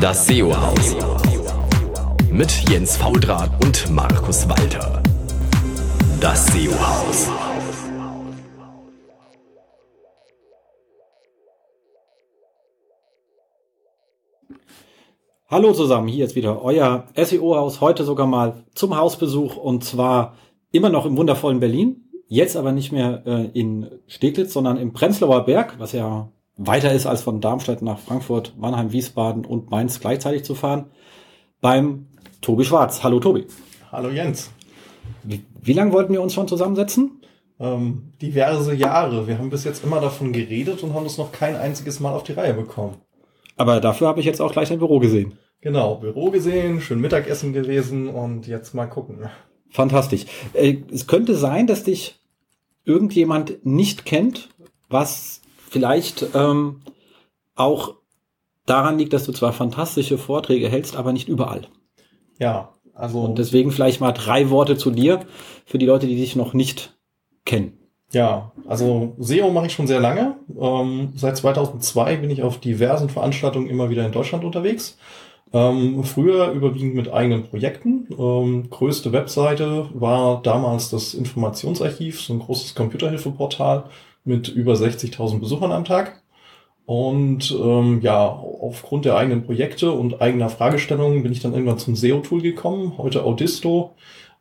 Das SEO-Haus. Mit Jens Faudrat und Markus Walter. Das SEO-Haus. Hallo zusammen, hier ist wieder euer SEO-Haus, heute sogar mal zum Hausbesuch und zwar immer noch im wundervollen Berlin, jetzt aber nicht mehr äh, in Steglitz, sondern im Prenzlauer Berg, was ja weiter ist als von Darmstadt nach Frankfurt, Mannheim, Wiesbaden und Mainz gleichzeitig zu fahren, beim Tobi Schwarz. Hallo Tobi. Hallo Jens. Wie, wie lange wollten wir uns schon zusammensetzen? Ähm, diverse Jahre. Wir haben bis jetzt immer davon geredet und haben es noch kein einziges Mal auf die Reihe bekommen. Aber dafür habe ich jetzt auch gleich ein Büro gesehen. Genau, Büro gesehen, schön Mittagessen gewesen und jetzt mal gucken. Fantastisch. Äh, es könnte sein, dass dich irgendjemand nicht kennt, was vielleicht ähm, auch daran liegt, dass du zwar fantastische Vorträge hältst, aber nicht überall. Ja, also. Und deswegen vielleicht mal drei Worte zu dir für die Leute, die dich noch nicht kennen. Ja, also SEO mache ich schon sehr lange. Ähm, seit 2002 bin ich auf diversen Veranstaltungen immer wieder in Deutschland unterwegs. Ähm, früher überwiegend mit eigenen Projekten. Ähm, größte Webseite war damals das Informationsarchiv, so ein großes Computerhilfeportal mit über 60.000 Besuchern am Tag. Und ähm, ja, aufgrund der eigenen Projekte und eigener Fragestellungen bin ich dann irgendwann zum SEO-Tool gekommen, heute Audisto.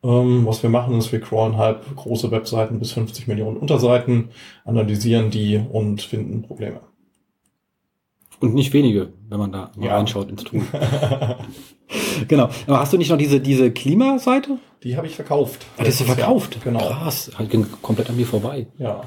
Ähm, was wir machen, ist, wir crawlen halb große Webseiten bis 50 Millionen Unterseiten, analysieren die und finden Probleme. Und nicht wenige, wenn man da mal ja. reinschaut ins Tool. genau. Aber hast du nicht noch diese, diese Klimaseite? Die habe ich verkauft. Ah, die hast du verkauft? Jahr. Genau. Krass. Halt ging komplett an mir vorbei. Ja.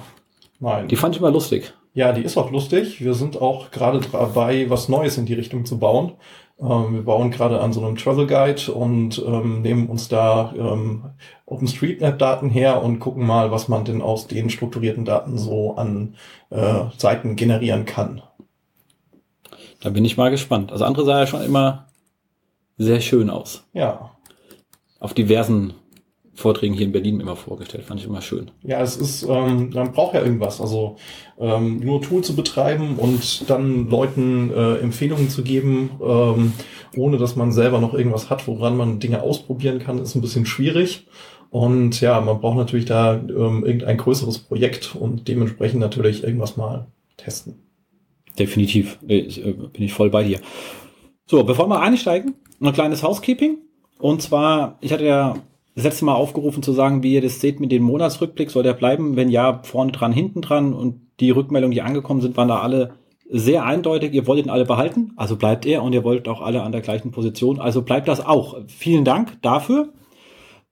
Nein. Die fand ich immer lustig. Ja, die ist auch lustig. Wir sind auch gerade dabei, was Neues in die Richtung zu bauen. Ähm, wir bauen gerade an so einem Travel Guide und ähm, nehmen uns da ähm, OpenStreetMap-Daten her und gucken mal, was man denn aus den strukturierten Daten so an äh, Seiten generieren kann. Da bin ich mal gespannt. Also andere sah ja schon immer sehr schön aus. Ja. Auf diversen Vorträgen hier in Berlin immer vorgestellt. Fand ich immer schön. Ja, es ist, ähm, man braucht ja irgendwas. Also ähm, nur Tool zu betreiben und dann Leuten äh, Empfehlungen zu geben, ähm, ohne dass man selber noch irgendwas hat, woran man Dinge ausprobieren kann, ist ein bisschen schwierig. Und ja, man braucht natürlich da ähm, irgendein größeres Projekt und dementsprechend natürlich irgendwas mal testen. Definitiv, äh, bin ich voll bei dir. So, bevor wir einsteigen, ein kleines Housekeeping. Und zwar, ich hatte ja das letzte Mal aufgerufen zu sagen, wie ihr das seht mit dem Monatsrückblick. Soll der bleiben? Wenn ja, vorne dran, hinten dran. Und die Rückmeldungen, die angekommen sind, waren da alle sehr eindeutig. Ihr wollt ihn alle behalten, also bleibt er. Und ihr wollt auch alle an der gleichen Position, also bleibt das auch. Vielen Dank dafür.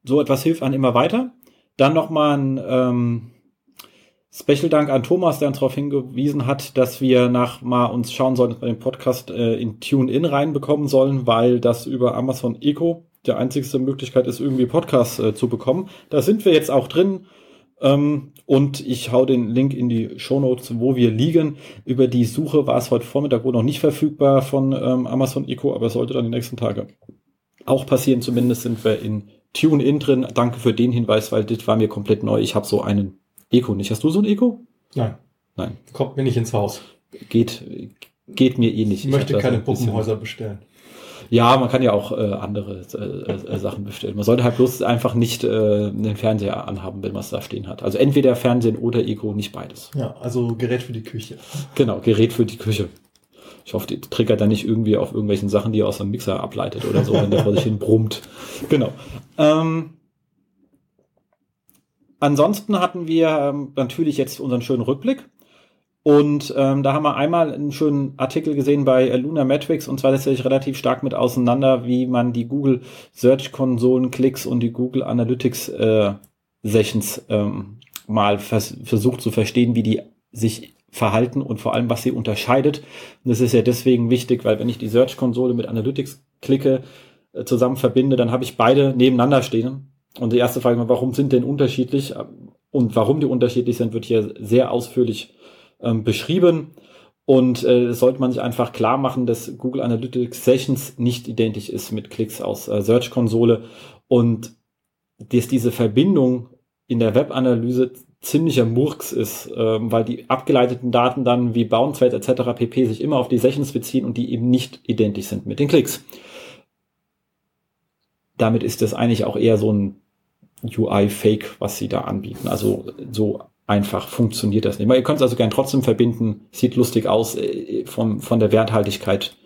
So etwas hilft an immer weiter. Dann nochmal ein ähm, Special Dank an Thomas, der uns darauf hingewiesen hat, dass wir nach mal uns schauen sollen, dass wir den Podcast äh, in TuneIn reinbekommen sollen, weil das über Amazon Echo der einzigste Möglichkeit ist, irgendwie Podcasts äh, zu bekommen. Da sind wir jetzt auch drin. Ähm, und ich hau den Link in die Show Notes, wo wir liegen. Über die Suche war es heute Vormittag wohl noch nicht verfügbar von ähm, Amazon Echo, aber es sollte dann die nächsten Tage auch passieren. Zumindest sind wir in TuneIn drin. Danke für den Hinweis, weil das war mir komplett neu. Ich habe so einen Echo nicht. Hast du so ein Echo? Nein. Nein. Kommt mir nicht ins Haus. Geht, geht mir eh nicht. Ich, ich möchte keine Puppenhäuser bestellen. Ja, man kann ja auch äh, andere äh, äh, Sachen bestellen. Man sollte halt bloß einfach nicht äh, einen Fernseher anhaben, wenn man es da stehen hat. Also entweder Fernsehen oder Eco, nicht beides. Ja, also Gerät für die Küche. Genau, Gerät für die Küche. Ich hoffe, die triggert da nicht irgendwie auf irgendwelchen Sachen, die er aus einem Mixer ableitet oder so, wenn der vor sich hin brummt. Genau. Ähm, ansonsten hatten wir ähm, natürlich jetzt unseren schönen Rückblick. Und ähm, da haben wir einmal einen schönen Artikel gesehen bei äh, Luna Metrics und zwar setzt sich relativ stark mit auseinander, wie man die Google Search Konsolen Klicks und die Google Analytics äh, Sessions ähm, mal vers versucht zu verstehen, wie die sich verhalten und vor allem, was sie unterscheidet. Und das ist ja deswegen wichtig, weil wenn ich die Search Konsole mit Analytics klicke, äh, zusammen verbinde, dann habe ich beide nebeneinander stehen. Und die erste Frage warum sind denn unterschiedlich? Und warum die unterschiedlich sind, wird hier sehr ausführlich ähm, beschrieben. Und äh, sollte man sich einfach klar machen, dass Google Analytics Sessions nicht identisch ist mit Klicks aus äh, Search Konsole und dass diese Verbindung in der Webanalyse ziemlicher Murks ist, ähm, weil die abgeleiteten Daten dann wie Bounce Rate etc. pp. sich immer auf die Sessions beziehen und die eben nicht identisch sind mit den Klicks. Damit ist das eigentlich auch eher so ein UI-Fake, was sie da anbieten. Also so einfach funktioniert das nicht. Ihr könnt es also gern trotzdem verbinden, sieht lustig aus, äh, von, von der Werthaltigkeit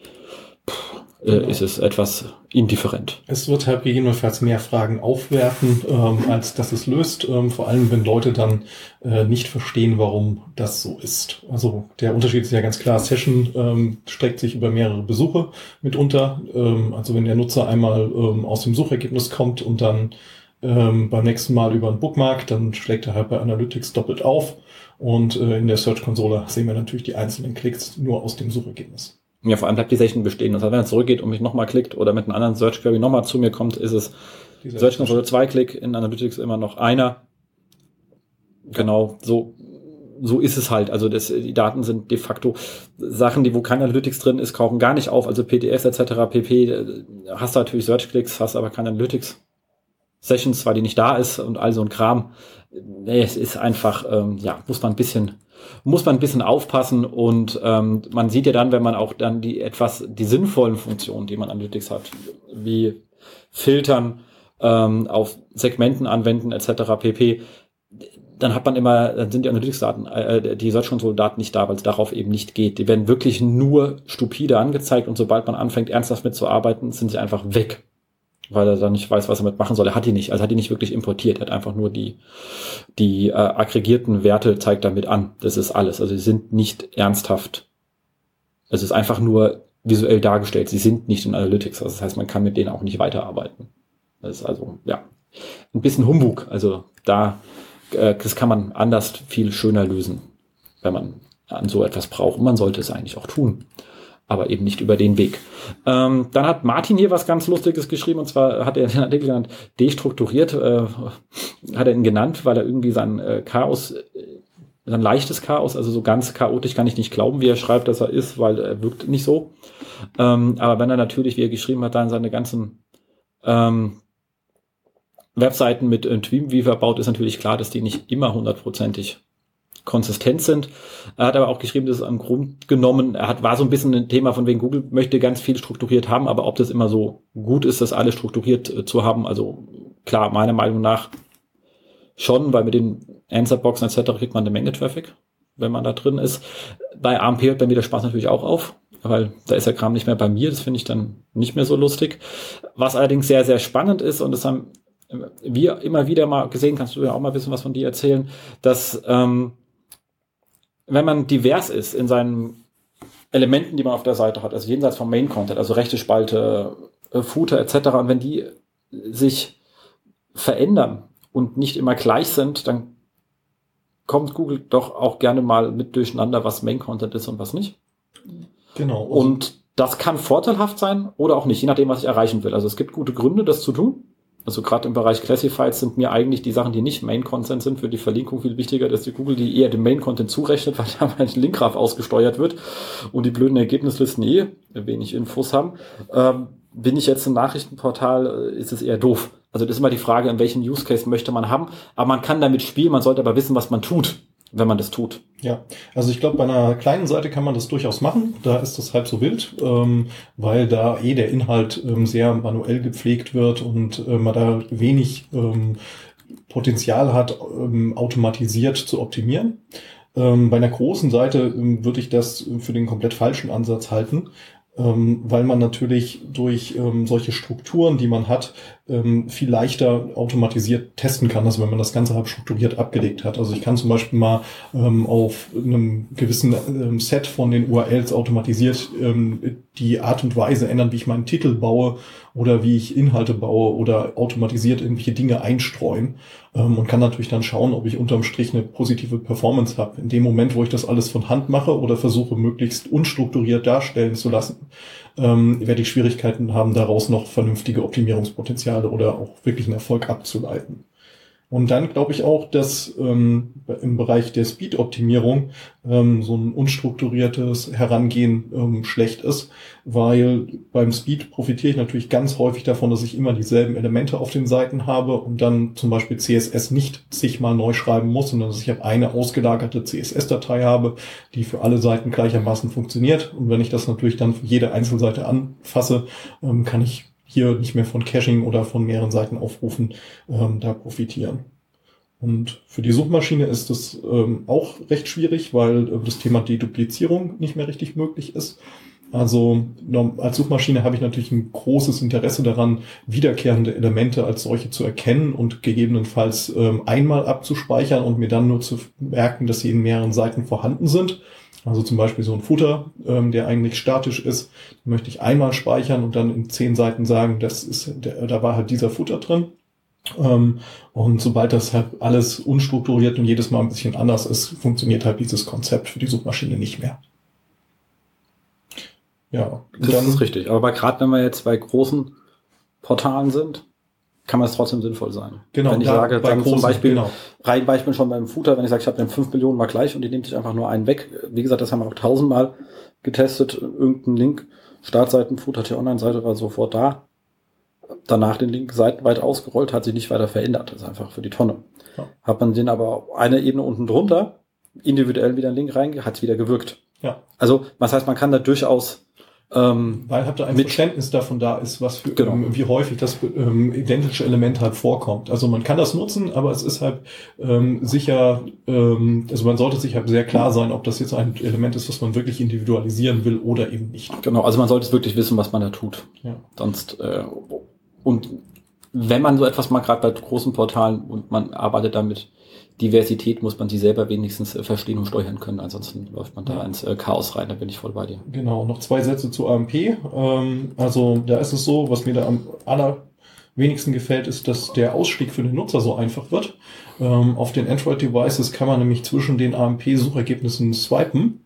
äh, genau. ist es etwas indifferent. Es wird halt gegebenenfalls mehr Fragen aufwerfen, ähm, als dass es löst, ähm, vor allem wenn Leute dann äh, nicht verstehen, warum das so ist. Also der Unterschied ist ja ganz klar, Session ähm, streckt sich über mehrere Besuche mitunter. Ähm, also wenn der Nutzer einmal ähm, aus dem Suchergebnis kommt und dann ähm, beim nächsten Mal über einen Bookmark, dann schlägt er halt bei Analytics doppelt auf. Und äh, in der Search-Konsole sehen wir natürlich die einzelnen Klicks nur aus dem Suchergebnis. Ja, vor allem bleibt die Session bestehen. Das heißt, wenn er zurückgeht und mich nochmal klickt oder mit einem anderen Search Query nochmal zu mir kommt, ist es Search Console zwei Klick, in Analytics immer noch einer. Genau, so, so ist es halt. Also das, die Daten sind de facto Sachen, die wo kein Analytics drin ist, kaufen gar nicht auf. Also PDFs etc. pp. Hast du natürlich Search Clicks, hast aber kein Analytics. Sessions, weil die nicht da ist und all so ein Kram. Nee, es ist einfach, ähm, ja, muss man ein bisschen, muss man ein bisschen aufpassen und ähm, man sieht ja dann, wenn man auch dann die etwas, die sinnvollen Funktionen, die man Analytics hat, wie Filtern ähm, auf Segmenten anwenden etc. pp, dann hat man immer, dann sind die Analytics-Daten, äh, die Search Console-Daten nicht da, weil es darauf eben nicht geht. Die werden wirklich nur stupide angezeigt und sobald man anfängt, ernsthaft mitzuarbeiten, sind sie einfach weg weil er dann nicht weiß, was er mit machen soll. Er hat die nicht, also hat die nicht wirklich importiert. Er hat einfach nur die, die äh, aggregierten Werte zeigt damit an. Das ist alles. Also sie sind nicht ernsthaft. Es ist einfach nur visuell dargestellt. Sie sind nicht in Analytics. Also das heißt, man kann mit denen auch nicht weiterarbeiten. Das ist also, ja, ein bisschen Humbug. Also da, äh, das kann man anders viel schöner lösen, wenn man an so etwas braucht. Und man sollte es eigentlich auch tun aber eben nicht über den Weg. Ähm, dann hat Martin hier was ganz Lustiges geschrieben, und zwar hat er den Artikel genannt, destrukturiert, äh, hat er ihn genannt, weil er irgendwie sein äh, Chaos, äh, sein leichtes Chaos, also so ganz chaotisch kann ich nicht glauben, wie er schreibt, dass er ist, weil er wirkt nicht so. Ähm, aber wenn er natürlich, wie er geschrieben hat, dann seine ganzen ähm, Webseiten mit äh, Dreamweaver baut, ist natürlich klar, dass die nicht immer hundertprozentig konsistent sind. Er hat aber auch geschrieben, dass es am Grund genommen, er hat, war so ein bisschen ein Thema von wegen Google möchte ganz viel strukturiert haben, aber ob das immer so gut ist, das alles strukturiert äh, zu haben, also klar, meiner Meinung nach schon, weil mit den Answerboxen etc. kriegt man eine Menge Traffic, wenn man da drin ist. Bei AMP hört bei mir der Spaß natürlich auch auf, weil da ist der Kram nicht mehr bei mir, das finde ich dann nicht mehr so lustig. Was allerdings sehr, sehr spannend ist, und das haben wir immer wieder mal gesehen, kannst du ja auch mal bisschen was von dir erzählen, dass ähm, wenn man divers ist in seinen Elementen, die man auf der Seite hat, also jenseits vom Main Content, also rechte Spalte, äh, Footer etc., und wenn die sich verändern und nicht immer gleich sind, dann kommt Google doch auch gerne mal mit durcheinander, was Main Content ist und was nicht. Genau. Und das kann vorteilhaft sein oder auch nicht, je nachdem, was ich erreichen will. Also es gibt gute Gründe, das zu tun. Also gerade im Bereich Classifieds sind mir eigentlich die Sachen, die nicht Main-Content sind, für die Verlinkung viel wichtiger, dass die Google die eher dem Main-Content zurechnet, weil da mein Linkgraph ausgesteuert wird und die blöden Ergebnislisten eh wenig Infos haben. Ähm, bin ich jetzt im Nachrichtenportal, äh, ist es eher doof. Also das ist immer die Frage, in welchen Use Case möchte man haben. Aber man kann damit spielen, man sollte aber wissen, was man tut wenn man das tut. Ja, also ich glaube, bei einer kleinen Seite kann man das durchaus machen. Da ist das halb so wild, ähm, weil da eh der Inhalt ähm, sehr manuell gepflegt wird und äh, man da wenig ähm, Potenzial hat, ähm, automatisiert zu optimieren. Ähm, bei einer großen Seite ähm, würde ich das für den komplett falschen Ansatz halten, weil man natürlich durch solche Strukturen, die man hat, ähm, viel leichter automatisiert testen kann, als wenn man das Ganze halt strukturiert abgelegt hat. Also ich kann zum Beispiel mal ähm, auf einem gewissen ähm, Set von den URLs automatisiert ähm, die Art und Weise ändern, wie ich meinen Titel baue oder wie ich Inhalte baue oder automatisiert irgendwelche Dinge einstreuen ähm, und kann natürlich dann schauen, ob ich unterm Strich eine positive Performance habe. In dem Moment, wo ich das alles von Hand mache oder versuche, möglichst unstrukturiert darstellen zu lassen, ähm, werde ich Schwierigkeiten haben, daraus noch vernünftige Optimierungspotenziale oder auch wirklich einen Erfolg abzuleiten. Und dann glaube ich auch, dass ähm, im Bereich der Speed-Optimierung ähm, so ein unstrukturiertes Herangehen ähm, schlecht ist, weil beim Speed profitiere ich natürlich ganz häufig davon, dass ich immer dieselben Elemente auf den Seiten habe und dann zum Beispiel CSS nicht zigmal neu schreiben muss, sondern dass ich habe eine ausgelagerte CSS-Datei habe, die für alle Seiten gleichermaßen funktioniert. Und wenn ich das natürlich dann für jede Einzelseite anfasse, ähm, kann ich hier nicht mehr von Caching oder von mehreren Seiten aufrufen, ähm, da profitieren. Und für die Suchmaschine ist das ähm, auch recht schwierig, weil äh, das Thema Deduplizierung nicht mehr richtig möglich ist. Also als Suchmaschine habe ich natürlich ein großes Interesse daran, wiederkehrende Elemente als solche zu erkennen und gegebenenfalls ähm, einmal abzuspeichern und mir dann nur zu merken, dass sie in mehreren Seiten vorhanden sind. Also zum Beispiel so ein Footer, ähm, der eigentlich statisch ist, möchte ich einmal speichern und dann in zehn Seiten sagen, das ist, der, da war halt dieser Footer drin. Ähm, und sobald das halt alles unstrukturiert und jedes Mal ein bisschen anders ist, funktioniert halt dieses Konzept für die Suchmaschine nicht mehr. Ja, das dann, ist richtig. Aber gerade wenn wir jetzt bei großen Portalen sind, kann man es trotzdem sinnvoll sein. Genau. Wenn ich da sage, dann großen, zum Beispiel, genau. rein Beispiel schon beim Footer, wenn ich sage, ich habe den 5 Millionen mal gleich und die nimmt sich einfach nur einen weg. Wie gesagt, das haben wir auch tausendmal getestet. Irgendein Link, Startseiten, Footer, die Online-Seite war sofort da. Danach den Link seitenweit ausgerollt, hat sich nicht weiter verändert. Das ist einfach für die Tonne. Ja. Hat man den aber eine Ebene unten drunter, individuell wieder einen Link rein, hat es wieder gewirkt. Ja. Also, was heißt, man kann da durchaus ähm, Weil habt ihr ein Verständnis davon da ist, was für, genau. ähm, wie häufig das ähm, identische Element halt vorkommt. Also man kann das nutzen, aber es ist halt ähm, sicher, ähm, also man sollte sich halt sehr klar sein, ob das jetzt ein Element ist, was man wirklich individualisieren will oder eben nicht. Genau, also man sollte es wirklich wissen, was man da tut. Ja. Sonst äh, und wenn man so etwas mal gerade bei großen Portalen und man arbeitet damit Diversität muss man sie selber wenigstens äh, verstehen und steuern können. Ansonsten läuft man da ins äh, Chaos rein. Da bin ich voll bei dir. Genau. Noch zwei Sätze zu AMP. Ähm, also da ist es so, was mir da am allerwenigsten gefällt, ist, dass der Ausstieg für den Nutzer so einfach wird. Ähm, auf den Android-Devices kann man nämlich zwischen den AMP-Suchergebnissen swipen.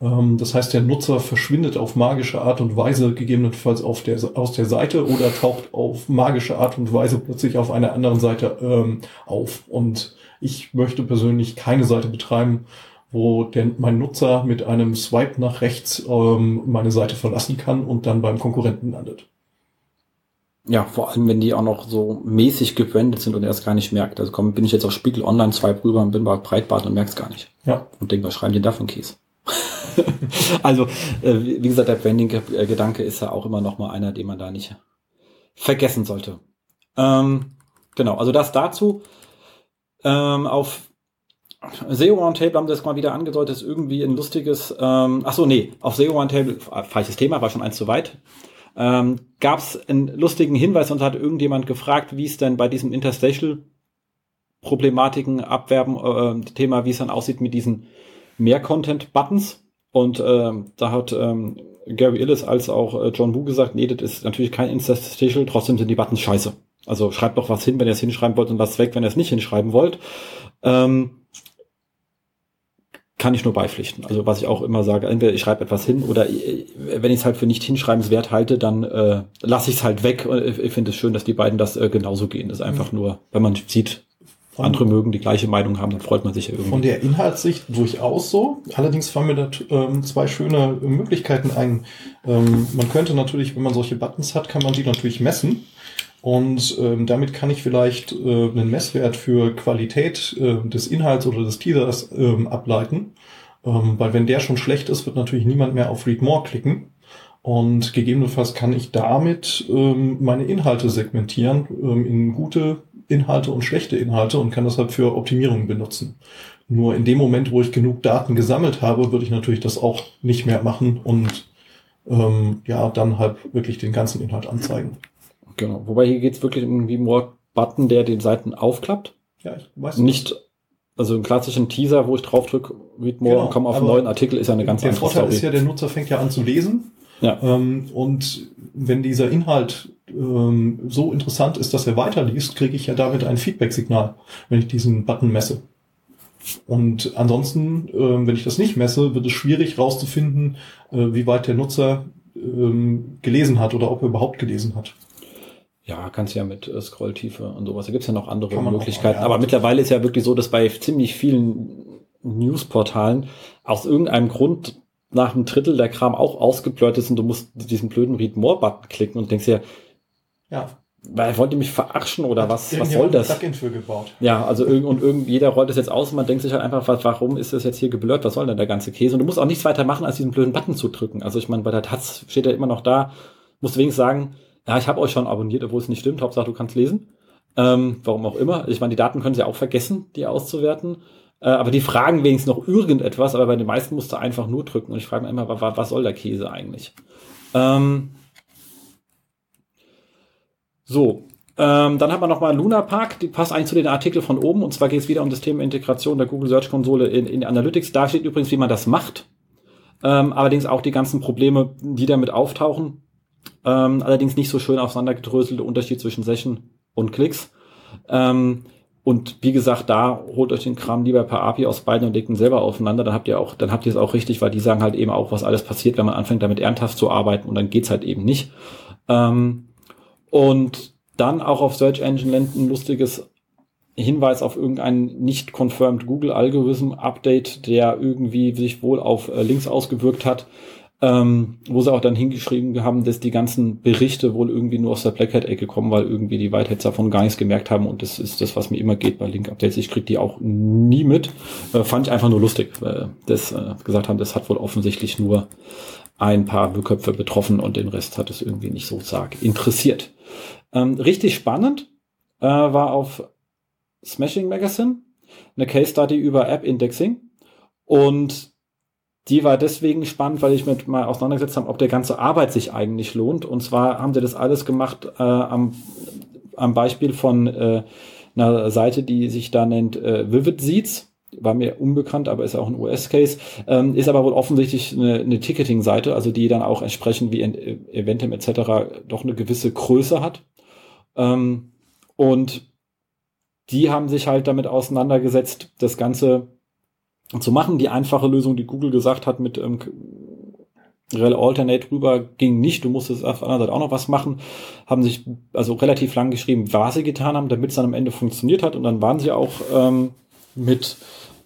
Ähm, das heißt, der Nutzer verschwindet auf magische Art und Weise gegebenenfalls auf der, aus der Seite oder taucht auf magische Art und Weise plötzlich auf einer anderen Seite ähm, auf. Und ich möchte persönlich keine Seite betreiben, wo der, mein Nutzer mit einem Swipe nach rechts ähm, meine Seite verlassen kann und dann beim Konkurrenten landet. Ja, vor allem, wenn die auch noch so mäßig gebrandet sind und er es gar nicht merkt. Also komm, bin ich jetzt auf Spiegel Online, swipe rüber und bin bei Breitbart und merk's gar nicht. Ja. Und denk, was schreiben die da von Kies? also, äh, wie gesagt, der Branding-Gedanke ist ja auch immer noch mal einer, den man da nicht vergessen sollte. Ähm, genau, also das dazu. Ähm, auf SEO Roundtable haben sie das mal wieder angedeutet, ist irgendwie ein lustiges, ähm, ach so, nee, auf SEO Roundtable, falsches Thema, war schon eins zu weit, ähm, gab es einen lustigen Hinweis und hat irgendjemand gefragt, wie es denn bei diesem Interstitial Problematiken abwerben äh, Thema, wie es dann aussieht mit diesen Mehr-Content-Buttons. Und ähm, da hat ähm, Gary Illis als auch äh, John Wu gesagt, nee, das ist natürlich kein Interstitial, trotzdem sind die Buttons scheiße. Also schreibt doch was hin, wenn ihr es hinschreiben wollt und was weg, wenn ihr es nicht hinschreiben wollt. Ähm, kann ich nur beipflichten. Also was ich auch immer sage, entweder ich schreibe etwas hin oder ich, wenn ich es halt für nicht hinschreibenswert halte, dann äh, lasse ich es halt weg. Ich finde es schön, dass die beiden das äh, genauso gehen. Das ist einfach mhm. nur, wenn man sieht, andere mögen die gleiche Meinung haben, dann freut man sich ja irgendwie. Von der Inhaltssicht durchaus so. Allerdings fallen mir da ähm, zwei schöne Möglichkeiten ein. Ähm, man könnte natürlich, wenn man solche Buttons hat, kann man die natürlich messen. Und ähm, damit kann ich vielleicht äh, einen Messwert für Qualität äh, des Inhalts oder des Teasers ähm, ableiten. Ähm, weil wenn der schon schlecht ist, wird natürlich niemand mehr auf Read More klicken. Und gegebenenfalls kann ich damit ähm, meine Inhalte segmentieren ähm, in gute Inhalte und schlechte Inhalte und kann das halt für Optimierungen benutzen. Nur in dem Moment, wo ich genug Daten gesammelt habe, würde ich natürlich das auch nicht mehr machen und ähm, ja, dann halt wirklich den ganzen Inhalt anzeigen. Genau. Wobei hier geht's wirklich um wie More Button, der den Seiten aufklappt. Ja, ich weiß nicht. Nicht, also einen klassischen Teaser, wo ich drauf drücke, Read More genau, und komme auf einen neuen Artikel, ist ja eine ganz der andere Vorteil Story. ist ja, der Nutzer fängt ja an zu lesen. Ja. Ähm, und wenn dieser Inhalt ähm, so interessant ist, dass er weiterliest, kriege ich ja damit ein Feedback-Signal, wenn ich diesen Button messe. Und ansonsten, äh, wenn ich das nicht messe, wird es schwierig herauszufinden, äh, wie weit der Nutzer ähm, gelesen hat oder ob er überhaupt gelesen hat. Ja, kannst ja mit äh, Scrolltiefe und sowas. Da gibt's ja noch andere auch Möglichkeiten. mal, ja. Aber mittlerweile ist ja wirklich so, dass bei ziemlich vielen Newsportalen aus irgendeinem Grund nach einem Drittel der Kram auch ausgeblurrt ist und du musst diesen blöden Read More-Button klicken und denkst dir, Ja. weil wollt ihr mich verarschen oder was, was soll das? Plugin für gebaut. Ja, also irgend und irgend, jeder rollt das jetzt aus und man denkt sich halt einfach, was, warum ist das jetzt hier geblurrt? Was soll denn der ganze Käse? Und du musst auch nichts weiter machen, als diesen blöden Button zu drücken. Also ich meine, bei der Taz steht er immer noch da. Musst du wenigstens sagen, ja, ich habe euch schon abonniert, obwohl es nicht stimmt. Hauptsache, du kannst lesen. Ähm, warum auch immer. Ich meine, die Daten können sie auch vergessen, die auszuwerten. Äh, aber die fragen wenigstens noch irgendetwas, aber bei den meisten musst du einfach nur drücken. Und ich frage mich immer, wa- wa- was soll der Käse eigentlich? Ähm, so, ähm, dann haben wir nochmal Luna Park, die passt eigentlich zu den Artikel von oben. Und zwar geht es wieder um das Thema Integration der Google Search Konsole in, in Analytics. Da steht übrigens, wie man das macht. Ähm, allerdings auch die ganzen Probleme, die damit auftauchen. Ähm, allerdings nicht so schön auseinandergedröselte Unterschied zwischen Session und Klicks. Ähm, und wie gesagt, da holt euch den Kram lieber per API aus beiden und legt ihn selber aufeinander. Dann habt ihr auch, dann habt ihr es auch richtig, weil die sagen halt eben auch, was alles passiert, wenn man anfängt, damit ernsthaft zu arbeiten und dann geht's halt eben nicht. Ähm, und dann auch auf Search Engine Land ein lustiges Hinweis auf irgendein nicht confirmed Google Algorithm Update, der irgendwie sich wohl auf äh, Links ausgewirkt hat, ähm, wo sie auch dann hingeschrieben haben, dass die ganzen Berichte wohl irgendwie nur aus der Black Hat Ecke kommen, weil irgendwie die Whiteheads davon gar nichts gemerkt haben und das ist das, was mir immer geht bei Link Updates. Ich krieg die auch nie mit. Äh, fand ich einfach nur lustig, weil das äh, gesagt haben, das hat wohl offensichtlich nur ein paar Köpfe betroffen und den Rest hat es irgendwie nicht so stark interessiert. Ähm, richtig spannend äh, war auf Smashing Magazine eine Case Study über App Indexing und die war deswegen spannend, weil ich mit mal auseinandergesetzt habe, ob der ganze Arbeit sich eigentlich lohnt. Und zwar haben sie das alles gemacht äh, am, am Beispiel von äh, einer Seite, die sich da nennt äh, Vivid Seeds. War mir unbekannt, aber ist auch ein US-Case. Ähm, ist aber wohl offensichtlich eine, eine Ticketing-Seite, also die dann auch entsprechend wie Ent- Eventim etc. doch eine gewisse Größe hat. Ähm, und die haben sich halt damit auseinandergesetzt, das Ganze zu machen. Die einfache Lösung, die Google gesagt hat, mit ähm, Rel Alternate rüber ging nicht. Du musstest auf der anderen Seite auch noch was machen. Haben sich also relativ lang geschrieben, was sie getan haben, damit es dann am Ende funktioniert hat. Und dann waren sie auch ähm, mit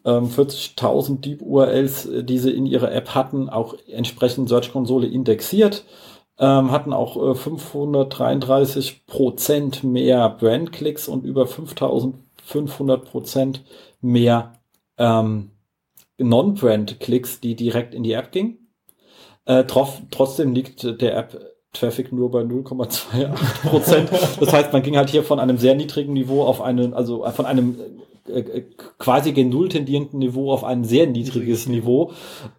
ähm, 40.000 Deep URLs, äh, die sie in ihrer App hatten, auch entsprechend Search Konsole indexiert. Ähm, hatten auch äh, 533 Prozent mehr Brandklicks und über 5500 Prozent mehr ähm, Non-Brand-Klicks, die direkt in die App gingen. Äh, trof, trotzdem liegt der App-Traffic nur bei 0,28 Prozent. Das heißt, man ging halt hier von einem sehr niedrigen Niveau auf einen, also von einem äh, äh, quasi gen Null tendierenden Niveau auf ein sehr niedriges Niveau.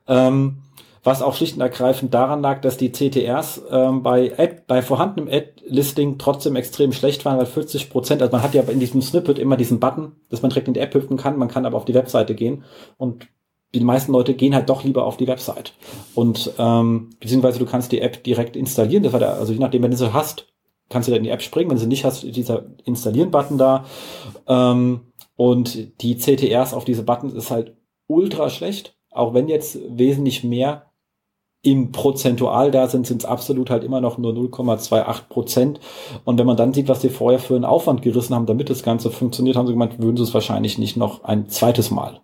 Ähm, was auch schlicht und ergreifend daran lag, dass die CTRs ähm, bei, Ad, bei vorhandenem Ad-Listing trotzdem extrem schlecht waren, weil 40 Prozent, also man hat ja in diesem Snippet immer diesen Button, dass man direkt in die App hüpfen kann, man kann aber auf die Webseite gehen und die meisten Leute gehen halt doch lieber auf die Website. Und ähm, beziehungsweise du kannst die App direkt installieren, das war der, also je nachdem, wenn du sie hast, kannst du dann in die App springen, wenn du sie nicht hast, ist dieser Installieren-Button da. Ähm, und die CTRs auf diese Buttons ist halt ultra schlecht, auch wenn jetzt wesentlich mehr im Prozentual da sind, sind es absolut halt immer noch nur 0,28 Prozent. Und wenn man dann sieht, was sie vorher für einen Aufwand gerissen haben, damit das Ganze funktioniert, haben sie gemeint, würden sie es wahrscheinlich nicht noch ein zweites Mal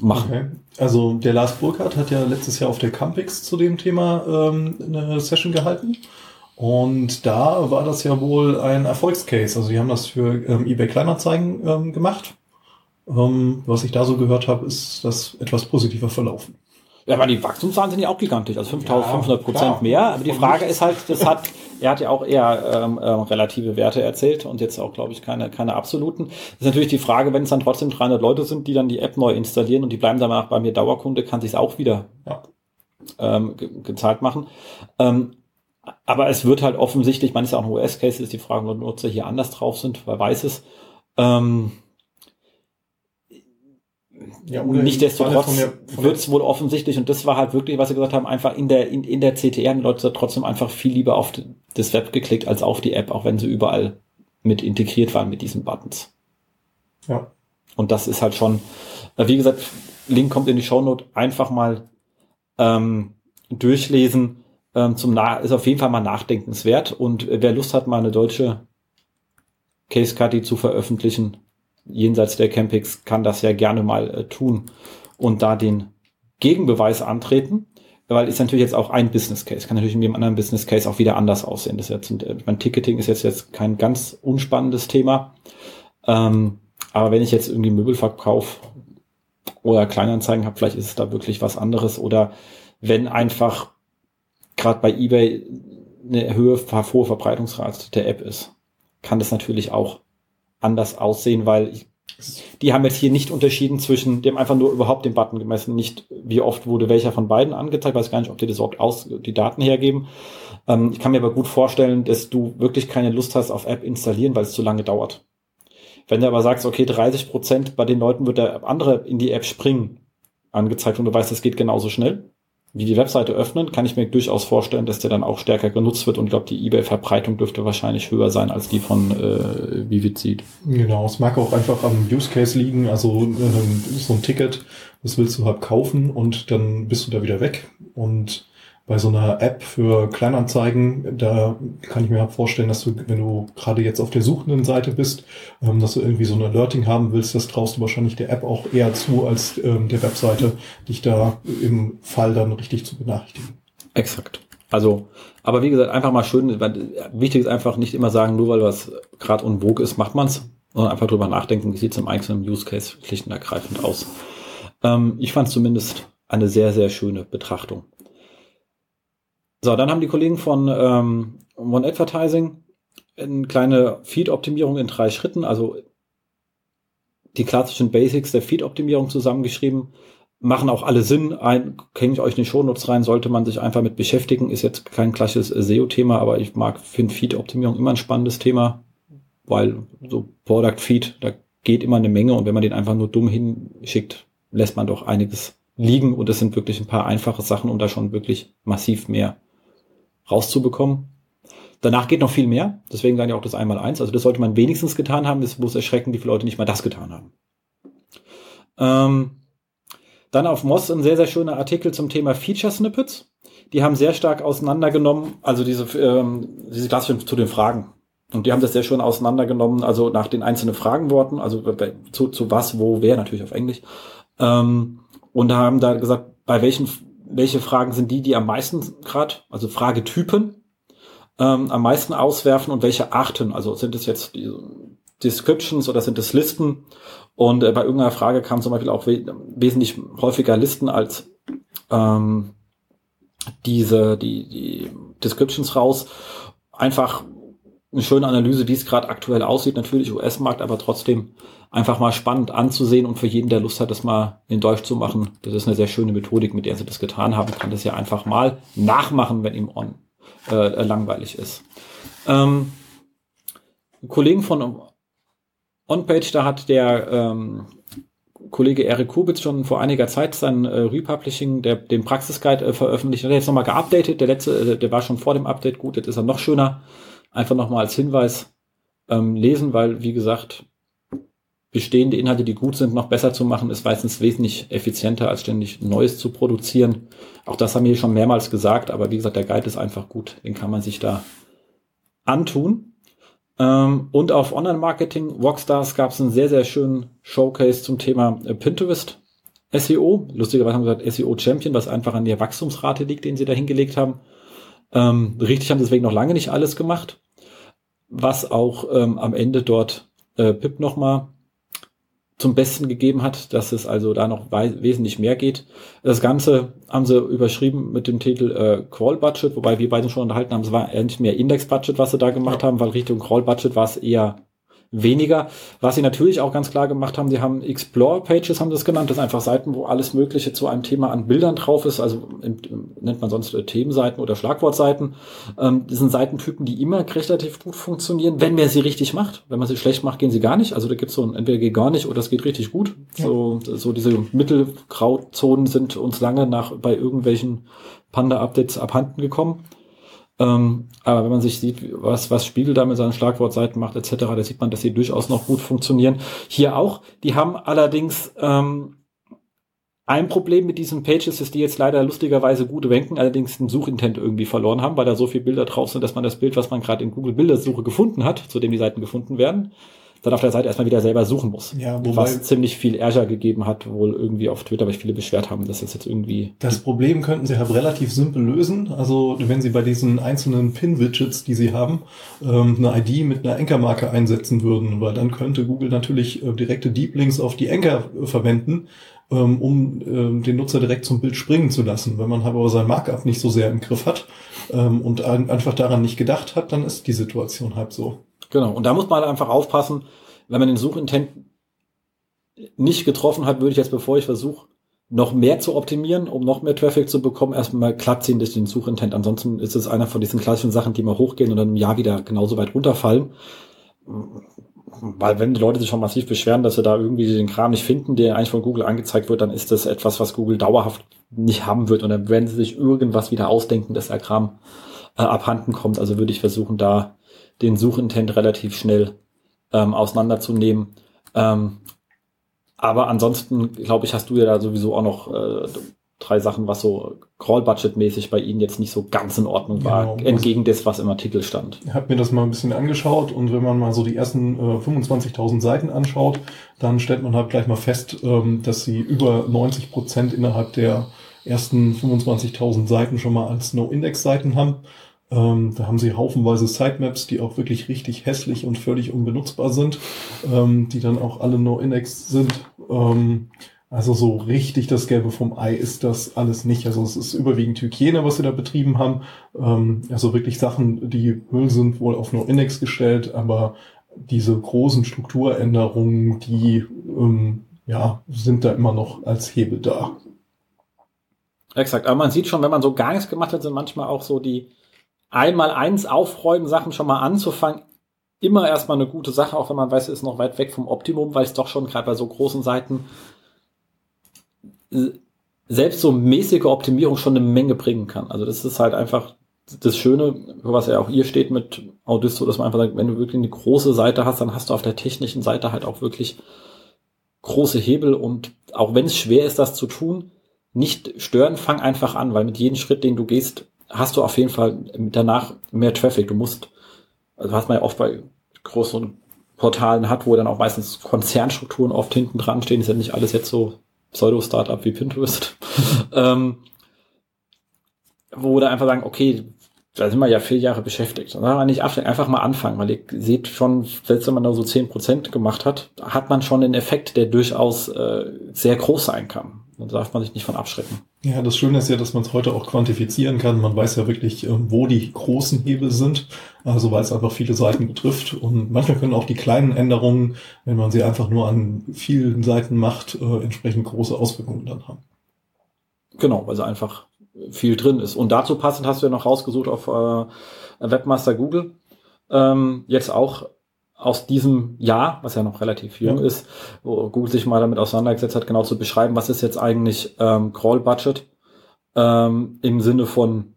machen. Okay. Also der Lars Burkhardt hat ja letztes Jahr auf der Campix zu dem Thema ähm, eine Session gehalten. Und da war das ja wohl ein Erfolgscase. Also die haben das für ähm, eBay Kleinanzeigen ähm, gemacht. Ähm, was ich da so gehört habe, ist das etwas positiver verlaufen. Ja, aber die Wachstumszahlen sind ja auch gigantisch, also 5500 Ja, Prozent klar. mehr. Aber die Frage ist halt, das hat, er hat ja auch eher ähm, ähm, relative Werte erzählt und jetzt auch, glaube ich, keine, keine absoluten. Das ist natürlich die Frage, wenn es dann trotzdem 300 Leute sind, die dann die App neu installieren und die bleiben danach bei mir Dauerkunde, kann sich auch wieder Ja. ähm, ge gezahlt machen. Ähm, aber es wird halt offensichtlich, man ist ja auch ein US-Case, ist die Frage, ob Nutzer hier anders drauf sind, wer weiß es. Ähm, Ja, oder Nichtsdestotrotz wird es wohl offensichtlich, und das war halt wirklich, was sie gesagt haben, einfach in der, in, in der CTR haben die Leute trotzdem einfach viel lieber auf das Web geklickt als auf die App, auch wenn sie überall mit integriert waren mit diesen Buttons. Ja. Und das ist halt schon, äh, wie gesagt, Link kommt in die Shownote, einfach mal ähm, durchlesen. Ähm, zum Na ist auf jeden Fall mal nachdenkenswert. Und wer Lust hat, mal eine deutsche Case Study zu veröffentlichen, jenseits der Campings, kann das ja gerne mal äh, tun und da den Gegenbeweis antreten, weil ist natürlich jetzt auch ein Business Case, kann natürlich in jedem anderen Business Case auch wieder anders aussehen. Das ist jetzt, äh, mein Ticketing ist jetzt, jetzt kein ganz unspannendes Thema. Ähm, aber wenn ich jetzt irgendwie Möbel verkaufe oder Kleinanzeigen habe, vielleicht ist es da wirklich was anderes. Oder wenn einfach gerade bei eBay eine Höhe, hohe Verbreitungsrate der App ist, kann das natürlich auch anders aussehen, weil ich, die haben jetzt hier nicht unterschieden zwischen, haben einfach nur überhaupt den Button gemessen, nicht wie oft wurde welcher von beiden angezeigt, weiß gar nicht, ob die das überhaupt aus, die Daten hergeben. Ähm, ich kann mir aber gut vorstellen, dass du wirklich keine Lust hast auf App installieren, weil es zu lange dauert. Wenn du aber sagst, okay, 30 Prozent bei den Leuten wird der andere in die App springen, angezeigt und du weißt, es geht genauso schnell, wie die Webseite öffnen, kann ich mir durchaus vorstellen, dass der dann auch stärker genutzt wird und glaube, die eBay-Verbreitung dürfte wahrscheinlich höher sein als die von äh, Vivid Genau, es mag auch einfach am Use Case liegen, also äh, so ein Ticket, das willst du halt kaufen und dann bist du da wieder weg. Und bei so einer App für Kleinanzeigen, da kann ich mir halt vorstellen, dass du, wenn du gerade jetzt auf der suchenden Seite bist, ähm, dass du irgendwie so ein Alerting haben willst, das traust du wahrscheinlich der App auch eher zu, als ähm, der Webseite, dich da im Fall dann richtig zu benachrichtigen. Exakt. Also, aber wie gesagt, einfach mal schön, wichtig ist einfach nicht immer sagen, nur weil was gerade en vogue ist, macht man's, sondern einfach drüber nachdenken, wie sieht's im einzelnen Use Case schlicht und ergreifend aus. Ähm, ich fand zumindest eine sehr, sehr schöne Betrachtung. So, dann haben die Kollegen von ähm, One Advertising eine kleine Feed-Optimierung in drei Schritten, also die klassischen Basics der Feed-Optimierung zusammengeschrieben. Machen auch alle Sinn. Ein, Hänge ich euch in die Shownotes rein, sollte man sich einfach mit beschäftigen. Ist jetzt kein klassisches SEO-Thema, aber ich mag, finde Feed-Optimierung immer ein spannendes Thema, weil so Product Feed, da geht immer eine Menge und wenn man den einfach nur dumm hinschickt, lässt man doch einiges liegen und das sind wirklich ein paar einfache Sachen und da schon wirklich massiv mehr rauszubekommen. Danach geht noch viel mehr, deswegen dann ja auch das einmal eins. Also das sollte man wenigstens getan haben. Es muss erschrecken, wie viele Leute nicht mal das getan haben. Ähm, dann auf Moss ein sehr, sehr schöner Artikel zum Thema Feature Snippets. Die haben sehr stark auseinandergenommen, also diese, ähm, diese klassischen zu den Fragen. Und die haben das sehr schön auseinandergenommen, also nach den einzelnen Fragenworten, also zu, zu was, wo, wer, natürlich auf Englisch. Ähm, und haben da gesagt, bei welchen welche Fragen sind die, die am meisten gerade, also Fragetypen, ähm, am meisten auswerfen und welche Arten, also sind es jetzt die Descriptions oder sind es Listen? Und äh, bei irgendeiner Frage kam zum Beispiel auch we wesentlich häufiger Listen als ähm, diese, die, die Descriptions raus. Einfach eine schöne Analyse, wie es gerade aktuell aussieht. Natürlich US-Markt, aber trotzdem einfach mal spannend anzusehen und für jeden, der Lust hat, das mal in Deutsch zu machen. Das ist eine sehr schöne Methodik, mit der sie das getan haben. Kann das ja einfach mal nachmachen, wenn ihm on äh, langweilig ist. Ähm, Kollegen von OnPage, da hat der ähm, Kollege Erik Kubitz schon vor einiger Zeit sein äh, Republishing, der, den Praxisguide äh, veröffentlicht. Hat er jetzt nochmal geupdatet. Der letzte, äh, der war schon vor dem Update gut. Jetzt ist er noch schöner. Einfach nochmal als Hinweis ähm, lesen, weil, wie gesagt, bestehende Inhalte, die gut sind, noch besser zu machen, ist meistens wesentlich effizienter, als ständig Neues zu produzieren. Auch das haben wir schon mehrmals gesagt, aber wie gesagt, der Guide ist einfach gut. Den kann man sich da antun. Ähm, und auf Online-Marketing, Rockstars, gab es einen sehr, sehr schönen Showcase zum Thema äh, Pinterest SEO. Lustigerweise haben sie gesagt SEO Champion, was einfach an der Wachstumsrate liegt, den sie da hingelegt haben. Ähm, richtig haben sie deswegen noch lange nicht alles gemacht. Was auch ähm, am Ende dort äh, Pip nochmal zum Besten gegeben hat, dass es also da noch wesentlich mehr geht. Das Ganze haben sie überschrieben mit dem Titel äh, Crawl Budget, wobei wir beide schon unterhalten haben, es war nicht mehr Index Budget, was sie da gemacht ja. haben, weil Richtung Crawl Budget war es eher weniger. Was sie natürlich auch ganz klar gemacht haben, sie haben Explore-Pages, haben das genannt. Das sind einfach Seiten, wo alles Mögliche zu einem Thema an Bildern drauf ist. Also nennt man sonst äh, Themenseiten oder Schlagwortseiten. Ähm, das sind Seitentypen, die immer relativ gut funktionieren, wenn man sie richtig macht. Wenn man sie schlecht macht, gehen sie gar nicht. Also da gibt es so ein, entweder geht gar nicht oder es geht richtig gut. Ja. So, so diese Mittelgrauzonen sind uns lange nach bei irgendwelchen Panda-Updates abhanden gekommen. Ähm, aber wenn man sich sieht, was, was Spiegel da mit seinen Schlagwortseiten macht, etc., da sieht man, dass sie durchaus noch gut funktionieren. Hier auch, die haben allerdings ähm, Ein Problem mit diesen Pages ist, die jetzt leider lustigerweise gut ranken, allerdings den Suchintent irgendwie verloren haben, weil da so viele Bilder drauf sind, dass man das Bild, was man gerade in Google Bildersuche gefunden hat, zu dem die Seiten gefunden werden, dann auf der Seite erstmal wieder selber suchen muss. Ja, wobei- was ziemlich viel Ärger gegeben hat, wohl irgendwie auf Twitter, weil viele beschwert haben, dass das jetzt irgendwie Das Problem könnten Sie halt relativ simpel lösen. Also wenn Sie bei diesen einzelnen Pin-Widgets, die Sie haben, ähm, eine ID mit einer Anchor-Marke einsetzen würden, weil dann könnte Google natürlich äh, direkte Deep Links auf die Anchor äh, verwenden, ähm, um ähm, den Nutzer direkt zum Bild springen zu lassen. Wenn man aber sein Markup nicht so sehr im Griff hat ähm, und ein, einfach daran nicht gedacht hat, dann ist die Situation halb so. Genau, und da muss man halt einfach aufpassen, wenn man den Suchintent nicht getroffen hat, würde ich jetzt, bevor ich versuche, noch mehr zu optimieren, um noch mehr Traffic zu bekommen, erstmal glatt ziehen durch den Suchintent. Ansonsten ist es einer von diesen klassischen Sachen, die mal hochgehen und dann im Jahr wieder genauso weit runterfallen. Weil wenn die Leute sich schon massiv beschweren, dass sie da irgendwie den Kram nicht finden, der eigentlich von Google angezeigt wird, dann ist das etwas, was Google dauerhaft nicht haben wird. Und dann werden sie sich irgendwas wieder ausdenken, dass der Kram äh, abhanden kommt. Also würde ich versuchen, da den Suchintent relativ schnell ähm, auseinanderzunehmen. Ähm, aber ansonsten, glaube ich, hast du ja da sowieso auch noch äh, drei Sachen, was so Crawl-Budget-mäßig bei Ihnen jetzt nicht so ganz in Ordnung war, Genau. entgegen des, was im Artikel stand. Ich habe mir das mal ein bisschen angeschaut und wenn man mal so die ersten äh, 25.000 Seiten anschaut, dann stellt man halt gleich mal fest, ähm, dass sie über 90 Prozent innerhalb der ersten 25.000 Seiten schon mal als No-Index-Seiten haben. Ähm, da haben sie haufenweise Sitemaps, die auch wirklich richtig hässlich und völlig unbenutzbar sind, ähm, die dann auch alle No-Index sind. Ähm, also so richtig das Gelbe vom Ei ist das alles nicht. Also es ist überwiegend Hygiene, was sie da betrieben haben. Ähm, also wirklich Sachen, die Müll sind, wohl auf No-Index gestellt, aber diese großen Strukturänderungen, die ähm, ja, sind da immer noch als Hebel da. Exakt, aber man sieht schon, wenn man so gar nichts gemacht hat, sind manchmal auch so die einmal eins aufräumen Sachen schon mal anzufangen, immer erstmal eine gute Sache, auch wenn man weiß, es ist noch weit weg vom Optimum, weil es doch schon gerade bei so großen Seiten äh, selbst so mäßige Optimierung schon eine Menge bringen kann. Also das ist halt einfach das Schöne, was ja auch ihr steht mit Audisto, dass man einfach sagt, wenn du wirklich eine große Seite hast, dann hast du auf der technischen Seite halt auch wirklich große Hebel und auch wenn es schwer ist, das zu tun, nicht stören, fang einfach an, weil mit jedem Schritt, den du gehst, hast du auf jeden Fall danach mehr Traffic. Du musst, also was man ja oft bei großen Portalen hat, wo dann auch meistens Konzernstrukturen oft hinten dran stehen, ist ja nicht alles jetzt so Pseudo-Startup wie Pinterest. ähm, wo da einfach sagen, okay, da sind wir ja vier Jahre beschäftigt. Und da nicht absteigen, einfach mal anfangen, weil ihr seht schon, selbst wenn man da so zehn Prozent gemacht hat, hat man schon einen Effekt, der durchaus äh, sehr groß sein kann. Da darf man sich nicht von abschrecken. Ja, das Schöne ist ja, dass man es heute auch quantifizieren kann. Man weiß ja wirklich, ähm, wo die großen Hebel sind, also weil es einfach viele Seiten betrifft. Und manchmal können auch die kleinen Änderungen, wenn man sie einfach nur an vielen Seiten macht, äh, entsprechend große Auswirkungen dann haben. Genau, weil sie einfach viel drin ist. Und dazu passend hast du ja noch rausgesucht auf äh, Webmaster Google. Ähm, jetzt auch aus diesem Jahr, was ja noch relativ jung Ja. ist, wo Google sich mal damit auseinandergesetzt hat, genau zu beschreiben, was ist jetzt eigentlich ähm, Crawl Budget ähm, im Sinne von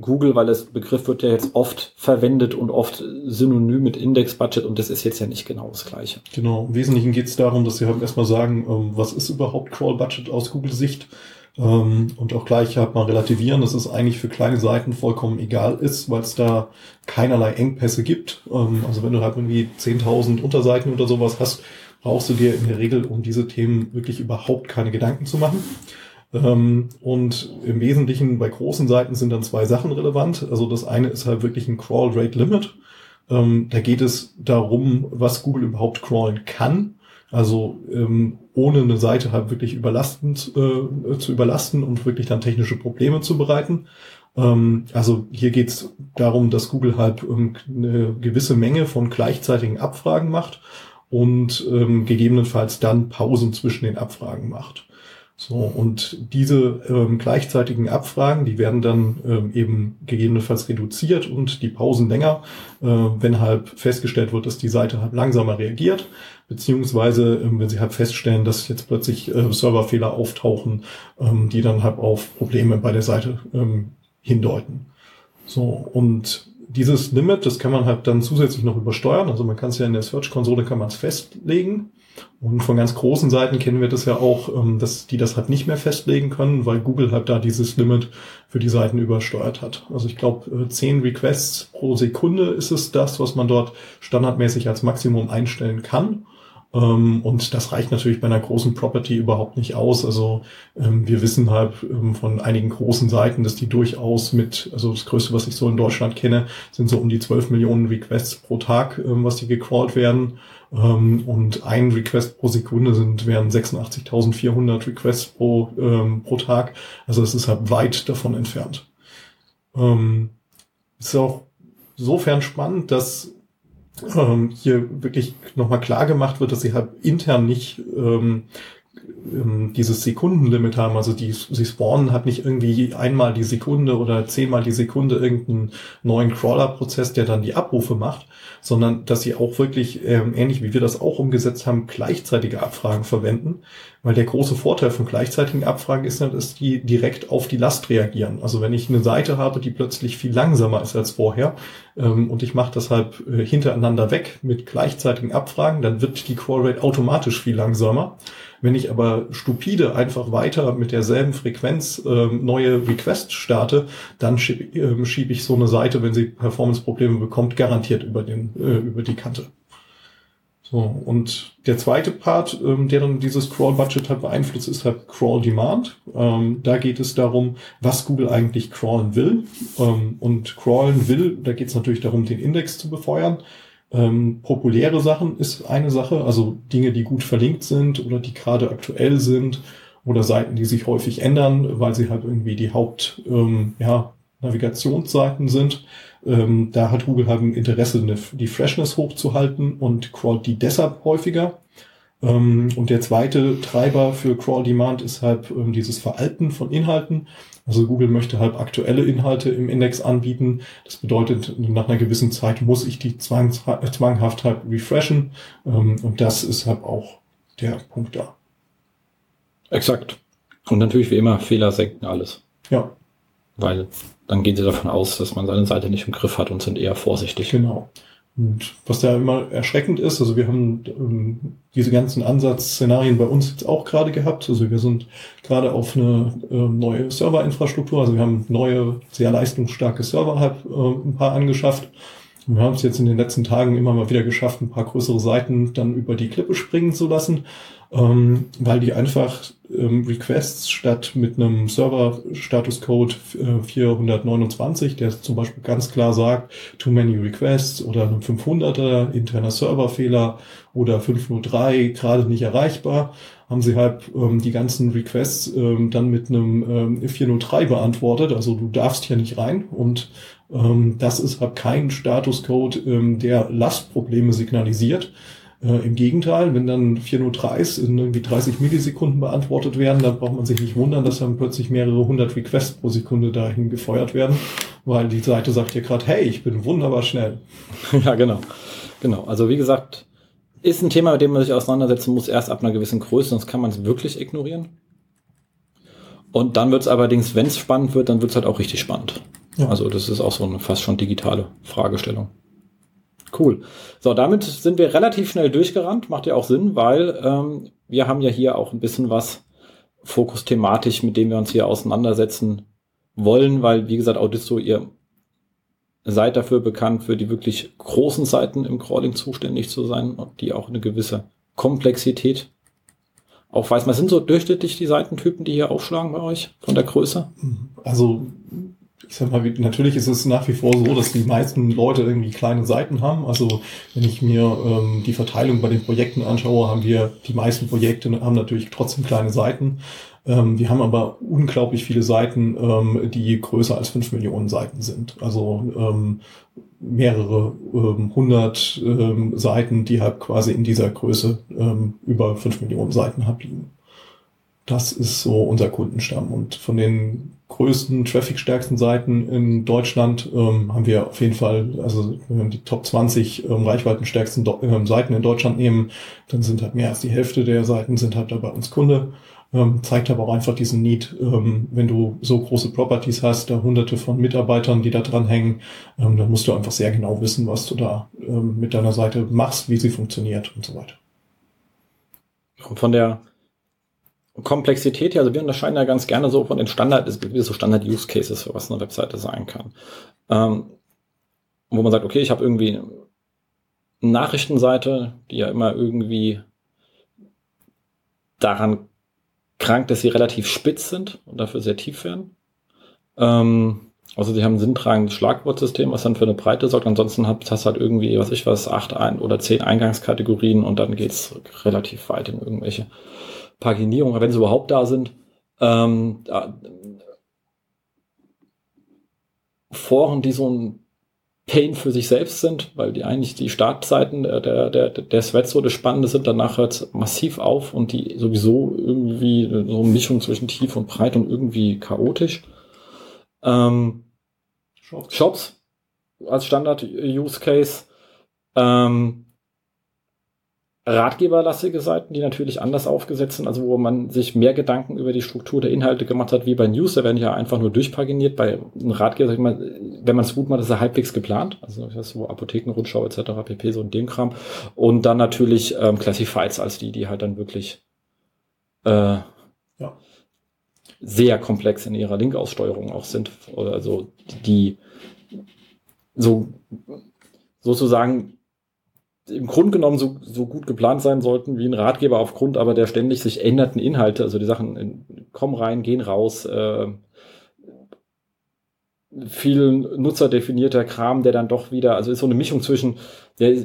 Google, weil das Begriff wird ja jetzt oft verwendet und oft synonym mit Index Budget und das ist jetzt ja nicht genau das gleiche. Genau. Im Wesentlichen geht es darum, dass sie halt erstmal sagen, ähm, was ist überhaupt Crawl Budget aus Google-Sicht? Ähm, und auch gleich halt mal relativieren, dass es eigentlich für kleine Seiten vollkommen egal ist, weil es da keinerlei Engpässe gibt. Ähm, also wenn du halt irgendwie 10.000 Unterseiten oder sowas hast, brauchst du dir in der Regel um diese Themen wirklich überhaupt keine Gedanken zu machen. Ähm, und im Wesentlichen bei großen Seiten sind dann zwei Sachen relevant. Also das eine ist halt wirklich ein Crawl Rate Limit. Ähm, da geht es darum, was Google überhaupt crawlen kann. Also ähm, ohne eine Seite halt wirklich überlastend äh, zu überlasten und wirklich dann technische Probleme zu bereiten. Ähm, also hier geht es darum, dass Google halt ähm, eine gewisse Menge von gleichzeitigen Abfragen macht und ähm, gegebenenfalls dann Pausen zwischen den Abfragen macht. So, und diese ähm, gleichzeitigen Abfragen, die werden dann ähm, eben gegebenenfalls reduziert und die Pausen länger, äh, wenn halt festgestellt wird, dass die Seite halt langsamer reagiert, beziehungsweise ähm, wenn sie halt feststellen, dass jetzt plötzlich äh, Serverfehler auftauchen, ähm, die dann halt auf Probleme bei der Seite ähm, hindeuten. So, und dieses Limit, das kann man halt dann zusätzlich noch übersteuern. Also man kann es ja in der Search-Konsole kann man es festlegen. Und von ganz großen Seiten kennen wir das ja auch, ähm, dass die das halt nicht mehr festlegen können, weil Google halt da dieses Limit für die Seiten übersteuert hat. Also ich glaube, 10 Requests pro Sekunde ist es das, was man dort standardmäßig als Maximum einstellen kann. Ähm, und das reicht natürlich bei einer großen Property überhaupt nicht aus. Also ähm, wir wissen halt ähm, von einigen großen Seiten, dass die durchaus mit, also das Größte, was ich so in Deutschland kenne, sind so um die 12 Millionen Requests pro Tag, was die gecrawlt werden. und ein Request pro Sekunde sind, wären 86.400 Requests pro, pro Tag. Also es ist halt weit davon entfernt. ist auch sofern spannend, dass ähm, hier wirklich nochmal klar gemacht wird, dass sie halt intern nicht ähm, ähm, dieses Sekundenlimit haben. Also die, sie spawnen halt nicht irgendwie einmal die Sekunde oder zehnmal die Sekunde irgendeinen neuen Crawler-Prozess, der dann die Abrufe macht, sondern dass sie auch wirklich, ähm, ähnlich wie wir das auch umgesetzt haben, gleichzeitige Abfragen verwenden. Weil der große Vorteil von gleichzeitigen Abfragen ist, dass die direkt auf die Last reagieren. Also wenn ich eine Seite habe, die plötzlich viel langsamer ist als vorher ähm, und ich mache das halt äh, hintereinander weg mit gleichzeitigen Abfragen, dann wird die Crawlrate automatisch viel langsamer. Wenn ich aber stupide einfach weiter mit derselben Frequenz ähm, neue Requests starte, dann schiebe ähm, schieb ich so eine Seite, wenn sie Performance-Probleme bekommt, garantiert über, den, äh, über die Kante. So, und der zweite Part, ähm, der dann dieses Crawl-Budget halt beeinflusst, ist halt Crawl-Demand. Ähm, da geht es darum, was Google eigentlich crawlen will. Ähm, und crawlen will, da geht es natürlich darum, den Index zu befeuern. Ähm, populäre Sachen ist eine Sache, also Dinge, die gut verlinkt sind oder die gerade aktuell sind oder Seiten, die sich häufig ändern, weil sie halt irgendwie die Haupt, ähm, ja, Navigationsseiten sind. Ähm, da hat Google halt ein Interesse, die Freshness hochzuhalten und crawlt die deshalb häufiger. Ähm, und der zweite Treiber für Crawl Demand ist halt ähm, dieses Veralten von Inhalten. Also Google möchte halt aktuelle Inhalte im Index anbieten. Das bedeutet, nach einer gewissen Zeit muss ich die zwanghaft halt refreshen. Ähm, und das ist halt auch der Punkt da. Exakt. Und natürlich wie immer, Fehler senken alles. Ja. Weil dann gehen sie davon aus, dass man seine Seite nicht im Griff hat und sind eher vorsichtig. Genau. Und was da immer erschreckend ist, also wir haben ähm, diese ganzen Ansatzszenarien bei uns jetzt auch gerade gehabt. Also wir sind gerade auf eine äh, neue Serverinfrastruktur, also wir haben neue, sehr leistungsstarke Server äh, ein paar angeschafft. Wir haben es jetzt in den letzten Tagen immer mal wieder geschafft, ein paar größere Seiten dann über die Klippe springen zu lassen ähm, weil die einfach ähm, Requests statt mit einem Server-Status-Code äh, 429, der zum Beispiel ganz klar sagt, too many requests oder einem 500er interner Serverfehler oder 503 gerade nicht erreichbar, haben sie halt ähm, die ganzen Requests ähm, dann mit einem ähm, 403 beantwortet. Also du darfst hier nicht rein und das ist halt kein Statuscode, ähm, der Lastprobleme signalisiert äh, Im Gegenteil, wenn dann 403s in irgendwie 30 Millisekunden beantwortet werden, dann braucht man sich nicht wundern, dass dann plötzlich mehrere hundert Requests pro Sekunde dahin gefeuert werden, weil die Seite sagt ja gerade, hey, ich bin wunderbar schnell. Ja, genau. Genau. Also wie gesagt, ist ein Thema, mit dem man sich auseinandersetzen muss, erst ab einer gewissen Größe, sonst kann man es wirklich ignorieren. Und dann wird es allerdings, wenn es spannend wird, dann wird es halt auch richtig spannend. Ja. Also das ist auch so eine fast schon digitale Fragestellung. Cool. So, damit sind wir relativ schnell durchgerannt. Macht ja auch Sinn, weil ähm, wir haben ja hier auch ein bisschen was Fokus thematisch, mit dem wir uns hier auseinandersetzen wollen, weil, wie gesagt, Audisto, ihr seid dafür bekannt, für die wirklich großen Seiten im Crawling zuständig zu sein, die auch eine gewisse Komplexität aufweisen. Was sind so durchschnittlich die Seitentypen, die hier aufschlagen bei euch von der Größe? Also ich sag mal, natürlich ist es nach wie vor so, dass die meisten Leute irgendwie kleine Seiten haben. Also wenn ich mir ähm, die Verteilung bei den Projekten anschaue, haben wir die meisten Projekte haben natürlich trotzdem kleine Seiten. Ähm, wir haben aber unglaublich viele Seiten, ähm, die größer als fünf Millionen Seiten sind. Also ähm, mehrere ähm, hundert ähm, Seiten, die halt quasi in dieser Größe ähm, über fünf Millionen Seiten haben liegen. Das ist so unser Kundenstamm. Und von den größten, trafficstärksten Seiten in Deutschland ähm, haben wir auf jeden Fall, also wenn wir die Top 20 ähm, reichweitenstärksten Do ähm, Seiten in Deutschland nehmen, dann sind halt mehr als die Hälfte der Seiten sind halt da bei uns Kunde. Ähm, zeigt aber auch einfach diesen Need, ähm, wenn du so große Properties hast, da hunderte von Mitarbeitern, die da dran hängen, ähm, dann musst du einfach sehr genau wissen, was du da ähm, mit deiner Seite machst, wie sie funktioniert und so weiter. von der Komplexität her, also wir unterscheiden ja ganz gerne so von den Standard, es gibt so Standard-Use-Cases, für was eine Webseite sein kann. Ähm, wo man sagt, okay, ich habe irgendwie eine Nachrichtenseite, die ja immer irgendwie daran krank, dass sie relativ spitz sind und dafür sehr tief werden. Ähm, also sie haben ein sinntragendes Schlagwortsystem, was dann für eine Breite sorgt. Ansonsten hast du halt irgendwie, was ich was, acht ein oder zehn Eingangskategorien und dann geht's relativ weit in irgendwelche Paginierung, wenn sie überhaupt da sind. Ähm, da, Foren, die so ein Pain für sich selbst sind, weil die eigentlich die Startseiten der, der, der, der Threads so das Spannende sind, danach hört es massiv auf und die sowieso irgendwie so eine Mischung zwischen tief und breit und irgendwie chaotisch. Ähm, Shops. Shops als Standard-Use-Case. Ähm, ratgeberlastige Seiten, die natürlich anders aufgesetzt sind, also wo man sich mehr Gedanken über die Struktur der Inhalte gemacht hat, wie bei News, da werden ja einfach nur durchpaginiert. Bei einem Ratgeber, sag ich mal, wenn man es gut macht, ist er halbwegs geplant. Also das ist wo Apothekenrundschau etc., pp, so ein dem Kram. Und dann natürlich ähm, Classifieds als die, die halt dann wirklich äh, ja. sehr komplex in ihrer Linkaussteuerung auch sind. Also die so sozusagen im Grunde genommen so, so gut geplant sein sollten wie ein Ratgeber aufgrund aber der ständig sich ändernden Inhalte. Also die Sachen in, kommen rein, gehen raus, äh, viel nutzerdefinierter Kram, der dann doch wieder, also ist so eine Mischung zwischen der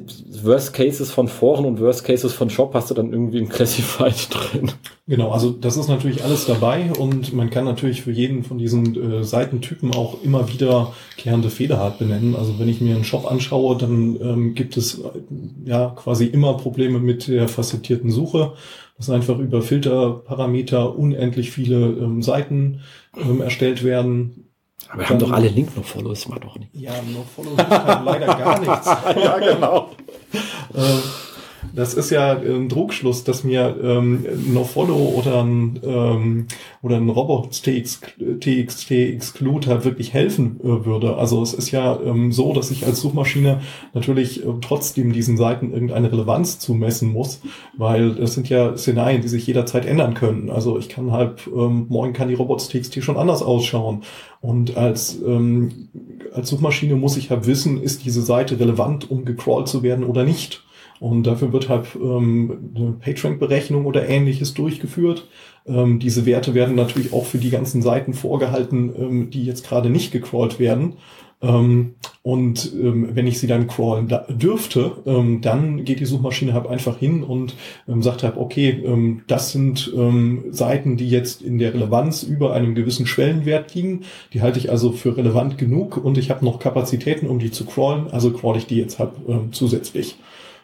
Worst Cases von Foren und Worst Cases von Shop hast du dann irgendwie im Classified drin. Genau, also das ist natürlich alles dabei und man kann natürlich für jeden von diesen äh, Seitentypen auch immer wieder klärende Fehler halt benennen. Also wenn ich mir einen Shop anschaue, dann ähm, gibt es äh, ja quasi immer Probleme mit der facettierten Suche, dass einfach über Filterparameter unendlich viele ähm, Seiten ähm, erstellt werden aber wir haben doch alle Link-No-Follow, das macht doch nicht. Ja, No-Follow halt leider gar nichts. ja, genau. Das ist ja ein Druckschluss, dass mir ähm, NoFollow oder ein, ähm, oder ein Robot TXT Exclude halt wirklich helfen äh, würde. Also es ist ja ähm, so, dass ich als Suchmaschine natürlich äh, trotzdem diesen Seiten irgendeine Relevanz zumessen muss, weil das sind ja Szenarien, die sich jederzeit ändern können. Also ich kann halt, ähm, morgen kann die Robots.txt schon anders ausschauen. Und als, ähm, als Suchmaschine muss ich halt wissen, ist diese Seite relevant, um gecrawlt zu werden oder nicht. Und dafür wird halt ähm, eine PageRank-Berechnung oder ähnliches durchgeführt. Ähm, diese Werte werden natürlich auch für die ganzen Seiten vorgehalten, ähm, die jetzt gerade nicht gecrawlt werden. Ähm, und ähm, wenn ich sie dann crawlen dürfte, ähm, dann geht die Suchmaschine halt einfach hin und ähm, sagt halt, okay, ähm, das sind ähm, Seiten, die jetzt in der Relevanz über einem gewissen Schwellenwert liegen. Die halte ich also für relevant genug und ich habe noch Kapazitäten, um die zu crawlen, also crawl ich die jetzt halt zusätzlich.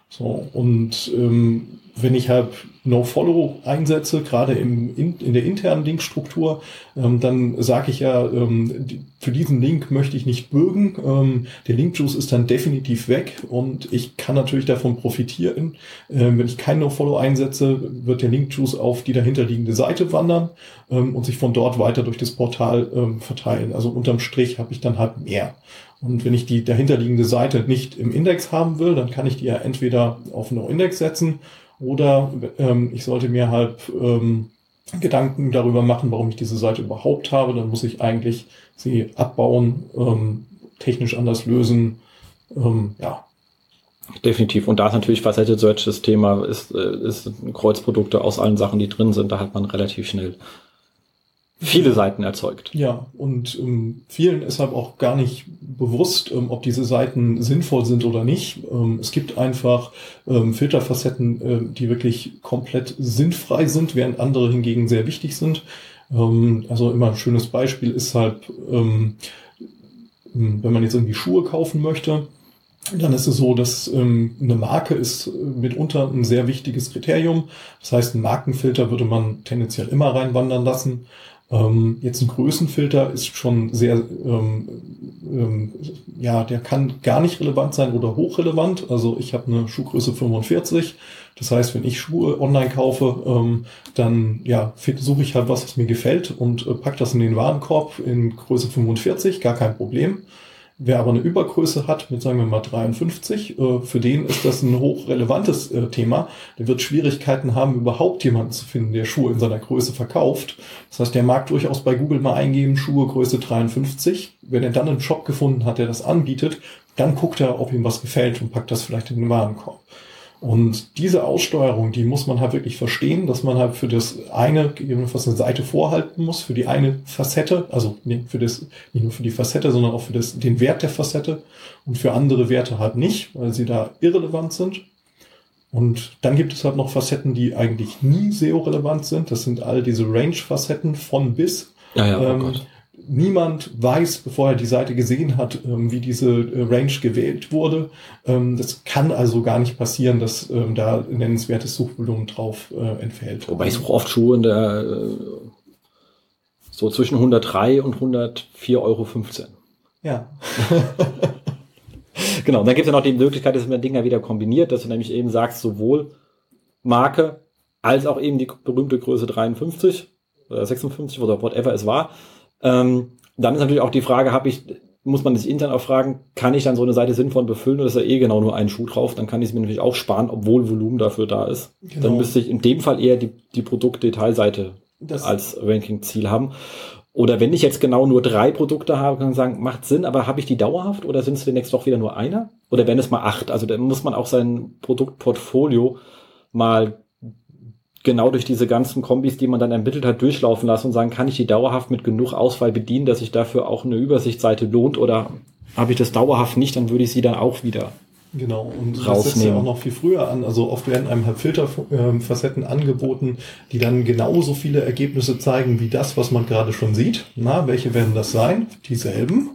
So, und ähm, wenn ich halt No-Follow einsetze, gerade im, in, in der internen Linkstruktur, ähm, dann sage ich ja, ähm, für diesen Link möchte ich nicht bürgen. Ähm, der Link-Juice ist dann definitiv weg und ich kann natürlich davon profitieren. Ähm, wenn ich kein No-Follow einsetze, wird der Link-Juice auf die dahinterliegende Seite wandern ähm, und sich von dort weiter durch das Portal ähm, verteilen. Also unterm Strich habe ich dann halt mehr. Und wenn ich die dahinterliegende Seite nicht im Index haben will, dann kann ich die ja entweder auf No-Index setzen oder ähm, ich sollte mir halt ähm, Gedanken darüber machen, warum ich diese Seite überhaupt habe. Dann muss ich eigentlich sie abbauen, ähm, technisch anders lösen. Ähm, ja. Definitiv. Und da ist natürlich Faceted Search das Thema, ist, äh, ist Kreuzprodukte aus allen Sachen, die drin sind. Da hat man relativ schnell viele Seiten erzeugt. Ja, und ähm, vielen ist halt auch gar nicht bewusst, ähm, ob diese Seiten sinnvoll sind oder nicht. Ähm, es gibt einfach ähm, Filterfacetten, äh, die wirklich komplett sinnfrei sind, während andere hingegen sehr wichtig sind. Ähm, also immer ein schönes Beispiel ist halt, ähm, wenn man jetzt irgendwie Schuhe kaufen möchte, dann ist es so, dass ähm, eine Marke ist mitunter ein sehr wichtiges Kriterium. Das heißt, einen Markenfilter würde man tendenziell immer reinwandern lassen. Ähm, jetzt ein Größenfilter ist schon sehr, ähm, ähm, ja, der kann gar nicht relevant sein oder hochrelevant. Also ich habe eine Schuhgröße 45. Das heißt, wenn ich Schuhe online kaufe, ähm, dann ja, suche ich halt was, was mir gefällt und äh, pack das in den Warenkorb in Größe 45, gar kein Problem. Wer aber eine Übergröße hat, mit sagen wir mal 53, äh, für den ist das ein hochrelevantes äh, Thema. Der wird Schwierigkeiten haben, überhaupt jemanden zu finden, der Schuhe in seiner Größe verkauft. Das heißt, der mag durchaus bei Google mal eingeben, Schuhe Größe 53. Wenn er dann einen Shop gefunden hat, der das anbietet, dann guckt er, ob ihm was gefällt und packt das vielleicht in den Warenkorb. Und diese Aussteuerung, die muss man halt wirklich verstehen, dass man halt für das eine gegebenenfalls eine Seite vorhalten muss, für die eine Facette, also für das, nicht nur für die Facette, sondern auch für das, den Wert der Facette und für andere Werte halt nicht, weil sie da irrelevant sind. Und dann gibt es halt noch Facetten, die eigentlich nie SEO-relevant sind. Das sind all diese Range-Facetten von bis. Ja, ja, oh ähm, Gott niemand weiß, bevor er die Seite gesehen hat, ähm, wie diese äh, Range gewählt wurde. Ähm, das kann also gar nicht passieren, dass ähm, da nennenswertes Suchvolumen drauf äh, entfällt. Wobei ich suche oft Schuhe in der äh, so zwischen 103 und 104,15 Euro. Ja. genau, und dann gibt es ja noch die Möglichkeit, dass man Dinger wieder kombiniert, dass du nämlich eben sagst, sowohl Marke als auch eben die berühmte Größe 53 oder 56 oder whatever es war, ähm, dann ist natürlich auch die Frage, habe ich, muss man sich intern auch fragen, kann ich dann so eine Seite sinnvoll befüllen oder ist da eh genau nur ein Schuh drauf? Dann kann ich es mir natürlich auch sparen, obwohl Volumen dafür da ist. Genau. Dann müsste ich in dem Fall eher die, die Produktdetailseite als Ranking-Ziel haben. Oder wenn ich jetzt genau nur drei Produkte habe, kann ich sagen, macht Sinn, aber habe ich die dauerhaft oder sind es demnächst doch wieder nur einer? Oder wenn es mal acht? Also dann muss man auch sein Produktportfolio mal genau durch diese ganzen Kombis, die man dann ermittelt hat, durchlaufen lassen und sagen, kann ich die dauerhaft mit genug Auswahl bedienen, dass sich dafür auch eine Übersichtsseite lohnt oder habe ich das dauerhaft nicht, dann würde ich sie dann auch wieder Genau, und rausnehmen. das setzt ja auch noch viel früher an. Also oft werden einem halt Filterfacetten angeboten, die dann genauso viele Ergebnisse zeigen wie das, was man gerade schon sieht. Na, welche werden das sein? Dieselben.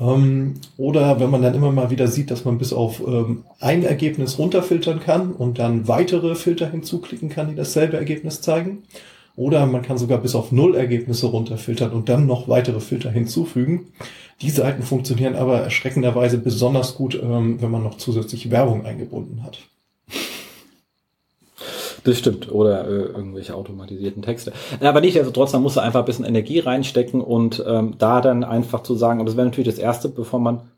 Ähm, oder wenn man dann immer mal wieder sieht, dass man bis auf ähm, ein Ergebnis runterfiltern kann und dann weitere Filter hinzuklicken kann, die dasselbe Ergebnis zeigen. Oder man kann sogar bis auf null Ergebnisse runterfiltern und dann noch weitere Filter hinzufügen. Die Seiten funktionieren aber erschreckenderweise besonders gut, ähm, wenn man noch zusätzlich Werbung eingebunden hat. Das stimmt. Oder äh, irgendwelche automatisierten Texte. Aber nicht, also trotzdem muss er einfach ein bisschen Energie reinstecken und ähm, da dann einfach zu sagen, und das wäre natürlich das Erste, bevor man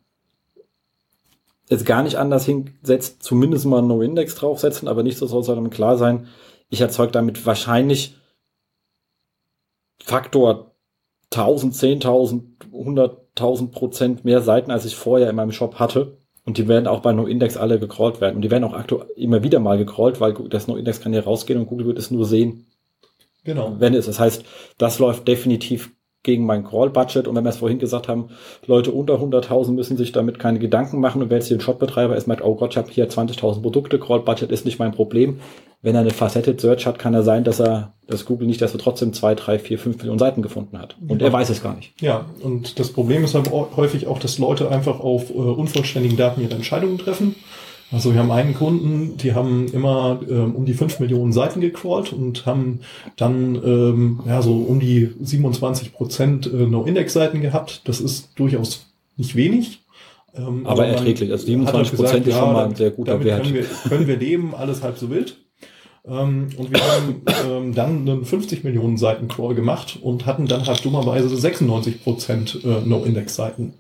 es gar nicht anders hinsetzt, zumindest mal einen No-Index draufsetzen, aber nicht so soll es klar sein, ich erzeuge damit wahrscheinlich Faktor 1000, 10.000, 100.000 Prozent mehr Seiten, als ich vorher in meinem Shop hatte. Und die werden auch bei NoIndex alle gecrawlt werden. Und die werden auch aktuell immer wieder mal gecrawlt, weil das NoIndex kann ja rausgehen und Google wird es nur sehen. Genau. Wenn es. Das heißt, das läuft definitiv gegen mein Crawl-Budget. Und wenn wir es vorhin gesagt haben, Leute unter 100.000 müssen sich damit keine Gedanken machen. Und wenn jetzt hier ein Shopbetreiber ist, merkt, oh Gott, ich habe hier 20.000 Produkte, Crawl-Budget ist nicht mein Problem. Wenn er eine Faceted Search hat, kann er sein, dass er, dass Google nicht, dass er trotzdem zwei, drei, vier, fünf Millionen Seiten gefunden hat. Und ja. er weiß es gar nicht. Ja, und das Problem ist halt häufig auch, dass Leute einfach auf äh, unvollständigen Daten ihre Entscheidungen treffen. Also wir haben einen Kunden, die haben immer ähm, um die fünf Millionen Seiten gecrawlt und haben dann ähm, ja so um die 27 Prozent äh, No-Index-Seiten gehabt. Das ist durchaus nicht wenig. Ähm, aber, aber erträglich. Also 27 Prozent ist schon mal ein sehr guter Wert. Können wir, können wir leben, alles halb so wild. Ähm, und wir haben ähm, dann einen 50 Millionen Seiten Crawl gemacht und hatten dann halt dummerweise 96 Prozent äh, No-Index-Seiten.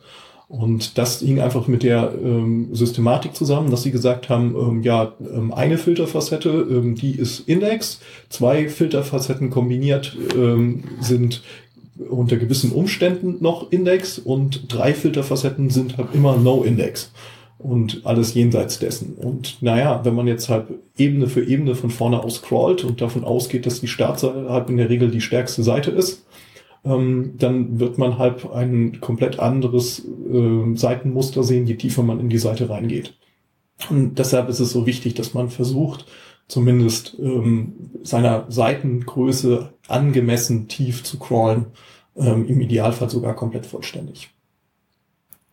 Und das hing einfach mit der ähm, Systematik zusammen, dass sie gesagt haben, ähm, ja, ähm, eine Filterfacette, ähm, die ist Index, zwei Filterfacetten kombiniert ähm, sind unter gewissen Umständen noch Index. Und drei Filterfacetten sind halt immer No-Index und alles jenseits dessen. Und naja, wenn man jetzt halt Ebene für Ebene von vorne aus scrollt und davon ausgeht, dass die Startseite halt in der Regel die stärkste Seite ist, ähm, dann wird man halt ein komplett anderes äh, Seitenmuster sehen, je tiefer man in die Seite reingeht. Und deshalb ist es so wichtig, dass man versucht, zumindest ähm, seiner Seitengröße angemessen tief zu crawlen, ähm, im Idealfall sogar komplett vollständig.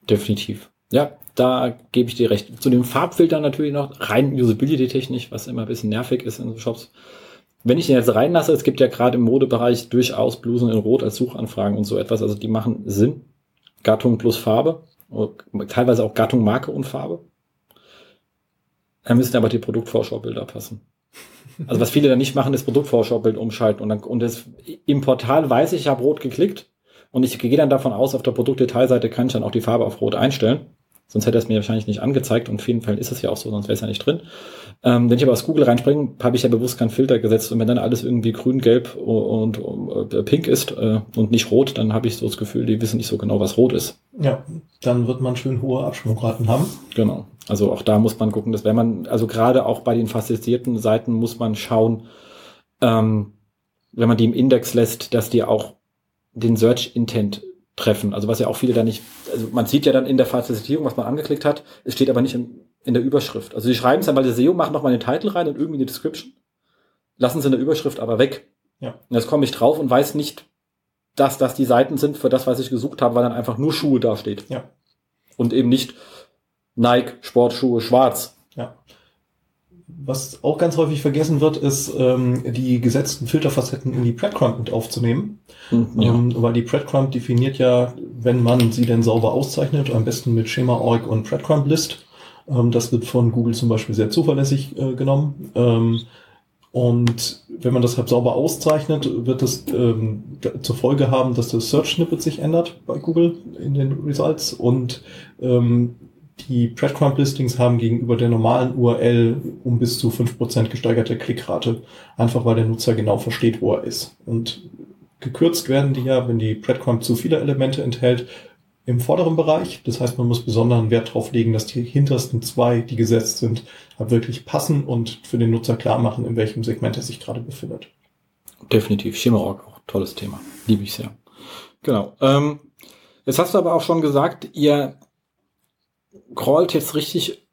Definitiv. Ja, da gebe ich dir recht. Zu dem Farbfilter natürlich noch, rein Usability-technisch, was immer ein bisschen nervig ist in so Shops wenn ich den jetzt reinlasse, es gibt ja gerade im Modebereich durchaus Blusen in Rot als Suchanfragen und so etwas, also die machen Sinn. Gattung plus Farbe, teilweise auch Gattung, Marke und Farbe. Da müssen aber die Produktvorschaubilder passen. Also was viele da nicht machen, ist Produktvorschaubild umschalten und dann und das, im Portal weiß ich, ich habe rot geklickt Und ich gehe dann davon aus, auf der Produktdetailseite kann ich dann auch die Farbe auf Rot einstellen. Sonst hätte er es mir wahrscheinlich nicht angezeigt und in vielen Fällen ist es ja auch so, sonst wäre es ja nicht drin. Ähm, wenn ich aber aus Google reinspringe, habe ich ja bewusst keinen Filter gesetzt und wenn dann alles irgendwie grün, gelb und, und äh, pink ist äh, und nicht rot, dann habe ich so das Gefühl, die wissen nicht so genau, was rot ist. Ja, dann wird man schön hohe Absprungraten haben. Genau. Also auch da muss man gucken, dass wenn man, also gerade auch bei den favorisierten Seiten muss man schauen, ähm, wenn man die im Index lässt, dass die auch den Search Intent treffen. Also was ja auch viele da nicht, also man sieht ja dann in der Fazilitierung, was man angeklickt hat, es steht aber nicht in, in der Überschrift. Also die schreiben es dann, weil der SEO macht nochmal den Titel rein und irgendwie in die Description, lassen sie in der Überschrift aber weg. Ja. Und jetzt komme ich drauf und weiß nicht, dass das die Seiten sind für das, was ich gesucht habe, weil dann einfach nur Schuhe dasteht. Ja. Und eben nicht Nike, Sportschuhe, schwarz. Was auch ganz häufig vergessen wird, ist, ähm, die gesetzten Filterfacetten in die Breadcrumb mit aufzunehmen. Mhm, ja. Ähm, weil die Breadcrumb definiert ja, wenn man sie denn sauber auszeichnet, am besten mit Schema.org und Breadcrumb List. Ähm, das wird von Google zum Beispiel sehr zuverlässig äh, genommen. Ähm, und wenn man das halt sauber auszeichnet, wird das ähm, zur Folge haben, dass das Search Snippet sich ändert bei Google in den Results und ähm, die Breadcrumb-Listings haben gegenüber der normalen URL um bis zu fünf Prozent gesteigerte Klickrate, einfach weil der Nutzer genau versteht, wo er ist. Und gekürzt werden die ja, wenn die Breadcrumb zu viele Elemente enthält, im vorderen Bereich. Das heißt, man muss besonderen Wert darauf legen, dass die hintersten zwei, die gesetzt sind, halt wirklich passen und für den Nutzer klar machen, in welchem Segment er sich gerade befindet. Definitiv. Schema.org, auch tolles Thema. Liebe ich sehr. Genau. Ähm, jetzt hast du aber auch schon gesagt, ihr crawlt jetzt richtig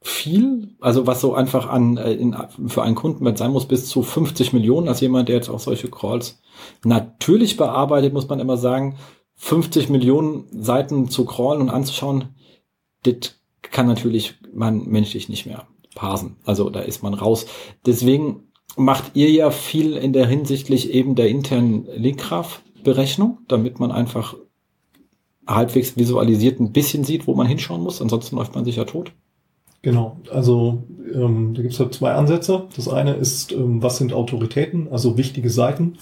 viel, also was so einfach an äh, in, für einen Kunden sein muss, bis zu 50 Millionen, als jemand, der jetzt auch solche Crawls natürlich bearbeitet, muss man immer sagen, 50 Millionen Seiten zu crawlen und anzuschauen, das kann natürlich man menschlich nicht mehr parsen. Also da ist man raus. Deswegen macht ihr ja viel in der hinsichtlich eben der internen Linkgraph-Berechnung, damit man einfach halbwegs visualisiert ein bisschen sieht, wo man hinschauen muss. Ansonsten läuft man sich ja tot. Genau, also ähm, da gibt es halt zwei Ansätze. Das eine ist, ähm, was sind Autoritäten, also wichtige Seiten.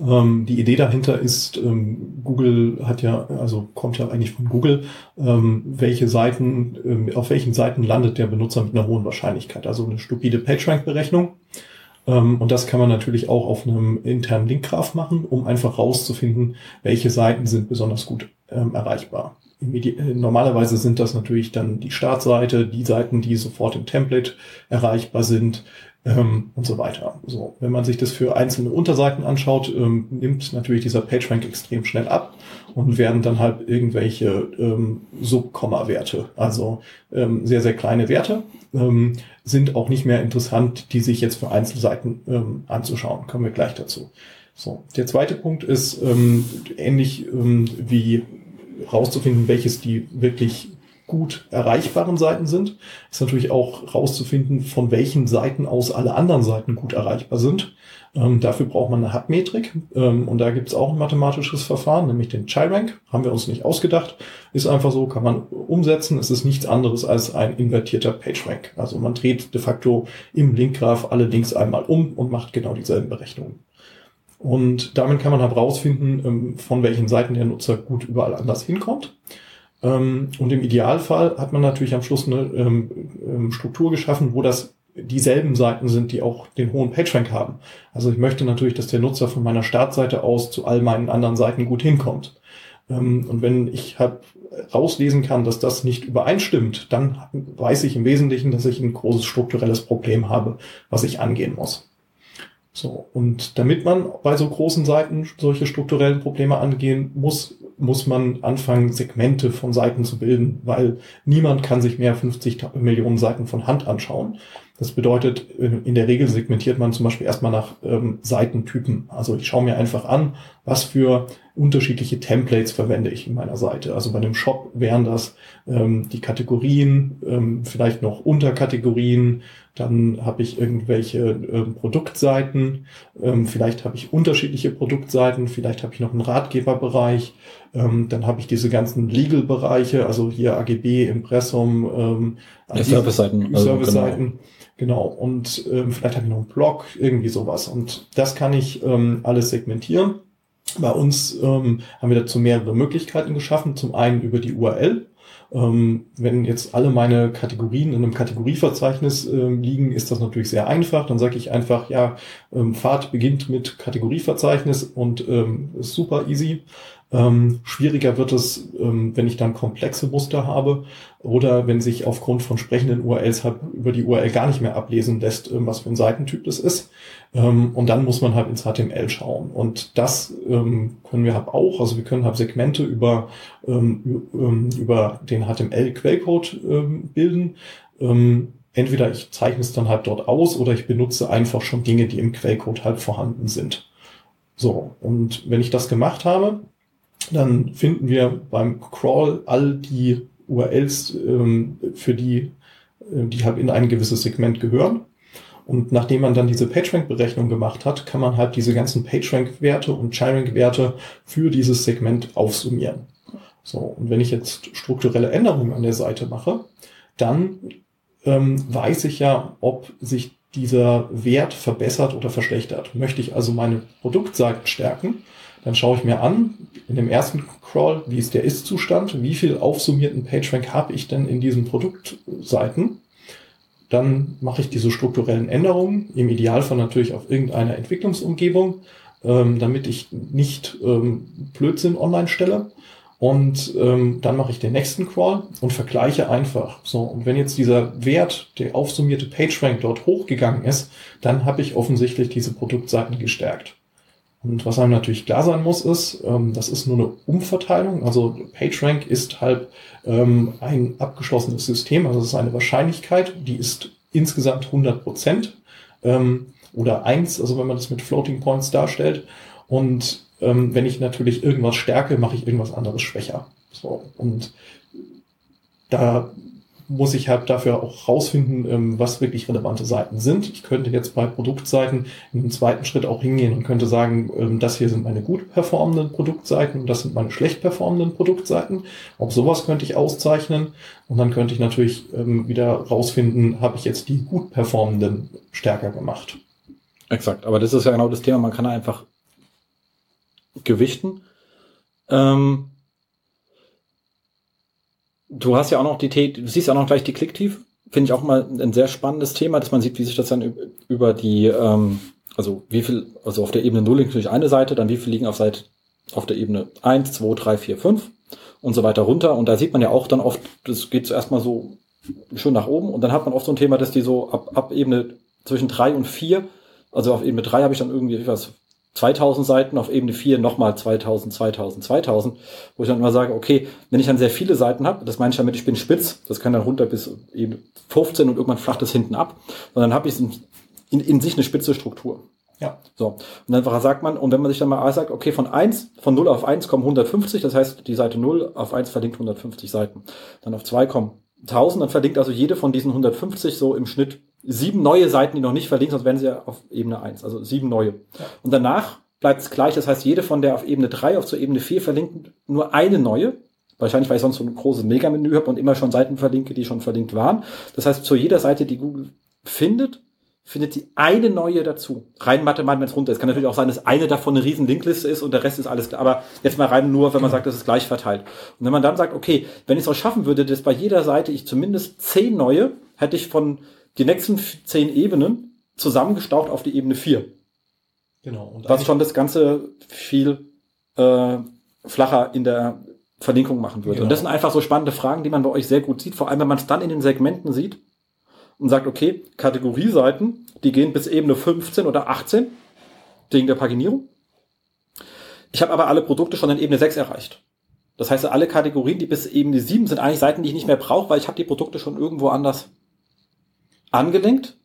Ähm, die Idee dahinter ist, ähm, Google hat ja, also kommt ja eigentlich von Google, ähm, welche Seiten, ähm, auf welchen Seiten landet der Benutzer mit einer hohen Wahrscheinlichkeit. Also eine stupide PageRank-Berechnung. Ähm, und das kann man natürlich auch auf einem internen Linkgraph machen, um einfach rauszufinden, welche Seiten sind besonders gut ähm, erreichbar. Äh, normalerweise sind das natürlich dann die Startseite, die Seiten, die sofort im Template erreichbar sind ähm, und so weiter. So, wenn man sich das für einzelne Unterseiten anschaut, ähm, nimmt natürlich dieser PageRank extrem schnell ab und werden dann halt irgendwelche ähm, Subkomma-Werte, also ähm, sehr, sehr kleine Werte, ähm, sind auch nicht mehr interessant, die sich jetzt für Einzelseiten ähm, anzuschauen. Kommen wir gleich dazu. So, der zweite Punkt ist ähm, ähnlich ähm, wie rauszufinden, welches die wirklich gut erreichbaren Seiten sind, ist natürlich auch rauszufinden, von welchen Seiten aus alle anderen Seiten gut erreichbar sind. Ähm, dafür braucht man eine Hub-Metrik ähm, und da gibt es auch ein mathematisches Verfahren, nämlich den Chi-Rank. Haben wir uns nicht ausgedacht. Ist einfach so, kann man umsetzen. Es ist nichts anderes als ein invertierter PageRank. Also man dreht de facto im Linkgraph alle Links einmal um und macht genau dieselben Berechnungen. Und damit kann man halt rausfinden, ähm, von welchen Seiten der Nutzer gut überall anders hinkommt. Ähm, und im Idealfall hat man natürlich am Schluss eine ähm, Struktur geschaffen, wo das dieselben Seiten sind, die auch den hohen PageRank haben. Also ich möchte natürlich, dass der Nutzer von meiner Startseite aus zu all meinen anderen Seiten gut hinkommt. Und wenn ich halt rauslesen kann, dass das nicht übereinstimmt, dann weiß ich im Wesentlichen, dass ich ein großes strukturelles Problem habe, was ich angehen muss. So, und damit man bei so großen Seiten solche strukturellen Probleme angehen muss, muss man anfangen, Segmente von Seiten zu bilden, weil niemand kann sich mehr 50 Millionen Seiten von Hand anschauen. Das bedeutet, in der Regel segmentiert man zum Beispiel erstmal nach ähm, Seitentypen. Also ich schaue mir einfach an, was für unterschiedliche Templates verwende ich in meiner Seite. Also bei einem Shop wären das ähm, die Kategorien, ähm, vielleicht noch Unterkategorien, dann habe ich irgendwelche ähm, Produktseiten, ähm, vielleicht habe ich unterschiedliche Produktseiten, vielleicht habe ich noch einen Ratgeberbereich, ähm, dann habe ich diese ganzen Legal-Bereiche, also hier AGB, Impressum, ähm, ja, Service-Seiten. Also Service-Seiten. Genau. Genau, und ähm, vielleicht habe ich noch einen Blog, irgendwie sowas. Und das kann ich ähm, alles segmentieren Bei uns ähm, haben wir dazu mehrere Möglichkeiten geschaffen. Zum einen über die URL. Ähm, wenn jetzt alle meine Kategorien in einem Kategorieverzeichnis äh, liegen, ist das natürlich sehr einfach. Dann sage ich einfach, ja, ähm, Fahrt beginnt mit Kategorieverzeichnis und ähm, ist super easy. Ähm, schwieriger wird es, ähm, wenn ich dann komplexe Muster habe oder wenn sich aufgrund von sprechenden URLs halt über die URL gar nicht mehr ablesen lässt, ähm, was für ein Seitentyp das ist. Ähm, und dann muss man halt ins HTML schauen. Und das ähm, können wir halt auch. Also wir können halt Segmente über, ähm, über den HTML-Quellcode bilden entweder ich zeichne es dann halt dort aus oder ich benutze einfach schon Dinge, die im Quellcode halt vorhanden sind. So, und wenn ich das gemacht habe, dann finden wir beim Crawl all die URLs, ähm, für die, äh, die halt in ein gewisses Segment gehören. Und nachdem man dann diese PageRank-Berechnung gemacht hat, kann man halt diese ganzen PageRank-Werte und ChiRank-Werte für dieses Segment aufsummieren. So, und wenn ich jetzt strukturelle Änderungen an der Seite mache, dann ähm, weiß ich ja, ob sich dieser Wert verbessert oder verschlechtert. Möchte ich also meine Produktseiten stärken, dann schaue ich mir an, in dem ersten Crawl, wie ist der Ist-Zustand, wie viel aufsummierten PageRank habe ich denn in diesen Produktseiten. Dann mache ich diese strukturellen Änderungen, im Idealfall natürlich auf irgendeiner Entwicklungsumgebung, ähm, damit ich nicht ähm, Blödsinn online stelle. Und ähm, dann mache ich den nächsten Crawl und vergleiche einfach. So, und wenn jetzt dieser Wert, der aufsummierte PageRank dort hochgegangen ist, dann habe ich offensichtlich diese Produktseiten gestärkt. Und was einem natürlich klar sein muss, ist, ähm, das ist nur eine Umverteilung. Also PageRank ist halt ähm, ein abgeschlossenes System, also es ist eine Wahrscheinlichkeit, die ist insgesamt 100 Prozent ähm, oder eins, also wenn man das mit Floating Points darstellt. Und ähm, wenn ich natürlich irgendwas stärke, mache ich irgendwas anderes schwächer. So, und da muss ich halt dafür auch rausfinden, ähm, was wirklich relevante Seiten sind. Ich könnte jetzt bei Produktseiten im zweiten Schritt auch hingehen und könnte sagen, ähm, das hier sind meine gut performenden Produktseiten und das sind meine schlecht performenden Produktseiten. Auch sowas könnte ich auszeichnen und dann könnte ich natürlich ähm, wieder rausfinden, habe ich jetzt die gut performenden stärker gemacht. Exakt, aber das ist ja genau das Thema, man kann einfach gewichten. Ähm Du hast ja auch noch die, du siehst ja auch noch gleich die Klicktiefe. Finde ich auch mal ein sehr spannendes Thema, dass man sieht, wie sich das dann über die, ähm, also wie viel, also auf der Ebene 0 liegt natürlich eine Seite, dann wie viel liegen auf Seite, auf der Ebene 1, 2, 3, 4, 5 und so weiter runter. Und da sieht man ja auch dann oft, das geht zuerst mal so schön nach oben und dann hat man oft so ein Thema, dass die so ab, ab Ebene zwischen 3 und 4, also auf Ebene 3 habe ich dann irgendwie, ich 2000 Seiten, auf Ebene 4 nochmal 2000, 2000, 2000, wo ich dann immer sage, okay, wenn ich dann sehr viele Seiten habe, das meine ich damit, ich bin spitz, das kann dann runter bis eben 15 und irgendwann flacht es hinten ab, dann habe ich in, in, in sich eine spitze Struktur. Ja. So. Und dann sagt man, und wenn man sich dann mal sagt, okay, von 1, von 0 auf 1 kommen 150, das heißt, die Seite 0 auf 1 verlinkt 150 Seiten. Dann auf 2 kommen 1000, dann verlinkt also jede von diesen 150 so im Schnitt sieben neue Seiten, die noch nicht verlinkt, sonst wären sie ja auf Ebene 1, also sieben neue. Ja. Und danach bleibt es gleich, das heißt, jede von der auf Ebene 3 auf zur Ebene 4 verlinkt nur eine neue. Wahrscheinlich, weil ich sonst so ein großes Megamenü habe und immer schon Seiten verlinke, die schon verlinkt waren. Das heißt, zu jeder Seite, die Google findet, findet sie eine neue dazu. Rein mathematisch, wenn es runter ist. Kann natürlich auch sein, dass eine davon eine riesen Linkliste ist und der Rest ist alles klar. Aber jetzt mal rein nur, wenn man sagt, das ist gleich verteilt. Und wenn man dann sagt, okay, wenn ich es auch schaffen würde, dass bei jeder Seite ich zumindest zehn neue, hätte ich von die nächsten zehn Ebenen zusammengestaucht auf die Ebene vier. Genau. Und was schon das Ganze viel äh, flacher in der Verlinkung machen würde. Genau. Und das sind einfach so spannende Fragen, die man bei euch sehr gut sieht, vor allem wenn man es dann in den Segmenten sieht und sagt, okay, Kategorieseiten, die gehen bis Ebene 15 oder 18 wegen der Paginierung. Ich habe aber alle Produkte schon in Ebene 6 erreicht. Das heißt, alle Kategorien, die bis Ebene 7 sind eigentlich Seiten, die ich nicht mehr brauche, weil ich habe die Produkte schon irgendwo anders angelenkt.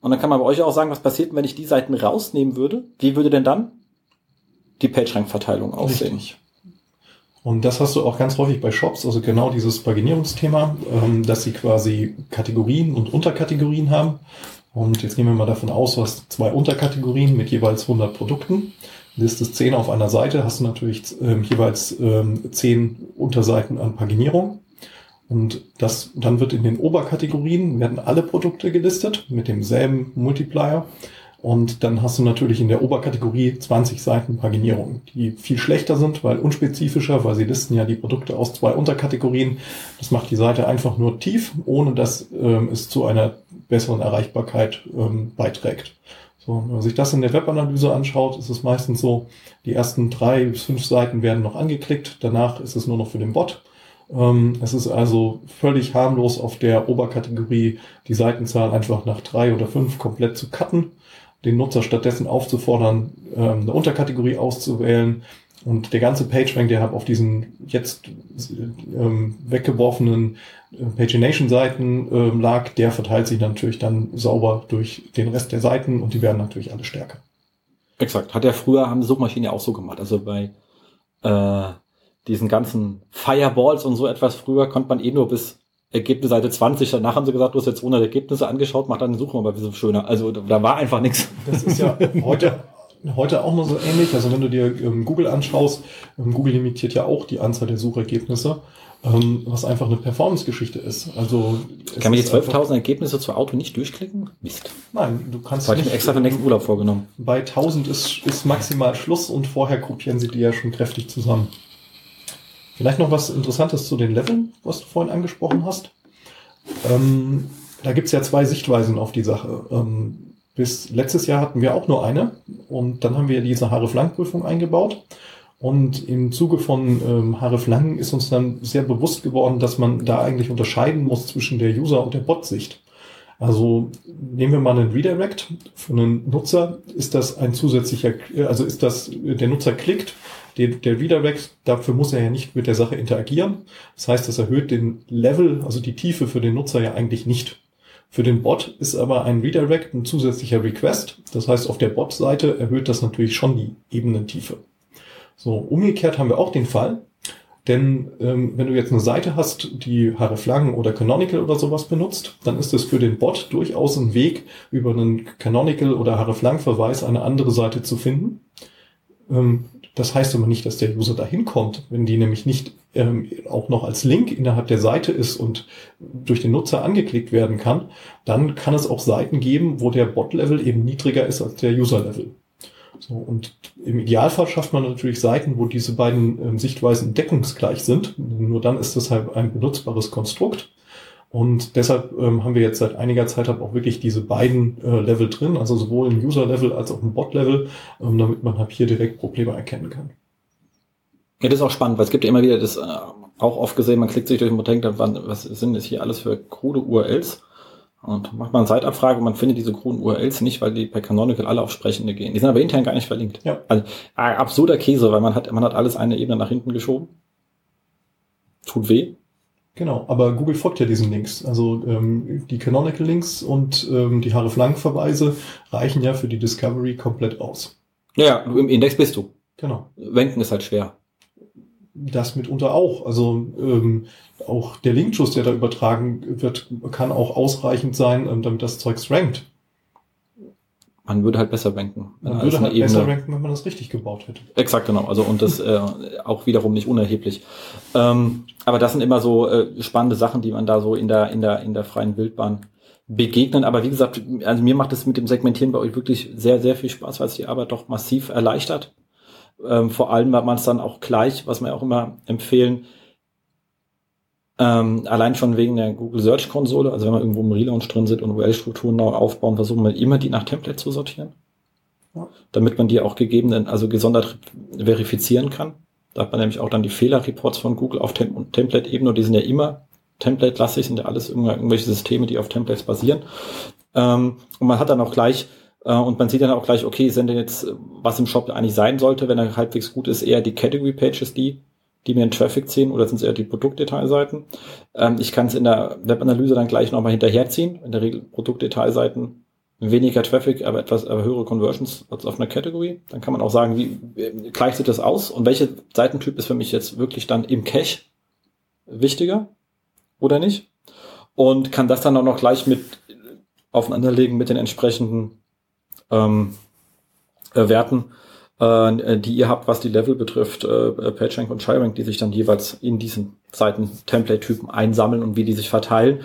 Und dann kann man bei euch auch sagen, was passiert, wenn ich die Seiten rausnehmen würde? Wie würde denn dann die PageRank-Verteilung aussehen? Richtig. Und das hast du auch ganz häufig bei Shops, also genau dieses Paginierungsthema, ähm, dass sie quasi Kategorien und Unterkategorien haben. Und jetzt gehen wir mal davon aus, du hast zwei Unterkategorien mit jeweils 100 Produkten. Listest 10 auf einer Seite, hast du natürlich ähm, jeweils ähm, 10 Unterseiten an Paginierung. Und das, dann wird in den Oberkategorien werden alle Produkte gelistet mit demselben Multiplier. Und dann hast du natürlich in der Oberkategorie 20 Seiten Paginierung, die viel schlechter sind, weil unspezifischer, weil sie listen ja die Produkte aus zwei Unterkategorien. Das macht die Seite einfach nur tief, ohne dass ähm, es zu einer besseren Erreichbarkeit ähm, beiträgt. So, wenn man sich das in der Webanalyse anschaut, ist es meistens so, die ersten drei bis fünf Seiten werden noch angeklickt, danach ist es nur noch für den Bot. Ähm, es ist also völlig harmlos auf der Oberkategorie die Seitenzahl einfach nach drei oder fünf komplett zu cutten den Nutzer stattdessen aufzufordern, ähm, eine Unterkategorie auszuwählen. Und der ganze PageRank, der halt auf diesen jetzt ähm, weggeworfenen äh, Pagination-Seiten ähm, lag, der verteilt sich natürlich dann sauber durch den Rest der Seiten und die werden natürlich alle stärker. Exakt. Hat ja früher, haben die Suchmaschinen ja auch so gemacht. Also bei äh, diesen ganzen Fireballs und so etwas früher konnte man eh nur bis Ergebnis Seite 20, danach haben sie gesagt, du hast jetzt 100 Ergebnisse angeschaut, mach deine Suche mal ein bisschen schöner. Also da war einfach nichts. Das ist ja heute, heute auch nur so ähnlich. Also wenn du dir ähm, Google anschaust, ähm, Google limitiert ja auch die Anzahl der Suchergebnisse, ähm, was einfach eine Performance-Geschichte ist. Also Kann man die 12.000 Ergebnisse zur Auto nicht durchklicken? Mist. Nein, du kannst das nicht. ich mir extra für den nächsten Urlaub vorgenommen. Bei 1000 ist, ist maximal Schluss und vorher kopieren sie die ja schon kräftig zusammen. Vielleicht noch was Interessantes zu den Leveln, was du vorhin angesprochen hast. Ähm, da gibt's ja zwei Sichtweisen auf die Sache. Ähm, bis letztes Jahr hatten wir auch nur eine und dann haben wir diese Haare-Flank-Prüfung eingebaut. Und im Zuge von ähm, Haare Flanken ist uns dann sehr bewusst geworden, dass man da eigentlich unterscheiden muss zwischen der User- und der Bot-Sicht. Also nehmen wir mal einen Redirect. Für einen Nutzer ist das ein zusätzlicher, also ist das, der Nutzer klickt der, der Redirect, dafür muss er ja nicht mit der Sache interagieren. Das heißt, das erhöht den Level, also die Tiefe für den Nutzer ja eigentlich nicht. Für den Bot ist aber ein Redirect ein zusätzlicher Request. Das heißt, auf der Bot-Seite erhöht das natürlich schon die Ebenentiefe. So, umgekehrt haben wir auch den Fall, denn ähm, wenn du jetzt eine Seite hast, die Hreflang oder Canonical oder sowas benutzt, dann ist es für den Bot durchaus ein Weg, über einen Canonical oder Hreflang-Verweis eine andere Seite zu finden. Ähm, das heißt aber nicht, dass der User dahin kommt, wenn die nämlich nicht ähm, auch noch als Link innerhalb der Seite ist und durch den Nutzer angeklickt werden kann, dann kann es auch Seiten geben, wo der Bot-Level eben niedriger ist als der User-Level. So, und im Idealfall schafft man natürlich Seiten, wo diese beiden ähm, Sichtweisen deckungsgleich sind. Nur dann ist das halt ein benutzbares Konstrukt. Und deshalb ähm, haben wir jetzt seit einiger Zeit auch wirklich diese beiden äh, Level drin, also sowohl im User-Level als auch im Bot-Level, ähm, damit man halt hier direkt Probleme erkennen kann. Ja, das ist auch spannend, weil es gibt ja immer wieder das äh, auch oft gesehen, man klickt sich durch und denkt, was sind das hier alles für krude URLs? Und macht man eine Zeitabfrage und man findet diese kruden URLs nicht, weil die bei Canonical alle auf Sprechende gehen. Die sind aber intern gar nicht verlinkt. Ja. Also äh, absurder Käse, weil man hat, man hat alles eine Ebene nach hinten geschoben. Tut weh. Genau, aber Google folgt ja diesen Links. Also ähm, die Canonical Links und ähm, die hreflang-Verweise reichen ja für die Discovery komplett aus. Ja, im Index bist du. Genau. Wenken ist halt schwer. Das mitunter auch. Also ähm, auch der Linkschuss, der da übertragen wird, kann auch ausreichend sein, ähm, damit das Zeugs rankt. Man würde halt besser ranken. Man würde halt Ebene. besser ranken, wenn man das richtig gebaut hätte. Exakt, genau. Also und das äh, auch wiederum nicht unerheblich. Ähm, aber das sind immer so äh, spannende Sachen, die man da so in der in der in der freien Wildbahn begegnen. Aber wie gesagt, also mir macht es mit dem Segmentieren bei euch wirklich sehr sehr viel Spaß, weil es die Arbeit doch massiv erleichtert. Ähm, vor allem, weil man es dann auch gleich, was wir auch immer empfehlen, ähm, allein schon wegen der Google Search Konsole, also wenn man irgendwo im Relaunch drin sind und URL-Strukturen neu aufbauen, versuchen wir immer die nach Template zu sortieren. Ja. Damit man die auch gegebenen, also gesondert verifizieren kann. Da hat man nämlich auch dann die Fehlerreports von Google auf Tem Template-Ebene und die sind ja immer Template-lastig, sind ja alles irgendwelche Systeme, die auf Templates basieren. Ähm, und man hat dann auch gleich, äh, und man sieht dann auch gleich, okay, sind denn jetzt, was im Shop eigentlich sein sollte, wenn er halbwegs gut ist, eher die Category Pages, die die mir in Traffic ziehen oder sind es eher die Produktdetailseiten. Ähm, ich kann es in der Webanalyse dann gleich nochmal hinterherziehen. In der Regel Produktdetailseiten weniger Traffic, aber etwas aber höhere Conversions als auf einer Category. Dann kann man auch sagen, wie, wie gleicht sich das aus und welcher Seitentyp ist für mich jetzt wirklich dann im Cache wichtiger oder nicht? Und kann das dann auch noch gleich mit aufeinanderlegen mit den entsprechenden ähm, äh, Werten äh, die ihr habt, was die Level betrifft, äh, PageRank und ShiRank, die sich dann jeweils in diesen Seiten-Template-Typen einsammeln und wie die sich verteilen.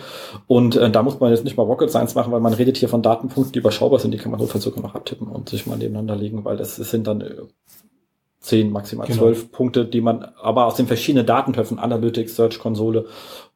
Und äh, da muss man jetzt nicht mal Rocket Science machen, weil man redet hier von Datenpunkten, die überschaubar sind, die kann man notfalls sogar noch abtippen und sich mal nebeneinander legen, weil das, das sind dann äh, zehn, maximal genau. zwölf Punkte, die man aber aus den verschiedenen Datentöpfen, Analytics, Search-Konsole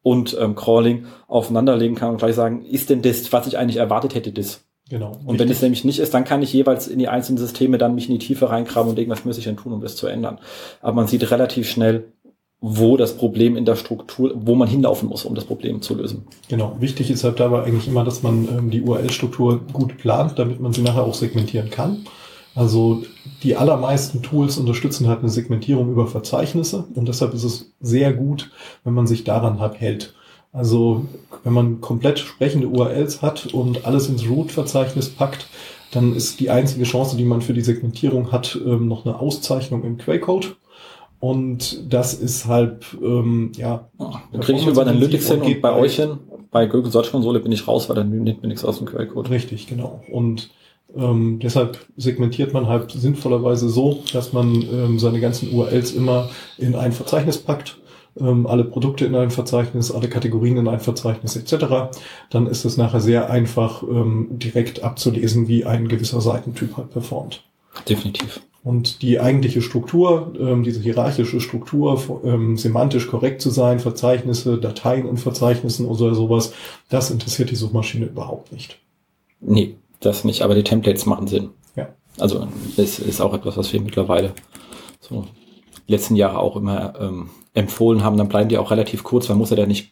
und ähm, Crawling aufeinanderlegen kann und gleich sagen, ist denn das, was ich eigentlich erwartet hätte, das? Genau. Und wenn es nämlich nicht ist, dann kann ich jeweils in die einzelnen Systeme dann mich in die Tiefe reingraben und denken, was muss ich denn tun, um das zu ändern. Aber man sieht relativ schnell, wo das Problem in der Struktur, wo man hinlaufen muss, um das Problem zu lösen. Genau. Wichtig ist halt dabei eigentlich immer, dass man ähm, die URL-Struktur gut plant, damit man sie nachher auch segmentieren kann. Also die allermeisten Tools unterstützen halt eine Segmentierung über Verzeichnisse und deshalb ist es sehr gut, wenn man sich daran halt hält. Also wenn man komplett sprechende URLs hat und alles ins Root-Verzeichnis packt, dann ist die einzige Chance, die man für die Segmentierung hat, ähm, noch eine Auszeichnung im Quellcode. Und das ist halt, ähm, ja. Da kriege ich über Analytics hin und bei euch hin. Bei Google Search Konsole bin ich raus, weil dann nimmt mir nichts aus dem Quellcode. Richtig, genau. Und ähm, deshalb segmentiert man halt sinnvollerweise so, dass man ähm, seine ganzen URLs immer in ein Verzeichnis packt ähm, alle Produkte in ein Verzeichnis, alle Kategorien in ein Verzeichnis etc., dann ist es nachher sehr einfach ähm, direkt abzulesen, wie ein gewisser Seitentyp halt performt. Definitiv. Und die eigentliche Struktur, ähm, diese hierarchische Struktur, ähm, semantisch korrekt zu sein, Verzeichnisse, Dateien in Verzeichnissen oder sowas, das interessiert die Suchmaschine überhaupt nicht. Nee, das nicht, aber die Templates machen Sinn. Ja. Also es ist auch etwas, was wir mittlerweile so letzten Jahre auch immer ähm, empfohlen haben, dann bleiben die auch relativ kurz. Man muss ja da nicht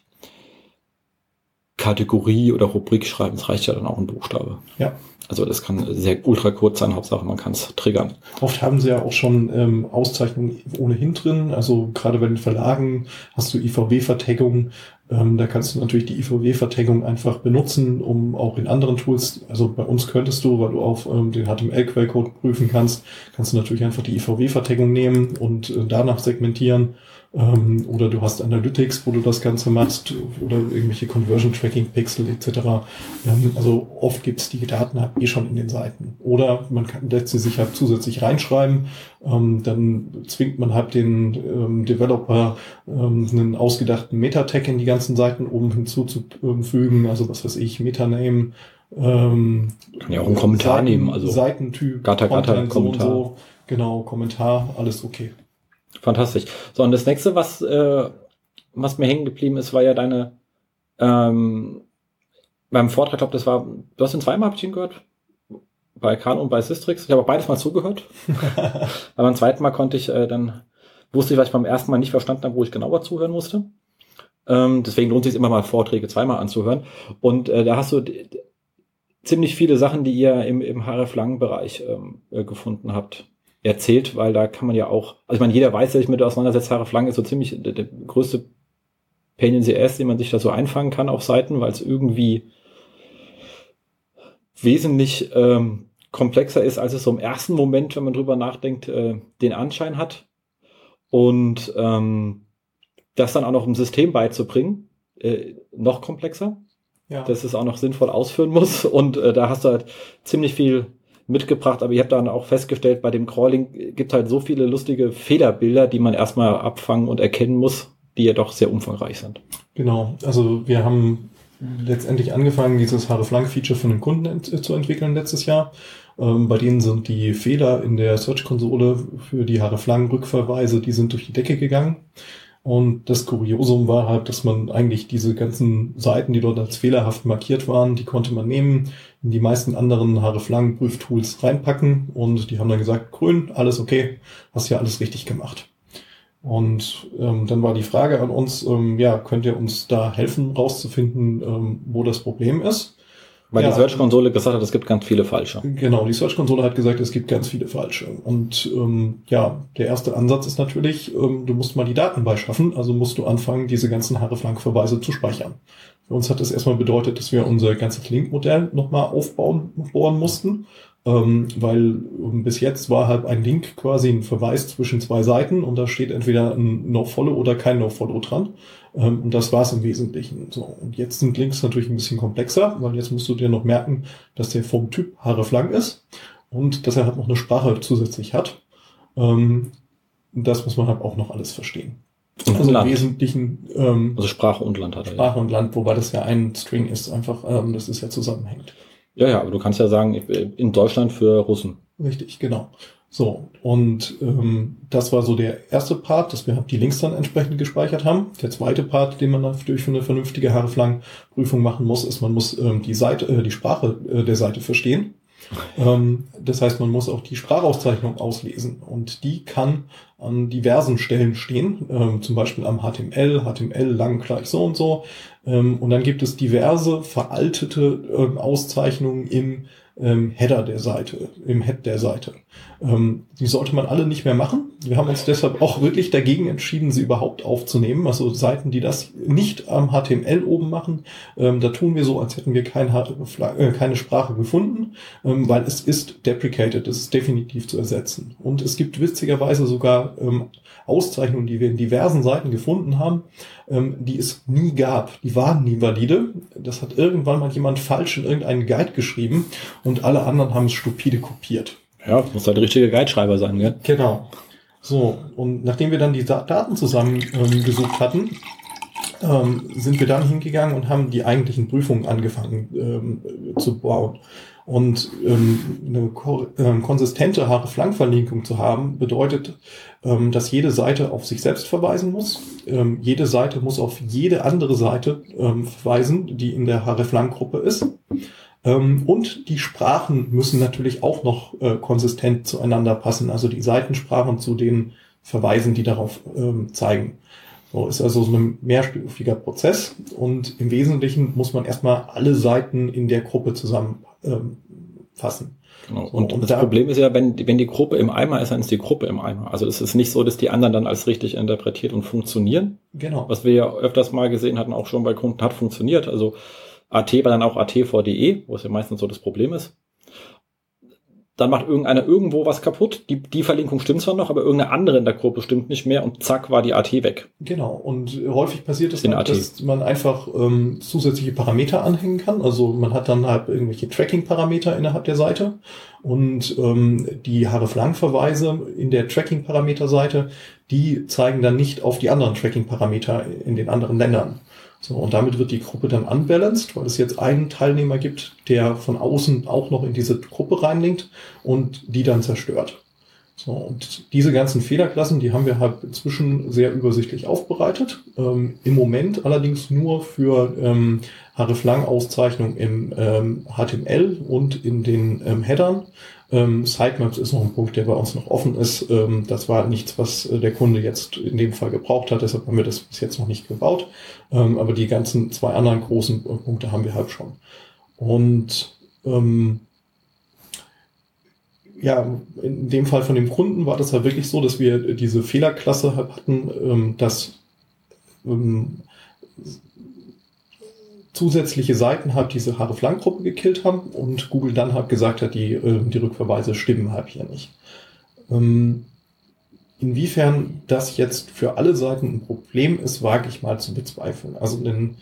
Kategorie oder Rubrik schreiben. Es reicht ja dann auch ein Buchstabe. Ja. Also das kann sehr ultra kurz sein, Hauptsache man kann es triggern. Oft haben sie ja auch schon ähm, Auszeichnungen ohnehin drin. Also gerade bei den Verlagen hast du IVW-Vertagungen. Ähm, da kannst du natürlich die IVW-Vertagung einfach benutzen, um auch in anderen Tools, also bei uns könntest du, weil du auf ähm, den HTML-Quellcode prüfen kannst, kannst du natürlich einfach die IVW-Vertagung nehmen und äh, danach segmentieren ähm, oder du hast Analytics, wo du das Ganze machst, oder irgendwelche Conversion Tracking Pixel etc. Ähm, also oft gibt es die Daten halt eh schon in den Seiten. Oder man kann, lässt sie sich halt zusätzlich reinschreiben, ähm, dann zwingt man halt den ähm, Developer ähm, einen ausgedachten Meta-Tag in die ganzen Seiten oben hinzuzufügen, also was weiß ich, Meta-Name, ähm, Kann ja auch einen Kommentar Seiten, nehmen, also Seitentyp, Gata, Gata, Kommentar. So so. Genau, Kommentar, alles okay. Fantastisch. So, und das nächste, was, äh, was mir hängen geblieben ist, war ja deine, ähm, beim Vortrag, glaube das war, du hast ihn zweimal, habe ich ihn gehört? Bei Khan und bei Sistrix. Ich habe auch beides mal zugehört. Aber beim zweiten Mal konnte ich äh, dann, wusste ich, was ich beim ersten Mal nicht verstanden habe, wo ich genauer zuhören musste. Ähm, deswegen lohnt es sich immer mal Vorträge zweimal anzuhören. Und äh, da hast du ziemlich viele Sachen, die ihr im, im HRF-Lang-Bereich ähm, äh, gefunden habt erzählt, weil da kann man ja auch, also ich meine, jeder weiß, der sich mit auseinandersetzt, Haare Flanke ist so ziemlich der, der größte Pain in the Ass, den man sich da so einfangen kann auf Seiten, weil es irgendwie wesentlich ähm, komplexer ist, als es so im ersten Moment, wenn man drüber nachdenkt, äh, den Anschein hat. Und ähm, das dann auch noch im System beizubringen, äh, noch komplexer. Ja. Dass es auch noch sinnvoll ausführen muss. Und äh, da hast du halt ziemlich viel mitgebracht, aber ihr habt dann auch festgestellt, bei dem Crawling gibt halt so viele lustige Fehlerbilder, die man erstmal abfangen und erkennen muss, die ja doch sehr umfangreich sind. Genau, also wir haben letztendlich angefangen, dieses Haare-Flank-Feature für einen Kunden zu entwickeln letztes Jahr. Ähm, bei denen sind die Fehler in der Search-Konsole für die Haare-Flank-Rückverweise, die sind durch die Decke gegangen. Und das Kuriosum war halt, dass man eigentlich diese ganzen Seiten, die dort als fehlerhaft markiert waren, die konnte man nehmen, in die meisten anderen Haare-Flangen-Prüftools reinpacken und die haben dann gesagt, grün, alles okay, hast ja alles richtig gemacht. Und ähm, dann war die Frage an uns, ähm, ja, könnt ihr uns da helfen, rauszufinden, ähm, wo das Problem ist? Weil ja, die Search-Konsole gesagt hat, es gibt ganz viele falsche. Genau, die Search-Konsole hat gesagt, es gibt ganz viele falsche. Und ähm, ja, der erste Ansatz ist natürlich, ähm, du musst mal die Daten beischaffen, also musst du anfangen, diese ganzen Haare-Flank-Verweise zu speichern. Für uns hat das erstmal bedeutet, dass wir unser ganzes Link-Modell nochmal aufbauen, bohren mussten ähm, weil ähm, bis jetzt war halt ein Link quasi ein Verweis zwischen zwei Seiten und da steht entweder ein No-Follow oder kein No-Follow dran. Ähm, und das war es im Wesentlichen. So, und jetzt sind Links natürlich ein bisschen komplexer, weil jetzt musst du dir noch merken, dass der vom Typ hreflang ist und dass er halt noch eine Sprache zusätzlich hat. Ähm, das muss man halt auch noch alles verstehen. Und Also im Land. Wesentlichen ähm, Also Sprache und Land hat er. Sprache und Land, wobei das ja ein String ist, einfach, ähm, das ist ja zusammenhängt. Ja, ja, aber du kannst ja sagen, in Deutschland für Russen. Richtig, genau. So, und ähm, das war so der erste Part, dass wir die Links dann entsprechend gespeichert haben. Der zweite Part, den man natürlich für eine vernünftige Haareflang-Prüfung machen muss, ist, man muss ähm, die Seite, äh, die Sprache äh, der Seite verstehen. Ähm, das heißt, man muss auch die Sprachauszeichnung auslesen und die kann an diversen Stellen stehen, ähm, zum Beispiel am HTML, HTML lang gleich so und so. Ähm, und dann gibt es diverse veraltete ähm, Auszeichnungen im ähm, Header der Seite, im Head der Seite. Ähm, die sollte man alle nicht mehr machen. Wir haben uns deshalb auch wirklich dagegen entschieden, sie überhaupt aufzunehmen. Also Seiten, die das nicht am HTML oben machen, ähm, da tun wir so, als hätten wir kein, äh, keine Sprache gefunden, ähm, weil es ist deprecated, es ist definitiv zu ersetzen. Und es gibt witzigerweise sogar ähm, Auszeichnungen, die wir in diversen Seiten gefunden haben, ähm, die es nie gab. Die waren nie valide. Das hat irgendwann mal jemand falsch in irgendeinen Guide geschrieben und alle anderen haben es stupide kopiert. Ja, muss halt der richtige Guideschreiber sein, gell? Genau. So, und nachdem wir dann die Da- Daten zusammen ähm, hatten, ähm, sind wir dann hingegangen und haben die eigentlichen Prüfungen angefangen ähm, zu bauen. Und ähm, eine ähm, konsistente Haare-Flank-Verlinkung zu haben, bedeutet, ähm, dass jede Seite auf sich selbst verweisen muss. Ähm, jede Seite muss auf jede andere Seite verweisen, die in der Haare-Flank-Gruppe ist. Ähm, und die Sprachen müssen natürlich auch noch äh, konsistent zueinander passen, also die Seitensprachen zu den Verweisen, die darauf ähm, zeigen. So ist also so ein mehrstufiger Prozess und im Wesentlichen muss man erstmal alle Seiten in der Gruppe zusammenfassen. Ähm. Genau. Und, und das da- Problem ist ja, wenn, wenn die Gruppe im Eimer ist, dann ist die Gruppe im Eimer. Also es ist nicht so, dass die anderen dann als richtig interpretiert und funktionieren. genau. Was wir ja öfters mal gesehen hatten, auch schon bei Kunden, hat funktioniert. Also AT war dann auch AT vor DE, wo es ja meistens so das Problem ist. Dann macht irgendeiner irgendwo was kaputt. Die, die Verlinkung stimmt zwar noch, aber irgendeine andere in der Gruppe stimmt nicht mehr und zack war die AT weg. Genau, und häufig passiert es In dann, dass man einfach ähm, zusätzliche Parameter anhängen kann. Also man hat dann halt irgendwelche Tracking-Parameter innerhalb der Seite und ähm, die Haare-Flank-Verweise in der Tracking-Parameter-Seite, die zeigen dann nicht auf die anderen Tracking-Parameter in den anderen Ländern. So, und damit wird die Gruppe dann unbalanced, weil es jetzt einen Teilnehmer gibt, der von außen auch noch in diese Gruppe reinlinkt und die dann zerstört. So, und diese ganzen Fehlerklassen, die haben wir halt inzwischen sehr übersichtlich aufbereitet. Ähm, Im Moment allerdings nur für ähm, Hreflang-Auszeichnung im ähm, HTML und in den ähm, Headern. Ähm, Sitemaps ist noch ein Punkt, der bei uns noch offen ist. Ähm, das war nichts, was äh, der Kunde jetzt in dem Fall gebraucht hat, deshalb haben wir das bis jetzt noch nicht gebaut. Ähm, aber die ganzen zwei anderen großen äh, Punkte haben wir halt schon. Und ähm, ja, in dem Fall von dem Kunden war das halt wirklich so, dass wir diese Fehlerklasse hatten, ähm, dass ähm, zusätzliche Seiten halt diese Haare-Flank-Gruppe gekillt haben und Google dann halt gesagt hat, die, äh, die Rückverweise stimmen halt hier nicht. Ähm, inwiefern das jetzt für alle Seiten ein Problem ist, wage ich mal zu bezweifeln. Also denn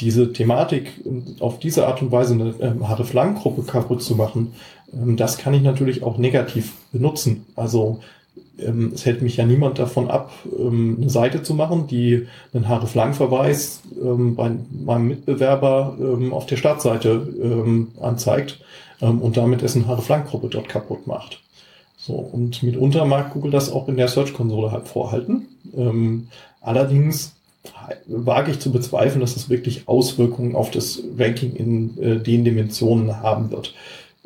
diese Thematik ähm, auf diese Art und Weise eine ähm, Haare-Flank-Gruppe kaputt zu machen, ähm, das kann ich natürlich auch negativ benutzen. Also ähm, es hält mich ja niemand davon ab, ähm, eine Seite zu machen, die einen Haare-Flank-Verweis ähm, bei meinem Mitbewerber ähm, auf der Startseite ähm, anzeigt ähm, und damit dessen Haare-Flank-Gruppe dort kaputt macht. So, und mitunter mag Google das auch in der Search-Konsole halt vorhalten. Allerdings wage ich zu bezweifeln, dass es wirklich Auswirkungen auf das Ranking in äh, den Dimensionen haben wird.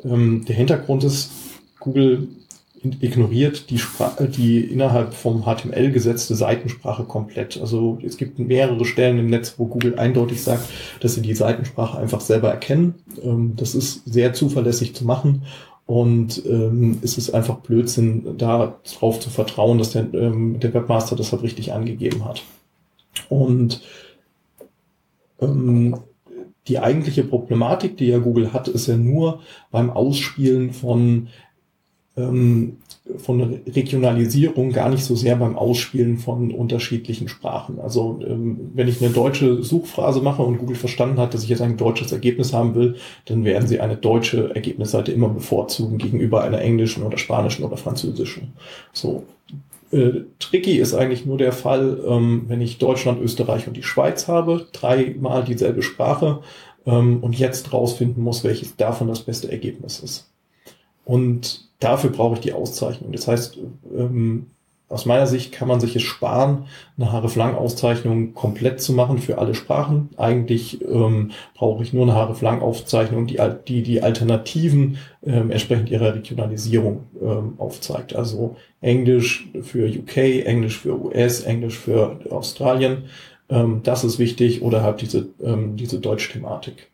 Der Hintergrund ist, Google ignoriert die, Sprache, die innerhalb vom HTML gesetzte Seitensprache komplett. Also es gibt mehrere Stellen im Netz, wo Google eindeutig sagt, dass sie die Seitensprache einfach selber erkennen. Ähm, das ist sehr zuverlässig zu machen. Und ähm, es ist einfach Blödsinn, darauf zu vertrauen, dass der, ähm, der Webmaster das halt richtig angegeben hat. Und ähm, die eigentliche Problematik, die ja Google hat, ist ja nur beim Ausspielen von von Regionalisierung gar nicht so sehr beim Ausspielen von unterschiedlichen Sprachen. Also ähm, wenn ich eine deutsche Suchphrase mache und Google verstanden hat, dass ich jetzt ein deutsches Ergebnis haben will, dann werden sie eine deutsche Ergebnisseite immer bevorzugen gegenüber einer englischen oder spanischen oder französischen. So. Äh, tricky ist eigentlich nur der Fall, ähm, wenn ich Deutschland, Österreich und die Schweiz habe, dreimal dieselbe Sprache ähm, und jetzt rausfinden muss, welches davon das beste Ergebnis ist. Und dafür brauche ich die Auszeichnung. Das heißt, ähm, aus meiner Sicht kann man sich es sparen, eine Haare-Flang-Auszeichnung komplett zu machen für alle Sprachen. Eigentlich ähm, brauche ich nur eine Haare-Flang-Auszeichnung, die, die die Alternativen ähm, entsprechend ihrer Regionalisierung ähm, aufzeigt. Also Englisch für UK, Englisch für US, Englisch für Australien. Ähm, das ist wichtig oder halt diese, ähm, diese Deutsch-Thematik.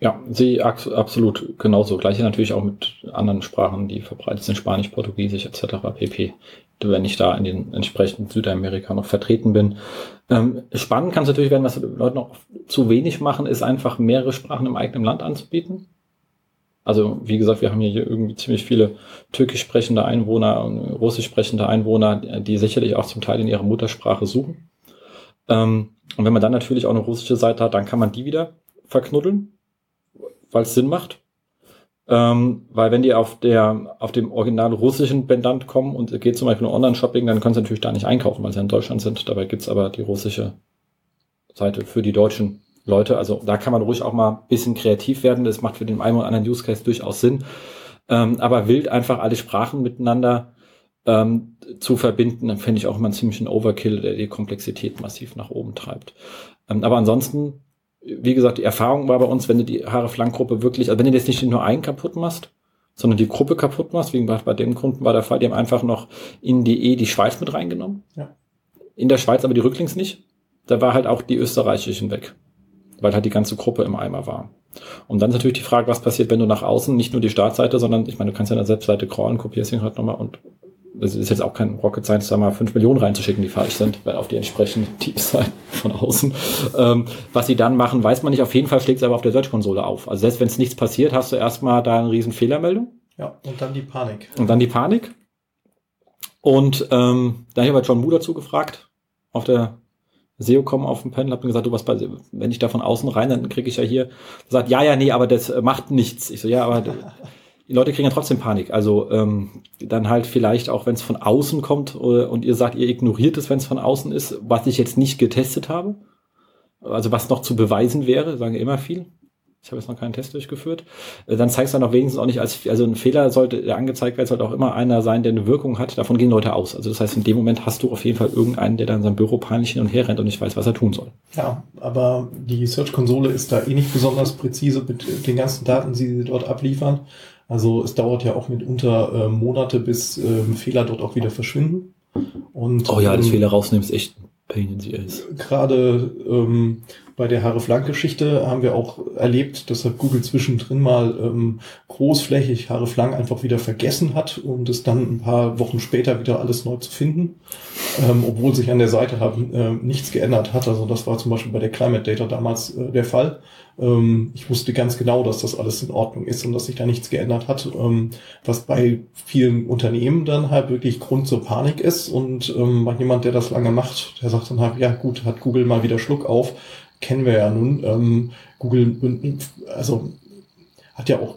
Ja, sie absolut genauso. Gleiche natürlich auch mit anderen Sprachen, die verbreitet sind, Spanisch, Portugiesisch etc. pp. Wenn ich da in den entsprechenden Südamerika noch vertreten bin. Ähm, spannend kann es natürlich werden, was Leute noch zu wenig machen, ist einfach mehrere Sprachen im eigenen Land anzubieten. Also wie gesagt, wir haben hier irgendwie ziemlich viele türkisch sprechende Einwohner und russisch sprechende Einwohner, die sicherlich auch zum Teil in ihrer Muttersprache suchen. Ähm, und wenn man dann natürlich auch eine russische Seite hat, dann kann man die wieder verknuddeln weil es Sinn macht. Ähm, weil wenn die auf der auf dem original russischen Pendant kommen und es geht zum Beispiel Online-Shopping, dann können sie natürlich da nicht einkaufen, weil sie in Deutschland sind. Dabei gibt's aber die russische Seite für die deutschen Leute. Also da kann man ruhig auch mal ein bisschen kreativ werden. Das macht für den einen oder anderen Use Case durchaus Sinn. Ähm, aber wild einfach alle Sprachen miteinander ähm, zu verbinden, dann finde ich auch immer einen ziemlichen Overkill, der die Komplexität massiv nach oben treibt. Ähm, aber ansonsten wie gesagt, die Erfahrung war bei uns, wenn du die Haare Flankgruppe wirklich, also wenn du jetzt nicht nur einen kaputt machst, sondern die Gruppe kaputt machst, wie bei dem Kunden war der Fall, die haben einfach noch in die E die Schweiz mit reingenommen. Ja. In der Schweiz aber die Rücklinks nicht. Da war halt auch die österreichischen weg, weil halt die ganze Gruppe im Eimer war. Und dann ist natürlich die Frage, was passiert, wenn du nach außen nicht nur die Startseite, sondern ich meine, du kannst ja in der Selbstseite crawlen, kopierst ihn halt nochmal und das ist jetzt auch kein Rocket Science, da mal fünf Millionen reinzuschicken, die falsch sind, weil auf die entsprechenden Teams sein von außen. Ähm, was sie dann machen, weiß man nicht. Auf jeden Fall schlägt es aber auf der Search-Konsole auf. Also selbst wenn es nichts passiert, hast du erstmal da eine riesen Fehlermeldung. Ja, und dann die Panik. Und dann die Panik. Und ähm, dann habe ich John Mu dazu gefragt, auf der SEO-Com auf dem Panel, habe gesagt, du was bei, wenn ich da von außen rein, dann kriege ich ja hier, sagt, ja, ja, nee, aber das macht nichts. Ich so, ja, aber die Leute kriegen ja trotzdem Panik. Also ähm, dann halt vielleicht auch, wenn es von außen kommt äh, und ihr sagt, ihr ignoriert es, wenn es von außen ist, was ich jetzt nicht getestet habe. Also was noch zu beweisen wäre, sagen immer viel. Ich habe jetzt noch keinen Test durchgeführt. Äh, dann zeigst du dann auch wenigstens auch nicht als, also ein Fehler sollte, der angezeigt wird, sollte auch immer einer sein, der eine Wirkung hat. Davon gehen Leute aus. Also das heißt, in dem Moment hast du auf jeden Fall irgendeinen, der dann in seinem Büro peinlich hin und her rennt und nicht weiß, was er tun soll. Ja, aber die Search-Konsole ist da eh nicht besonders präzise mit den ganzen Daten, die sie dort abliefern. Also es dauert ja auch mitunter äh, Monate, bis ähm, Fehler dort auch wieder verschwinden. Und, oh ja, das ähm, Fehler rausnehmen ist echt Pain in the ass. Gerade ähm, bei der Haare Flank Geschichte haben wir auch erlebt, dass Google zwischendrin mal ähm, großflächig Haare Flank einfach wieder vergessen hat und es dann ein paar Wochen später wieder alles neu zu finden, ähm, obwohl sich an der Seite haben, äh, nichts geändert hat. Also das war zum Beispiel bei der Climate Data damals äh, der Fall. Ähm, ich wusste ganz genau, dass das alles in Ordnung ist und dass sich da nichts geändert hat, ähm, was bei vielen Unternehmen dann halt wirklich Grund zur Panik ist und ähm, jemand, der das lange macht, der sagt dann halt, ja gut, hat Google mal wieder Schluck auf, kennen wir ja nun. Ähm, Google, also hat ja auch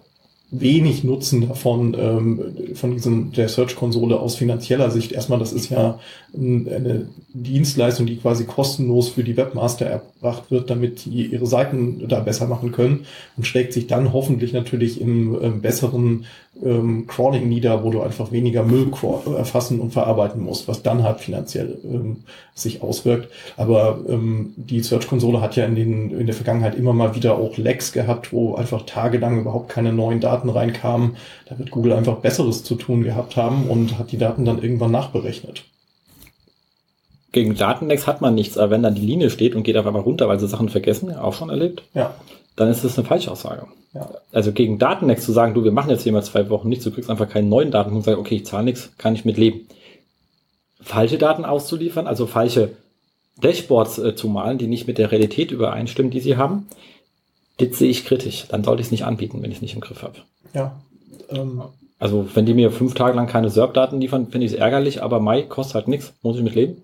wenig Nutzen davon, ähm, von diesem, der Search-Konsole aus finanzieller Sicht. Erstmal, das ist ja eine Dienstleistung, die quasi kostenlos für die Webmaster erbracht wird, damit die ihre Seiten da besser machen können und schlägt sich dann hoffentlich natürlich im ähm, besseren ähm, Crawling nieder, wo du einfach weniger Müll erfassen und verarbeiten musst, was dann halt finanziell ähm, sich auswirkt. Aber ähm, die Search-Konsole hat ja in, den, in der Vergangenheit immer mal wieder auch Lags gehabt, wo einfach tagelang überhaupt keine neuen Daten reinkamen. Da wird Google einfach Besseres zu tun gehabt haben und hat die Daten dann irgendwann nachberechnet. Gegen Datenlecks hat man nichts, aber wenn dann die Linie steht und geht auf einmal runter, weil sie Sachen vergessen, auch schon erlebt, ja. Dann ist das eine Falschaussage. Ja. Also gegen Datenlecks zu sagen, du, wir machen jetzt hier mal zwei Wochen nichts, du kriegst einfach keinen neuen Daten und sagst, okay, ich zahle nichts, kann ich mit leben. Falsche Daten auszuliefern, also falsche Dashboards äh, zu malen, die nicht mit der Realität übereinstimmen, die sie haben, das sehe ich kritisch. Dann sollte ich es nicht anbieten, wenn ich es nicht im Griff habe. Ja. Ähm, Also wenn die mir fünf Tage lang keine SERP-Daten liefern, finde ich es ärgerlich, aber Mai kostet halt nichts, muss ich mit leben.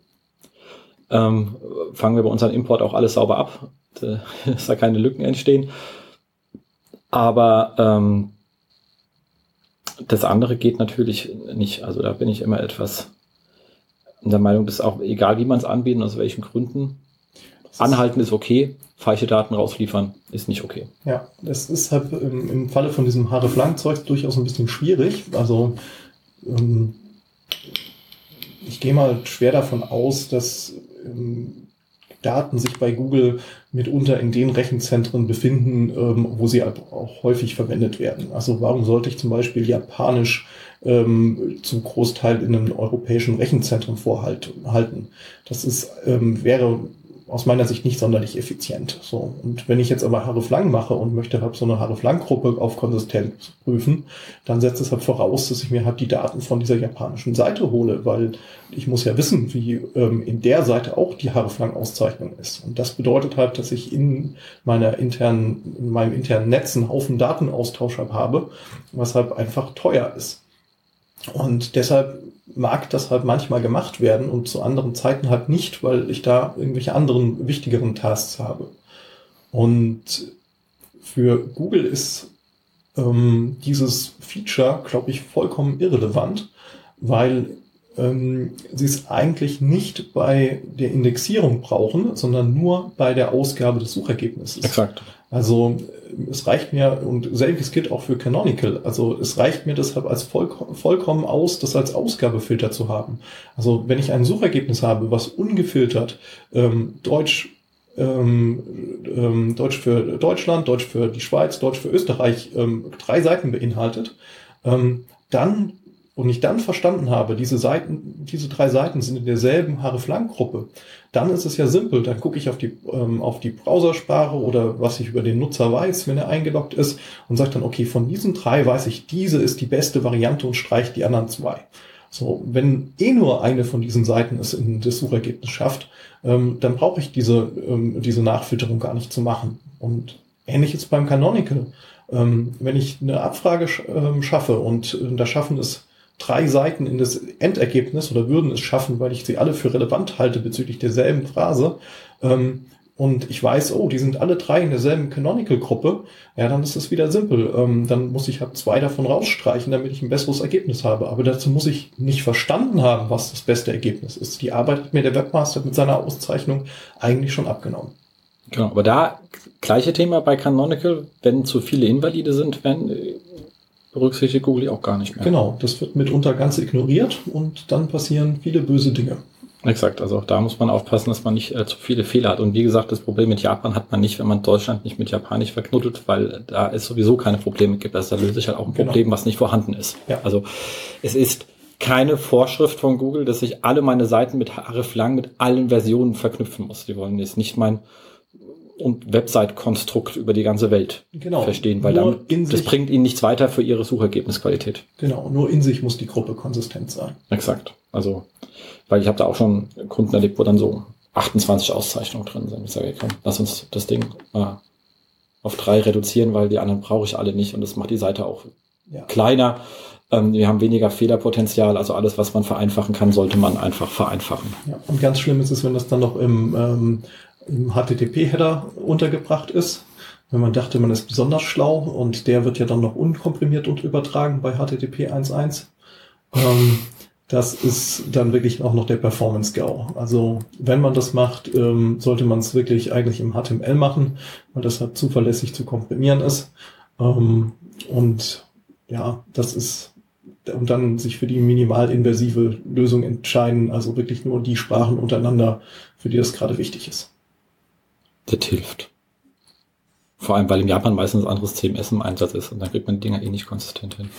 Ähm, fangen wir bei unserem Import auch alles sauber ab, dass da keine Lücken entstehen. Aber ähm, das andere geht natürlich nicht. Also da bin ich immer etwas der Meinung, dass auch egal wie man es anbietet, aus welchen Gründen, anhalten ist okay, falsche Daten rausliefern ist nicht okay. Ja, das ist halt im, im Falle von diesem Haare-Flank-Zeug durchaus ein bisschen schwierig. Also ähm, ich gehe mal schwer davon aus, dass ähm, Daten sich bei Google mitunter in den Rechenzentren befinden, ähm, wo sie auch häufig verwendet werden. Also warum sollte ich zum Beispiel Japanisch ähm, zum Großteil in einem europäischen Rechenzentrum vorhalten? Das ist, ähm, wäre aus meiner Sicht nicht sonderlich effizient. So. Und wenn ich jetzt aber Haare Flang mache und möchte halt so eine Haare Flang Gruppe auf Konsistenz prüfen, dann setzt es halt voraus, dass ich mir halt die Daten von dieser japanischen Seite hole, weil ich muss ja wissen, wie ähm, in der Seite auch die Haare Flang Auszeichnung ist. Und das bedeutet halt, dass ich in meiner internen, in meinem internen Netz einen Haufen Datenaustausch habe, was halt einfach teuer ist. Und deshalb mag das halt manchmal gemacht werden und zu anderen Zeiten halt nicht, weil ich da irgendwelche anderen wichtigeren Tasks habe. Und für Google ist ähm, dieses Feature, glaube ich, vollkommen irrelevant, weil ähm, sie es eigentlich nicht bei der Indexierung brauchen, sondern nur bei der Ausgabe des Suchergebnisses. Exakt. Also es reicht mir, und selbiges gilt auch für Canonical, also es reicht mir deshalb als voll, vollkommen aus, das als Ausgabefilter zu haben. Also wenn ich ein Suchergebnis habe, was ungefiltert ähm, Deutsch, ähm, ähm, Deutsch für Deutschland, Deutsch für die Schweiz, Deutsch für Österreich ähm, drei Seiten beinhaltet, ähm, dann und ich dann verstanden habe, diese Seiten, diese drei Seiten sind in derselben Haare-Flank-Gruppe, dann ist es ja simpel. Dann gucke ich auf die, ähm, auf die Browsersprache oder was ich über den Nutzer weiß, wenn er eingeloggt ist und sage dann, okay, von diesen drei weiß ich, diese ist die beste Variante und streiche die anderen zwei. So, wenn eh nur eine von diesen Seiten es in das Suchergebnis schafft, ähm, dann brauche ich diese, ähm, diese Nachfilterung gar nicht zu machen. Und ähnliches beim Canonical. Ähm, wenn ich eine Abfrage sch ähm, schaffe und äh, da schaffen es drei Seiten in das Endergebnis oder würden es schaffen, weil ich sie alle für relevant halte bezüglich derselben Phrase. Ähm, und ich weiß, oh, die sind alle drei in derselben Canonical-Gruppe, ja, dann ist es wieder simpel. Ähm, dann muss ich halt zwei davon rausstreichen, damit ich ein besseres Ergebnis habe. Aber dazu muss ich nicht verstanden haben, was das beste Ergebnis ist. Die Arbeit hat mir der Webmaster mit seiner Auszeichnung eigentlich schon abgenommen. Genau, aber da gleiche Thema bei Canonical, wenn zu viele Invalide sind, wenn berücksichtigt Google auch gar nicht mehr. Genau, das wird mitunter ganz ignoriert und dann passieren viele böse Dinge. Exakt, also auch da muss man aufpassen, dass man nicht äh, zu viele Fehler hat. Und wie gesagt, das Problem mit Japan hat man nicht, wenn man Deutschland nicht mit Japanisch verknuddelt, weil da es sowieso keine Probleme gibt. Also da löst sich halt auch ein genau. Problem, genau. was nicht vorhanden ist. Ja. Also es ist keine Vorschrift von Google, dass ich alle meine Seiten mit Href lang mit allen Versionen verknüpfen muss. Die wollen jetzt nicht mein und Website-Konstrukt über die ganze Welt genau. verstehen, weil dann, das bringt ihnen nichts weiter für ihre Suchergebnisqualität. Genau, nur in sich muss die Gruppe konsistent sein. Exakt. Also, weil ich habe da auch schon Kunden erlebt, wo dann so 28 Auszeichnungen drin sind. Ich sage, komm, lass uns das Ding äh, auf drei reduzieren, weil die anderen brauche ich alle nicht und das macht die Seite auch ja. kleiner. Ähm, wir haben weniger Fehlerpotenzial, also alles, was man vereinfachen kann, sollte man einfach vereinfachen. Ja, und ganz schlimm ist es, wenn das dann noch im ähm, im HTTP-Header untergebracht ist. Wenn man dachte, man ist besonders schlau und der wird ja dann noch unkomprimiert und übertragen bei HTTP 1.1. Ähm, das ist dann wirklich auch noch der Performance-GAU. Also wenn man das macht, ähm, sollte man es wirklich eigentlich im HTML machen, weil das halt zuverlässig zu komprimieren ist. Ähm, und ja, das ist und dann sich für die minimal inversive Lösung entscheiden, also wirklich nur die Sprachen untereinander, für die das gerade wichtig ist das hilft. Vor allem, weil in Japan meistens ein anderes CMS im Einsatz ist und dann kriegt man die Dinger eh nicht konsistent hin.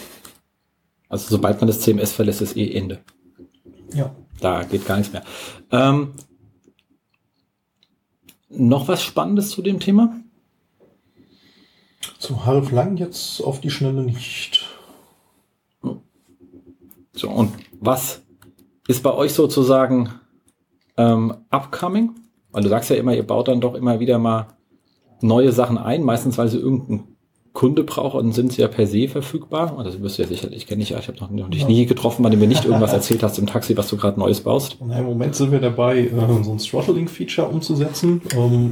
Also sobald man das CMS verlässt, ist eh Ende. Ja. Da geht gar nichts mehr. Ähm, noch was Spannendes zu dem Thema? Zu halb lang jetzt auf die Schnelle nicht. So, und was ist bei euch sozusagen ähm, upcoming? Weil du sagst ja immer, ihr baut dann doch immer wieder mal neue Sachen ein, meistens weil sie irgendeinen Kunde braucht, dann sind sie ja per se verfügbar. Und das wirst du ja sicherlich. Ich, ich habe noch, noch dich nie getroffen, weil du mir nicht irgendwas erzählt hast im Taxi, was du gerade Neues baust. Na, Im Moment sind wir dabei, äh, so ein Throttling-Feature umzusetzen,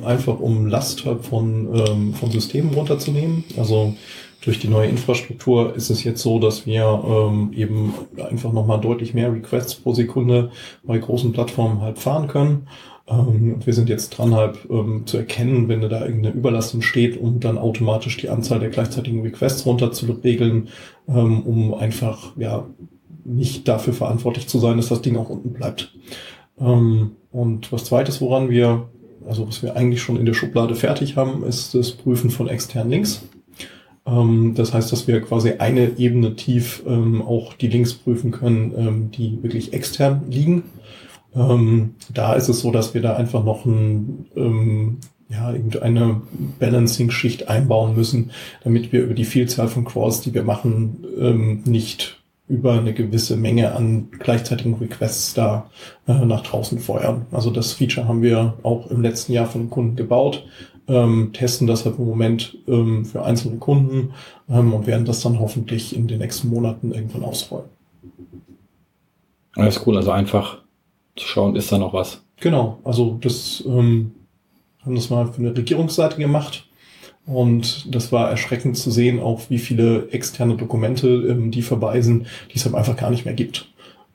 einfach um Last von, ähm, von Systemen runterzunehmen. Also durch die neue Infrastruktur ist es jetzt so, dass wir ähm, eben einfach nochmal deutlich mehr Requests pro Sekunde bei großen Plattformen halt fahren können. Ähm, wir sind jetzt dran, halt ähm, zu erkennen, wenn da irgendeine Überlastung steht, um dann automatisch die Anzahl der gleichzeitigen Requests runter zu regeln, ähm, um einfach ja nicht dafür verantwortlich zu sein, dass das Ding auch unten bleibt. Ähm, und was zweites, woran wir, also was wir eigentlich schon in der Schublade fertig haben, ist das Prüfen von externen Links. Ähm, das heißt, dass wir quasi eine Ebene tief ähm, auch die Links prüfen können, die wirklich extern liegen. Ähm, da ist es so, dass wir da einfach noch ein, ähm, ja, irgendeine Balancing-Schicht einbauen müssen, damit wir über die Vielzahl von Crawls, die wir machen, ähm, nicht über eine gewisse Menge an gleichzeitigen Requests da äh, nach draußen feuern. Also das Feature haben wir auch im letzten Jahr von Kunden gebaut ähm, testen das halt im Moment ähm, für einzelne Kunden ähm, und werden das dann hoffentlich in den nächsten Monaten irgendwann ausrollen. Alles cool, also einfach zu schauen, ist da noch was. Genau, also das ähm, haben das mal für eine Regierungsseite gemacht und das war erschreckend zu sehen, auch wie viele externe Dokumente ähm, die verweisen, die es halt einfach gar nicht mehr gibt.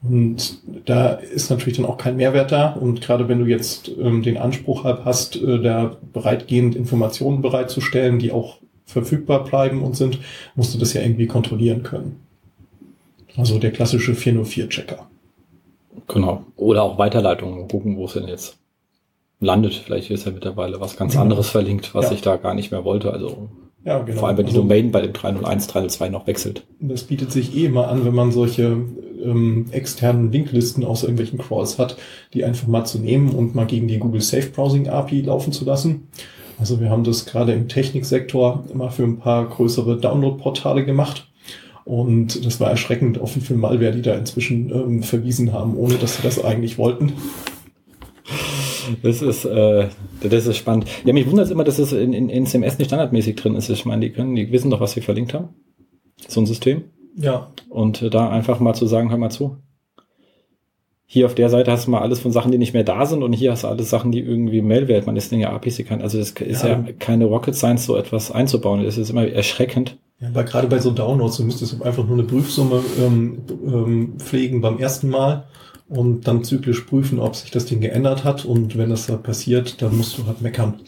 Und da ist natürlich dann auch kein Mehrwert da. Und gerade wenn du jetzt ähm, den Anspruch halt hast, äh, da bereitgehend Informationen bereitzustellen, die auch verfügbar bleiben und sind, musst du das ja irgendwie kontrollieren können. Also der klassische 404-Checker. Genau. Oder auch Weiterleitungen gucken, wo es denn jetzt landet. Vielleicht ist ja mittlerweile was ganz genau. anderes verlinkt, was ja. ich da gar nicht mehr wollte. Also ja, genau. Vor allem, wenn die also, Domain bei dem 301, 302 noch wechselt. Das bietet sich eh immer an, wenn man solche ähm, externen Linklisten aus irgendwelchen Crawls hat, die einfach mal zu nehmen und mal gegen die Google Safe Browsing API laufen zu lassen. Also wir haben das gerade im Techniksektor immer für ein paar größere Download-Portale gemacht. Und das war erschreckend, auf wie viel Malware die da inzwischen ähm, verwiesen haben, ohne dass sie das eigentlich wollten. Das ist, äh, das ist spannend. Ja, mich wundert es immer, dass es in, in, in CMS nicht standardmäßig drin ist. Ich meine, die können, die wissen doch, was wir verlinkt haben. So ein System. Ja. Und äh, da einfach mal zu sagen, hör mal zu. Hier auf der Seite hast du mal alles von Sachen, die nicht mehr da sind und hier hast du alles Sachen, die irgendwie Mailwert, man ist Dinge APIs kann. Also das ist ja. ja keine Rocket Science, so etwas einzubauen. Das ist immer erschreckend. Ja, aber gerade bei so Downloads, du müsstest einfach nur eine Prüfsumme ähm, ähm, pflegen beim ersten Mal und dann zyklisch prüfen, ob sich das Ding geändert hat. Und wenn das da passiert, dann musst du halt meckern.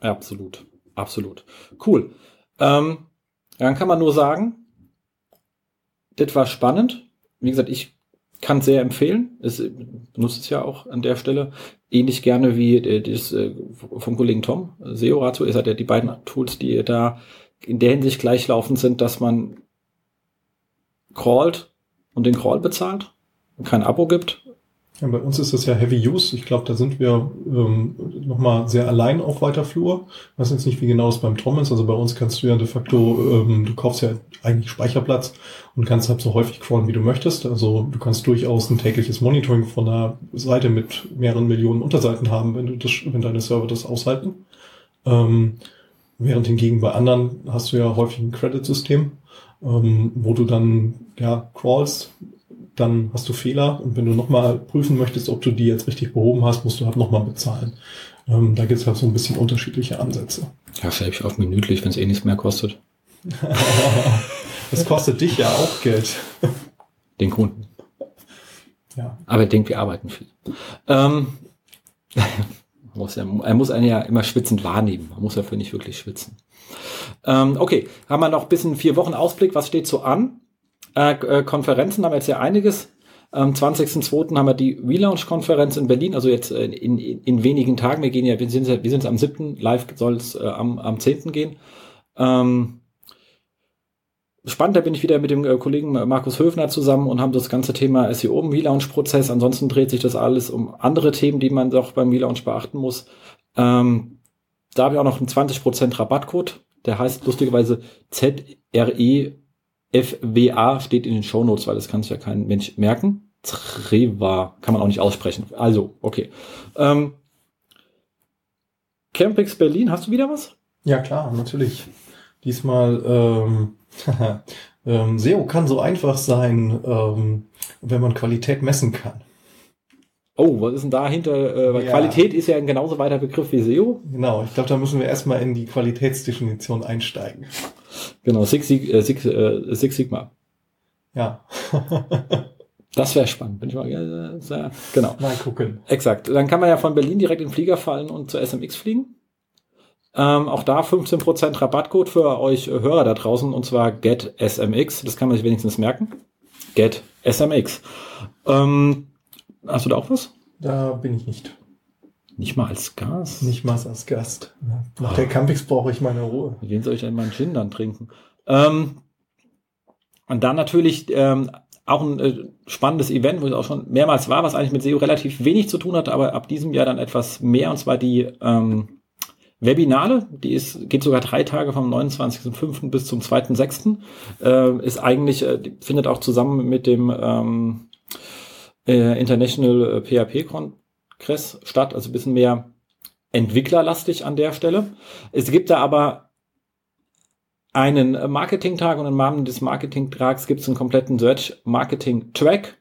Absolut, absolut. Cool. Ähm, dann kann man nur sagen, das war spannend. Wie gesagt, ich kann sehr empfehlen. Es benutzt es ja auch an der Stelle. Ähnlich gerne wie das äh, vom Kollegen Tom. SEO Ratio ist ja die beiden Tools, die da in der Hinsicht gleichlaufend sind, dass man crawlt und den Crawl bezahlt kein Abo gibt. Ja, bei uns ist das ja Heavy Use. Ich glaube, da sind wir ähm, nochmal sehr allein auf weiter Flur. Ich weiß jetzt nicht, wie genau es beim Tom ist. Also bei uns kannst du ja de facto, ähm, du kaufst ja eigentlich Speicherplatz und kannst halt so häufig crawlen, wie du möchtest. Also du kannst durchaus ein tägliches Monitoring von einer Seite mit mehreren Millionen Unterseiten haben, wenn du das, wenn deine Server das aushalten. Ähm, während hingegen bei anderen hast du ja häufig ein Credit-System, ähm, wo du dann ja crawlst dann hast du Fehler und wenn du nochmal prüfen möchtest, ob du die jetzt richtig behoben hast, musst du halt nochmal bezahlen. Ähm, da gibt es halt so ein bisschen unterschiedliche Ansätze. Ja, vielleicht auch minütlich, wenn es eh nichts mehr kostet. das kostet dich ja auch Geld. Den Kunden. Ja. Aber ich denke, wir arbeiten viel. Ähm, muss ja, er muss einen ja immer schwitzend wahrnehmen. Man muss dafür nicht wirklich schwitzen. Ähm, okay, haben wir noch ein bisschen vier Wochen Ausblick. Was steht so an? Äh, äh, Konferenzen haben wir jetzt ja einiges. Am 20.02. haben wir die Relaunch-Konferenz in Berlin, also jetzt in, in, in wenigen Tagen. Wir gehen ja, wir sind, wir sind am 7. Live soll es äh, am, am 10. gehen. Ähm, spannend, da bin ich wieder mit dem äh, Kollegen Markus Höfner zusammen und haben das ganze Thema SEO im Relaunch-Prozess. Ansonsten dreht sich das alles um andere Themen, die man doch beim Relaunch beachten muss. Ähm, da habe ich auch noch einen 20% Rabattcode. Der heißt lustigerweise ZRE FWA steht in den Shownotes, weil das kann sich ja kein Mensch merken. Treva kann man auch nicht aussprechen. Also, okay. Ähm, Campix Berlin, hast du wieder was? Ja, klar, natürlich. Diesmal ähm, ähm, SEO kann so einfach sein, ähm, wenn man Qualität messen kann. Oh, was ist denn dahinter? Äh, weil Ja. Qualität ist ja ein genauso weiter Begriff wie SEO. Genau, ich glaube, da müssen wir erstmal in die Qualitätsdefinition einsteigen. Genau, Six, äh, Six, äh, Six Sigma. Ja, Das wäre spannend. Bin ich mal, äh, sehr, genau. mal gucken. Exakt. Dann kann man ja von Berlin direkt in den Flieger fallen und zur SMX fliegen. Ähm, auch da 15% Rabattcode für euch Hörer da draußen und zwar Get SMX. Das kann man sich wenigstens merken. Get SMX. Ähm, hast du da auch was? Da bin ich nicht. Nicht mal als Gas. Nicht mal als Gast. Nach der Campix brauche ich meine Ruhe. Wem soll ich denn meinen Gin dann trinken? Ähm, und dann natürlich ähm, auch ein äh, spannendes Event, wo es auch schon mehrmals war, was eigentlich mit SEO relativ wenig zu tun hatte, aber ab diesem Jahr dann etwas mehr, und zwar die ähm, Webinale, die ist, geht sogar drei Tage vom 29.05. bis zum 2.06. Äh, ist eigentlich, äh, findet auch zusammen mit dem ähm, äh, International äh, PHP Kongress statt, also bisschen mehr entwicklerlastig an der Stelle. Es gibt da aber einen äh, Marketing-Tag und im Rahmen des Marketing-Tags gibt es einen kompletten Search-Marketing-Track,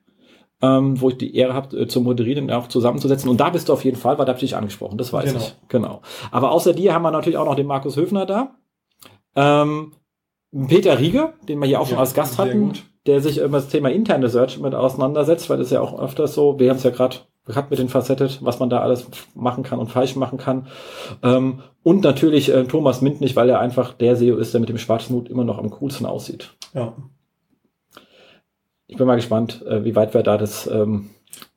ähm, wo ich die Ehre habe, äh, zu moderieren und auch zusammenzusetzen. Und da bist du auf jeden Fall, weil da habe ich dich angesprochen, das weiß Genau. ich. Genau. Aber außer dir haben wir natürlich auch noch den Markus Höfner da. Ähm, Peter Rieger, den wir hier auch schon Ja, als Gast hatten, gut. der sich immer das Thema interne Search mit auseinandersetzt, weil das ist ja auch öfters so, wir haben es ja gerade gehabt mit den Facettet, was man da alles machen kann und falsch machen kann. Ähm, und natürlich äh, Thomas Mintnich, weil er einfach der SEO ist, der mit dem schwarzen Hut immer noch am coolsten aussieht. Ja, Ich bin mal gespannt, äh, wie weit wir da das ähm,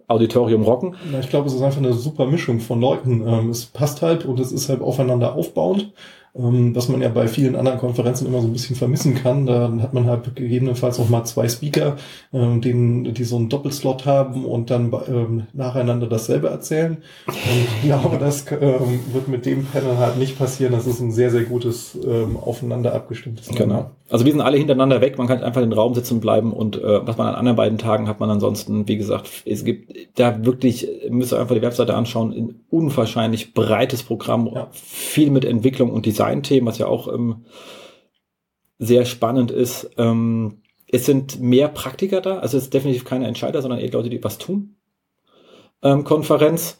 Auditorium rocken. Na, ich glaube, es ist einfach eine super Mischung von Leuten. Ähm, es passt halt und es ist halt aufeinander aufbauend, ähm, was man ja bei vielen anderen Konferenzen immer so ein bisschen vermissen kann. Da hat man halt gegebenenfalls auch mal zwei Speaker, ähm, denen, die so einen Doppelslot haben und dann ähm, nacheinander dasselbe erzählen. Und ich glaube, das ähm, wird mit dem Panel halt nicht passieren. Das ist ein sehr, sehr gutes ähm, aufeinander abgestimmtes Genau. Also wir sind alle hintereinander weg, man kann einfach in den Raum sitzen bleiben und äh, was man an anderen beiden Tagen hat man ansonsten, wie gesagt, es gibt da wirklich, müsst ihr einfach die Webseite anschauen, ein unwahrscheinlich breites Programm, Ja. viel mit Entwicklung und Designthemen, was ja auch ähm, sehr spannend ist. Ähm, es sind mehr Praktiker da, also es ist definitiv keine Entscheider, sondern eher Leute, die was tun. Ähm, Konferenz.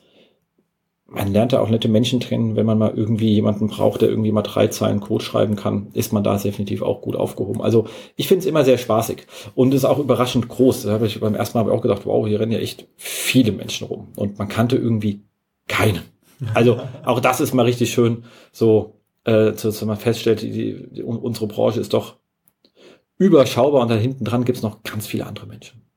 Man lernt da auch nette Menschen kennen, wenn man mal irgendwie jemanden braucht, der irgendwie mal drei Zeilen Code schreiben kann, ist man da definitiv auch gut aufgehoben. Also ich finde es immer sehr spaßig und ist auch überraschend groß. Da habe ich beim ersten Mal auch gedacht, wow, hier rennen ja echt viele Menschen rum und man kannte irgendwie keinen. Also auch das ist mal richtig schön, so äh, zu, zu man feststellt, die, die, unsere Branche ist doch überschaubar und da hinten dran gibt's noch ganz viele andere Menschen.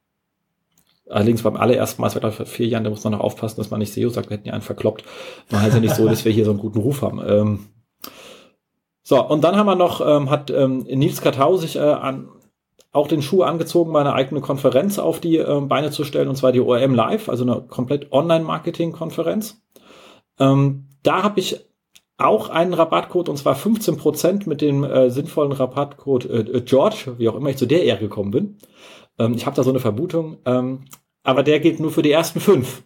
Allerdings beim allerersten Mal, es war vor vier Jahren, da muss man noch aufpassen, dass man nicht SEO sagt, wir hätten ja einen verkloppt. Man heißt ja nicht so, dass wir hier so einen guten Ruf haben. Ähm, so, und dann haben wir noch, ähm, hat ähm, Nils Katau sich äh, an, auch den Schuh angezogen, mal eine eigene Konferenz auf die ähm, Beine zu stellen, und zwar die ORM Live, also eine komplett Online-Marketing-Konferenz. Ähm, da habe ich auch einen Rabattcode, und zwar 15% mit dem äh, sinnvollen Rabattcode äh, äh, George, wie auch immer ich zu der Ehre gekommen bin. Ähm, ich habe da so eine Vermutung, ähm, aber der gilt nur für die ersten fünf.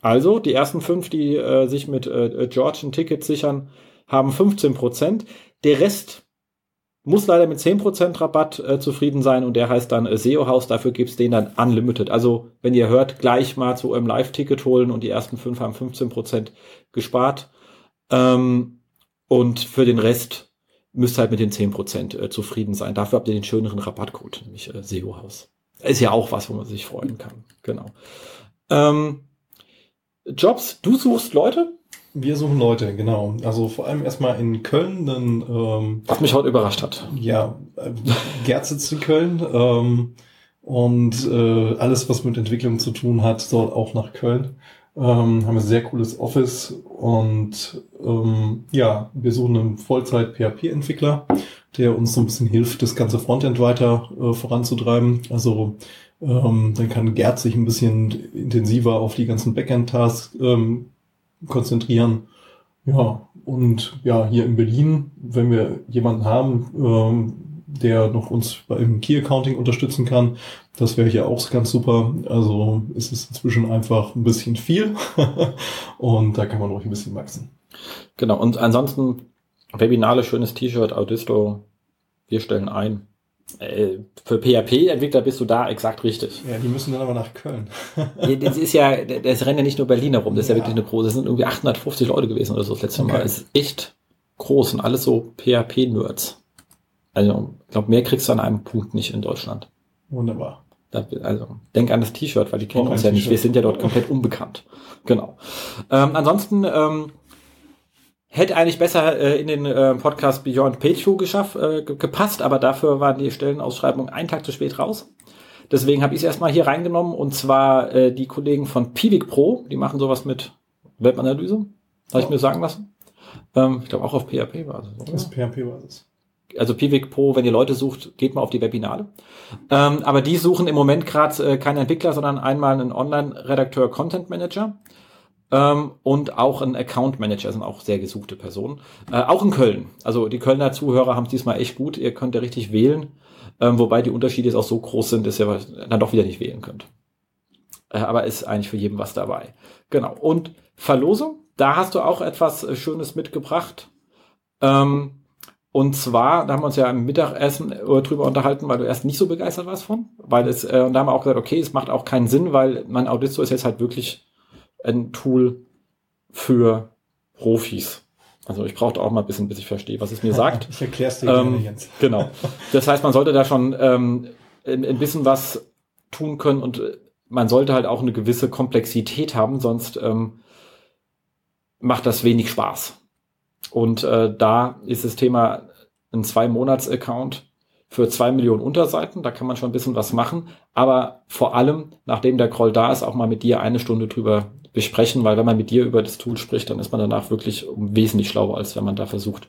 Also die ersten fünf, die äh, sich mit äh, George ein Ticket sichern, haben 15%. Der Rest muss leider mit 10% Rabatt äh, zufrieden sein und der heißt dann äh, SEO-Haus, dafür gibt's den dann Unlimited. Also wenn ihr hört, gleich mal zu eurem Live-Ticket holen und die ersten fünf haben 15% gespart. Ähm, und für den Rest müsst ihr halt mit den 10% äh, zufrieden sein. Dafür habt ihr den schöneren Rabattcode, nämlich äh, SEO-Haus. Ist ja auch was, wo man sich freuen kann. Genau. Ähm, Jobs, du suchst Leute? Wir suchen Leute, genau. Also vor allem erstmal in Köln, dann ähm, Was mich heute überrascht hat. ja, äh, Gerd sitzt in Köln ähm, und äh, alles, was mit Entwicklung zu tun hat, soll auch nach Köln. Ähm, haben ein sehr cooles Office und ähm, ja, wir suchen einen Vollzeit-PHP-Entwickler, der uns so ein bisschen hilft, das ganze Frontend weiter äh, voranzutreiben. Also ähm, dann kann Gerd sich ein bisschen intensiver auf die ganzen Backend-Tasks ähm, konzentrieren. Ja, und ja, hier in Berlin, wenn wir jemanden haben, ähm, der noch uns beim Key Accounting unterstützen kann, das wäre hier auch ganz super. Also es ist inzwischen einfach ein bisschen viel und da kann man ruhig ein bisschen wachsen. Genau. Und ansonsten Webinale, schönes T-Shirt, Audisto, Wir stellen ein. Äh, für PHP-Entwickler bist du da exakt richtig. Ja, die müssen dann aber nach Köln. das ist ja, das rennt ja nicht nur Berlin herum, das ist ja, ja wirklich eine große, das sind irgendwie 850 Leute gewesen oder so das letzte okay. Mal. Das ist echt groß und alles so PHP-Nerds. Also, ich glaube, mehr kriegst du an einem Punkt nicht in Deutschland. Wunderbar. Also, denk an das T-Shirt, weil die kennen uns ja nicht. Wir sind ja dort komplett unbekannt. Genau. Ähm, ansonsten, ähm, hätte eigentlich besser äh, in den äh, Podcast Beyond Page geschafft, äh, gepasst, aber dafür waren die Stellenausschreibungen einen Tag zu spät raus. Deswegen habe ich es erstmal hier reingenommen und zwar äh, die Kollegen von Piwik Pro, die machen sowas mit Webanalyse, habe ich mir sagen lassen. Ähm, ich glaube auch auf PHP-Basis. Das ist PHP-Basis. Also Piwik Pro, wenn ihr Leute sucht, geht mal auf die Webinare. Ähm, aber die suchen im Moment gerade äh, keine Entwickler, sondern einmal einen Online-Redakteur, Content Manager ähm, und auch ein Account Manager sind auch sehr gesuchte Personen. Äh, auch in Köln. Also die Kölner Zuhörer haben es diesmal echt gut. Ihr könnt ja richtig wählen, ähm, wobei die Unterschiede jetzt auch so groß sind, dass ihr dann doch wieder nicht wählen könnt. Äh, aber ist eigentlich für jeden was dabei. Genau. Und Verlosung, da hast du auch etwas äh, Schönes mitgebracht. Ähm, und zwar, da haben wir uns ja im Mittagessen äh, drüber unterhalten, weil du erst nicht so begeistert warst von, weil es, äh, und da haben wir auch gesagt, okay, es macht auch keinen Sinn, weil mein Audisto ist jetzt halt wirklich ein Tool für Profis. Also ich brauchte auch mal ein bisschen, bis ich verstehe, was es mir sagt. ich erkläre es dir ähm, Jens. Genau. Das heißt, man sollte da schon ähm, ein, ein bisschen was tun können und äh, man sollte halt auch eine gewisse Komplexität haben, sonst ähm, macht das wenig Spaß. Und äh, da ist das Thema ein Zwei-Monats-Account für zwei Millionen Unterseiten. Da kann man schon ein bisschen was machen. Aber vor allem, nachdem der Crawl da ist, auch mal mit dir eine Stunde drüber besprechen, weil wenn man mit dir über das Tool spricht, dann ist man danach wirklich wesentlich schlauer, als wenn man da versucht,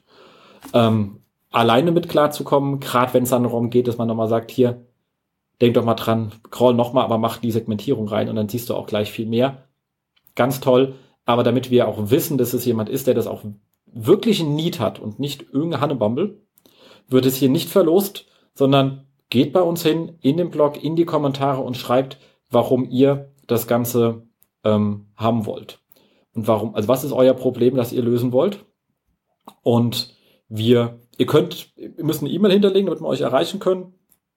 ähm, alleine mit klarzukommen. Gerade wenn es dann darum geht, dass man nochmal sagt, hier, denk doch mal dran, crawl nochmal, aber mach die Segmentierung rein und dann siehst du auch gleich viel mehr. Ganz toll. Aber damit wir auch wissen, dass es jemand ist, der das auch wirklich ein Need hat und nicht irgendeine Hannebumble, wird es hier nicht verlost, sondern geht bei uns hin in den Blog, in die Kommentare und schreibt, warum ihr das Ganze ähm, haben wollt. Und warum, also was ist euer Problem, das ihr lösen wollt? Und wir, ihr könnt, ihr müsst eine E-Mail hinterlegen, damit wir euch erreichen können.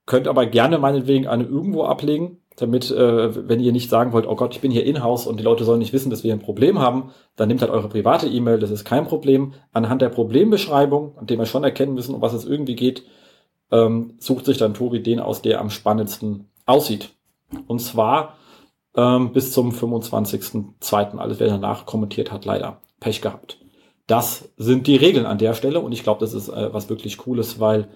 Könnt aber gerne meinetwegen eine irgendwo ablegen, damit, äh, wenn ihr nicht sagen wollt, oh Gott, ich bin hier in-house und die Leute sollen nicht wissen, dass wir ein Problem haben, dann nehmt halt eure private E-Mail, das ist kein Problem. Anhand der Problembeschreibung, an dem wir schon erkennen müssen, um was es irgendwie geht, ähm, sucht sich dann Tobi den aus, der am spannendsten aussieht. Und zwar ähm, bis zum 25.02. Alles, wer danach kommentiert hat, leider Pech gehabt. Das sind die Regeln an der Stelle und ich glaube, das ist äh, was wirklich Cooles, weil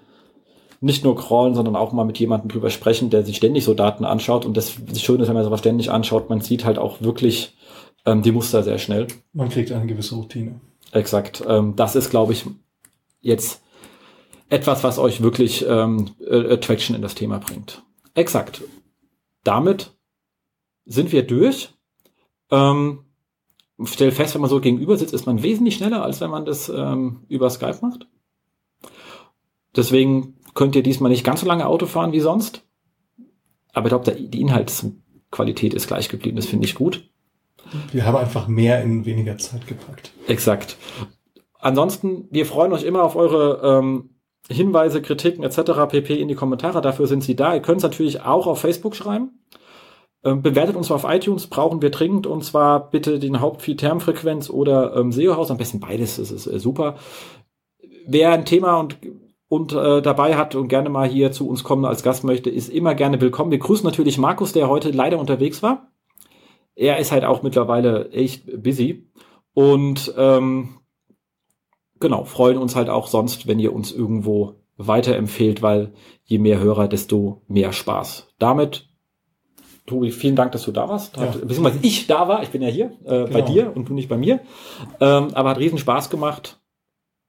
nicht nur crawlen, sondern auch mal mit jemandem drüber sprechen, der sich ständig so Daten anschaut. Und das, das Schöne ist, wenn man sowas ständig anschaut, man sieht halt auch wirklich ähm, die Muster sehr schnell. Man kriegt eine gewisse Routine. Exakt. Ähm, das ist, glaube ich, jetzt etwas, was euch wirklich ähm, äh, Traction in das Thema bringt. Exakt. Damit sind wir durch. Ähm, stell fest, wenn man so gegenüber sitzt, ist man wesentlich schneller, als wenn man das ähm, über Skype macht. Deswegen könnt ihr diesmal nicht ganz so lange Auto fahren wie sonst. Aber ich glaube, die Inhaltsqualität ist gleich geblieben. Das finde ich gut. Wir haben einfach mehr in weniger Zeit gepackt. Exakt. Ansonsten, wir freuen uns immer auf eure ähm, Hinweise, Kritiken etc. pp. in die Kommentare. Dafür sind sie da. Ihr könnt es natürlich auch auf Facebook schreiben. Ähm, bewertet uns auf iTunes, brauchen wir dringend und zwar bitte den Hauptfeed Termfrequenz oder ähm, SEO-Haus, am besten beides, das ist äh, super. Wer ein Thema und, und äh, dabei hat und gerne mal hier zu uns kommen als Gast möchte, ist immer gerne willkommen. Wir grüßen natürlich Markus, der heute leider unterwegs war. Er ist halt auch mittlerweile echt busy und ähm, genau, freuen uns halt auch sonst, wenn ihr uns irgendwo weiterempfehlt, weil je mehr Hörer, desto mehr Spaß. Damit Tobi, vielen Dank, dass du da warst. Hat, ja. Beziehungsweise ich da war, ich bin ja hier äh, genau. bei dir und du nicht bei mir. Ähm, aber hat riesen Spaß gemacht.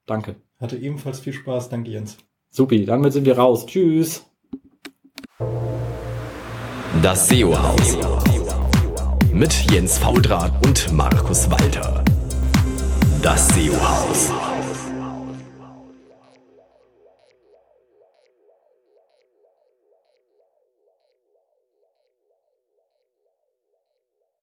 Danke. Hatte ebenfalls viel Spaß. Danke, Jens. Supi, damit sind wir raus. Tschüss. Das SEO-Haus. Mit Jens Faudrat und Markus Walter. Das SEO-Haus.